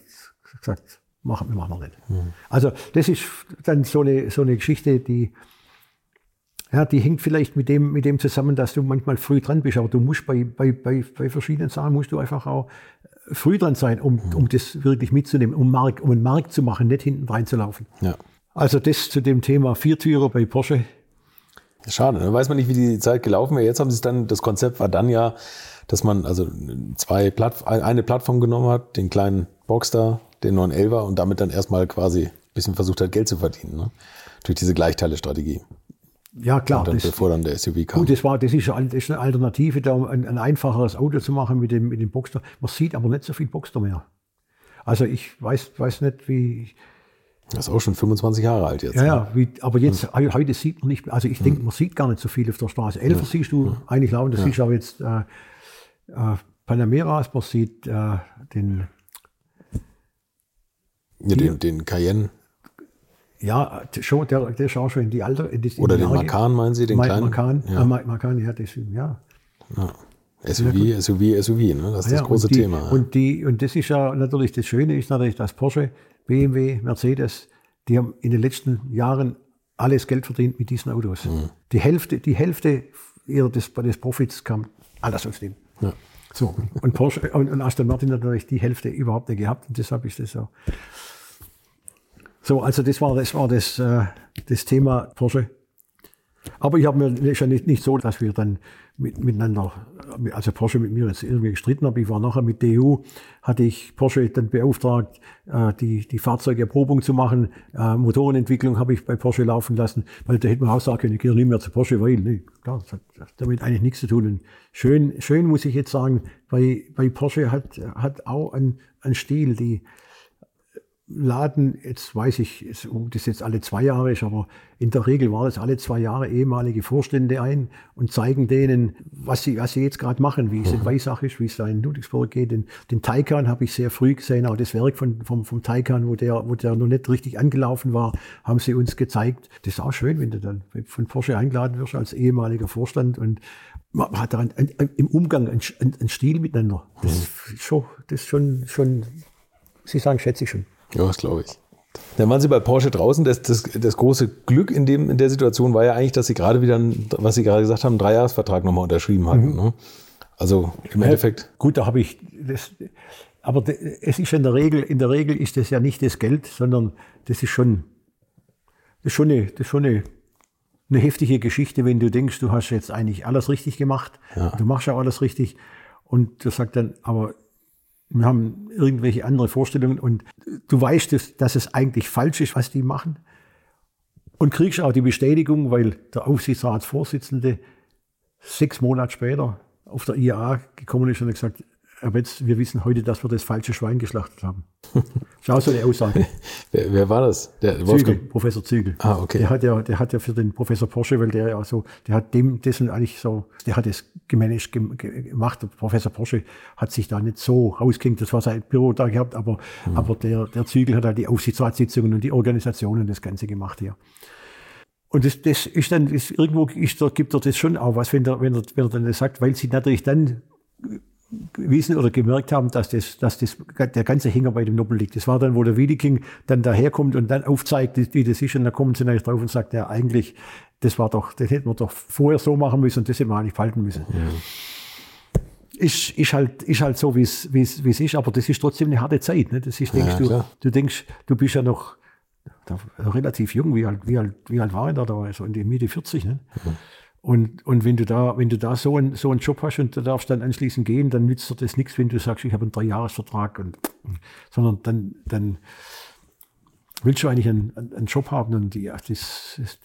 gesagt, machen wir machen wir nicht. Mhm. Also das ist dann so eine, so eine Geschichte, die, ja, die hängt vielleicht mit dem, mit dem zusammen, dass du manchmal früh dran bist, aber du musst bei, bei, bei, bei verschiedenen Sachen musst du einfach auch früh dran sein, um, mhm. um das wirklich mitzunehmen, um, Markt, um einen Markt zu machen, nicht hinten reinzulaufen. Ja. Also das zu dem Thema Viertürer bei Porsche. Schade, da ne? weiß man nicht, wie die Zeit gelaufen wäre. Jetzt haben sie es dann, das Konzept war dann ja, dass man also zwei Platt, eine Plattform genommen hat, den kleinen Boxster, den 911er und damit dann erstmal quasi ein bisschen versucht hat, Geld zu verdienen. Ne? Durch diese Gleichteile-Strategie. Ja, klar. Und dann, das, bevor dann der SUV kam. Gut, das, war, das, ist, das ist eine Alternative, da ein, ein, einfacheres Auto zu machen mit dem, mit dem Boxster. Man sieht aber nicht so viel Boxster mehr. Also ich weiß, weiß nicht, wie. Das ist auch schon 25 Jahre alt jetzt. Ja, ja, wie, aber jetzt, hm. heute sieht man nicht mehr, also ich hm. denke, man sieht gar nicht so viel auf der Straße. Elfer ja. siehst du hm. eigentlich laufen, das ja. siehst du aber jetzt äh, äh, Panameras, man sieht äh, den, ja, den, den Cayenne. Ja, schon, der, der auch schon in die alte. In die, Oder den Jahre. Macan, meinen Sie, den Ma kleinen? Macan, ja. Äh, Macan, ja, das, ja. ja. SUV, SUV, SUV, ne? das ist ja, das große und die, Thema. Und, die, und das ist ja natürlich das Schöne, ist natürlich, dass Porsche, BMW, Mercedes, die haben in den letzten Jahren alles Geld verdient mit diesen Autos. Mhm. Die Hälfte, die Hälfte ihrer des, des Profits kam alles aus dem. Ja. So, und Porsche und, und Aston Martin hat natürlich die Hälfte überhaupt nicht gehabt und deshalb ist das so. So, also das war das, war das, äh, das Thema Porsche. Aber ich habe mir ja nicht, nicht so, dass wir dann mit, miteinander, also Porsche mit mir jetzt irgendwie gestritten habe. Ich war nachher mit DU, hatte ich Porsche dann beauftragt, äh, die, die Fahrzeugerprobung zu machen. Äh, Motorenentwicklung habe ich bei Porsche laufen lassen, weil da hätte man auch sagen können, ich gehe nie mehr zu Porsche, weil, nee, klar, das hat damit eigentlich nichts zu tun. Und schön, schön muss ich jetzt sagen, bei, bei Porsche hat, hat auch ein, ein Stil, die, laden, jetzt weiß ich, ob das jetzt alle zwei Jahre ist, aber in der Regel war das alle zwei Jahre ehemalige Vorstände ein und zeigen denen, was sie, was sie jetzt gerade machen, wie es in Weissach ist, wie es da in Ludwigsburg geht. Den, den Taycan habe ich sehr früh gesehen, auch das Werk von, vom, vom Taycan, wo der, wo der noch nicht richtig angelaufen war, haben sie uns gezeigt. Das ist auch schön, wenn du dann von Porsche eingeladen wirst als ehemaliger Vorstand und man hat da ein, ein, im Umgang einen ein Stil miteinander. Das ist schon, das ist schon, schon, Sie sagen, schätze ich schon. Ja, das glaube ich. Dann waren Sie bei Porsche draußen. Das, das, das große Glück in, dem, in der Situation war ja eigentlich, dass Sie gerade wieder, was Sie gerade gesagt haben, einen Dreijahresvertrag nochmal unterschrieben hatten. Mhm. Ne? Also im Endeffekt. Ja, gut, da habe ich das. Aber es ist in der Regel, in der Regel ist das ja nicht das Geld, sondern das ist schon, das ist schon eine, das ist schon eine, eine heftige Geschichte, wenn du denkst, du hast jetzt eigentlich alles richtig gemacht. Ja. Du machst ja alles richtig. Und du sagst dann, aber wir haben irgendwelche andere Vorstellungen und du weißt, dass, dass es eigentlich falsch ist, was die machen. Und kriegst auch die Bestätigung, weil der Aufsichtsratsvorsitzende sechs Monate später auf der IAA gekommen ist und gesagt, aber jetzt, wir wissen heute, dass wir das falsche Schwein geschlachtet haben. Das auch so eine Aussage. wer, wer, war das? Der Zügel, Professor Zügel. Ah, okay. Der hat ja, der hat ja für den Professor Porsche, weil der ja so, der hat dem dessen eigentlich so, der hat es gemanagt gemacht. Der Professor Porsche hat sich da nicht so rausgehängt, das war sein Büro da gehabt, aber, mhm. aber der, der Zügel hat halt die Aufsichtsratssitzungen und die Organisationen das Ganze gemacht hier. Und das, das ist dann, ist, irgendwo ist, gibt er das schon auch was, wenn er, wenn er, wenn er dann sagt, weil sie natürlich dann wissen oder gemerkt haben, dass, das, dass das, der ganze Hänger bei dem Nobel liegt. Das war dann, wo der Wiedeking dann daherkommt und dann aufzeigt, wie das ist. Und dann kommen sie natürlich drauf und sagt, ja, eigentlich, das war doch, das hätten wir doch vorher so machen müssen und das hätten wir eigentlich falten müssen. Ja. Ist, ist, halt, ist halt so, wie es, ist, aber das ist trotzdem eine harte Zeit. Ne? Das ist, denkst ja, du, du denkst, du bist ja noch relativ jung, wie alt, wie alt, wie alt war er da? da also in die Mitte 40. Ne? Mhm. Und, und wenn du da, wenn du da so, ein, so einen Job hast und du darfst dann anschließend gehen, dann nützt dir das nichts, wenn du sagst, ich habe einen Dreijahresvertrag, und, sondern dann, dann willst du eigentlich einen, einen Job haben und die, das, das,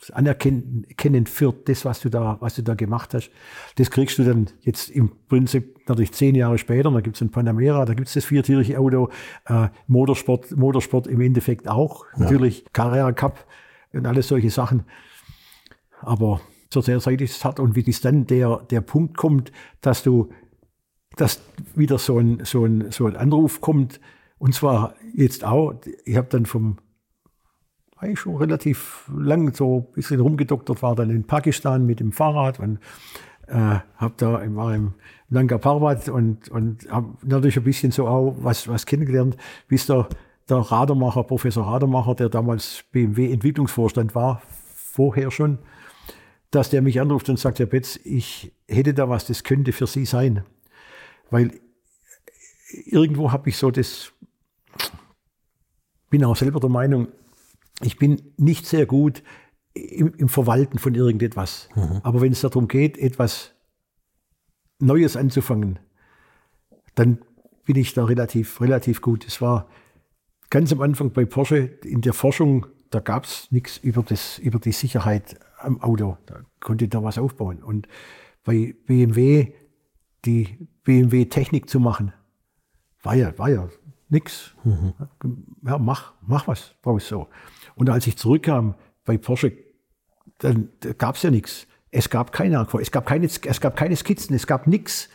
das Anerkennen für das, was du da, was du da gemacht hast. Das kriegst du dann jetzt im Prinzip natürlich zehn Jahre später. Da gibt es ein Panamera, da gibt es das viertürige Auto, äh, Motorsport, Motorsport im Endeffekt auch, ja. natürlich Carrera Cup und alles solche Sachen. Aber zur ist hat und wie das dann der, der Punkt kommt, dass du, dass wieder so ein, so ein, so ein Anruf kommt, und zwar jetzt auch, ich habe dann vom, eigentlich schon relativ lang so ein bisschen rumgedoktert, war dann in Pakistan mit dem Fahrrad und äh, habe da, war im Nanga Parbat und, und habe natürlich ein bisschen so auch was, was kennengelernt, bis der, der Radermacher, Professor Radermacher, der damals BMW Entwicklungsvorstand war, vorher schon, dass der mich anruft und sagt, Herr Betz, ich hätte da was, das könnte für Sie sein. Weil irgendwo habe ich so das, bin auch selber der Meinung, ich bin nicht sehr gut im, im Verwalten von irgendetwas. Mhm. Aber wenn es darum geht, etwas Neues anzufangen, dann bin ich da relativ, relativ gut. Es war ganz am Anfang bei Porsche in der Forschung, da gab es nichts über, über die Sicherheit am Auto. Da konnte ich da was aufbauen. Und bei BMW die BMW-Technik zu machen, war ja, war ja nix. Mhm. Ja, mach, mach was draus so. Und als ich zurückkam bei Porsche, dann gab es ja nichts. Es gab keine es gab keine, es gab keine Skizzen, es gab nichts,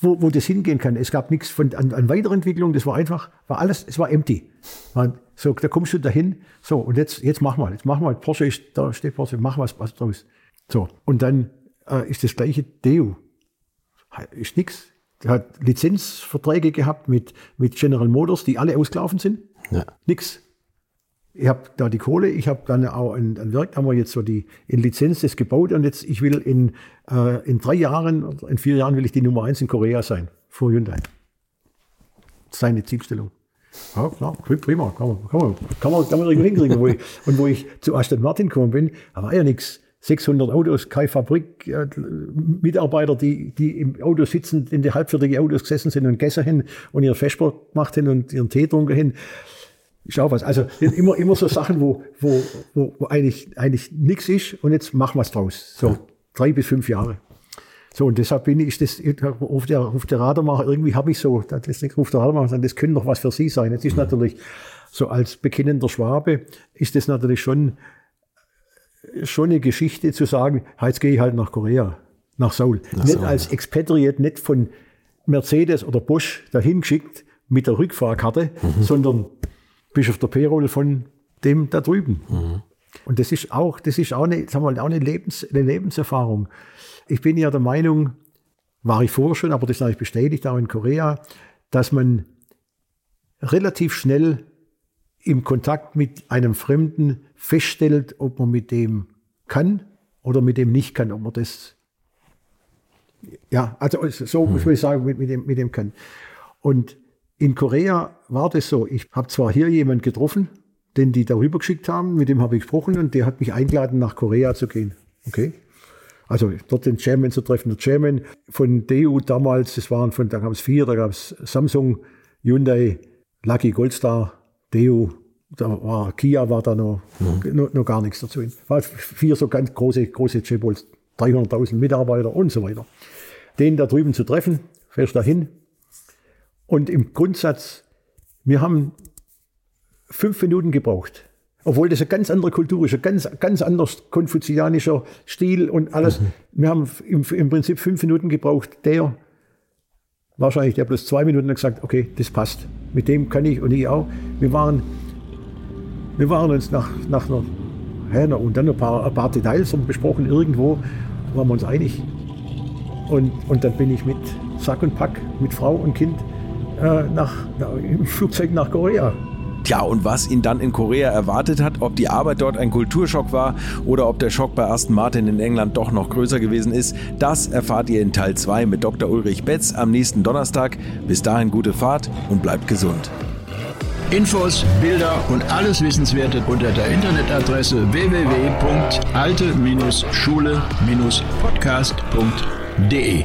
wo, wo das hingehen kann. Es gab nichts von an, an Weiterentwicklung, das war einfach, war alles, es war empty. Man, so, da kommst du dahin, so, und jetzt, jetzt mach mal, jetzt mach mal, Porsche ist, da steht Porsche, mach was, was draus. So, und dann äh, ist das gleiche Deo. Ist nix. Der hat Lizenzverträge gehabt mit, mit General Motors, die alle ausgelaufen sind. Ja. Nix. Ich habe da die Kohle, ich habe dann auch ein, ein Werk, haben wir jetzt so die in Lizenz das gebaut und jetzt, ich will in, äh, in drei Jahren, in vier Jahren will ich die Nummer eins in Korea sein, vor Hyundai. Seine Zielstellung. Ja, klar, prima, kann man, kann man, kann man, kann man irgendwo hinkriegen. wo ich, und wo ich zu Aston Martin gekommen bin, da war ja nichts. 600 Autos, keine Fabrik, äh, Mitarbeiter, die, die im Auto sitzen, in die halbfertigen Autos gesessen sind und gegessen haben und ihren Vesper gemacht haben und ihren Tee getrunken haben. Ist auch was. Also immer, immer so Sachen, wo, wo, wo, eigentlich, eigentlich nichts ist und jetzt machen wir es draus. So drei bis fünf Jahre. So, und deshalb bin ich das auf der, auf der Radarmacher, irgendwie habe ich so, das nicht auf der Radarmacher, das könnte doch was für Sie sein. Jetzt ist natürlich so als bekennender Schwabe, ist das natürlich schon, schon eine Geschichte zu sagen, jetzt gehe ich halt nach Korea, nach Seoul. Nach nicht Seoul, als Expatriate, nicht von Mercedes oder Bosch dahin geschickt mit der Rückfahrkarte, sondern bist auf der Payroll von dem da drüben. Und das ist auch, das ist auch eine, sagen wir mal, auch eine, Lebens, eine Lebenserfahrung. Ich bin ja der Meinung, war ich vorher schon, aber das ist eigentlich bestätigt auch in Korea, dass man relativ schnell im Kontakt mit einem Fremden feststellt, ob man mit dem kann oder mit dem nicht kann, ob man das, ja, also so muss ich sagen, mit, mit, dem, mit dem kann. Und in Korea war das so, ich habe zwar hier jemand getroffen, den die darüber geschickt haben, mit dem habe ich gesprochen und der hat mich eingeladen, nach Korea zu gehen. Okay. Also dort den Chairman zu treffen. Der Chairman von DU damals, das waren von, da gab es vier, da gab es Samsung, Hyundai, Lucky Goldstar, DU, da war Kia war da noch, noch, noch gar nichts dazu. War vier so ganz große, große Chaebols, 300.000 Mitarbeiter und so weiter. Den da drüben zu treffen, fährst dahin. Und im Grundsatz, wir haben fünf Minuten gebraucht. Obwohl das eine ganz andere Kultur ist, ein ganz, ganz anders konfuzianischer Stil und alles. Wir haben im, im Prinzip fünf Minuten gebraucht. Der, wahrscheinlich der plus zwei Minuten hat gesagt, okay, das passt. Mit dem kann ich und ich auch. Wir waren, wir waren uns nach, nach einer, ja, und dann ein paar, ein paar Details besprochen. Irgendwo waren wir uns einig. Und, und dann bin ich mit Sack und Pack, mit Frau und Kind nach, na, im Flugzeug nach Korea. Tja, und was ihn dann in Korea erwartet hat, ob die Arbeit dort ein Kulturschock war oder ob der Schock bei Aston Martin in England doch noch größer gewesen ist, das erfahrt ihr in Teil 2 mit Dr. Ulrich Betz am nächsten Donnerstag. Bis dahin gute Fahrt und bleibt gesund. Infos, Bilder und alles Wissenswerte unter der Internetadresse www.alte-schule-podcast.de.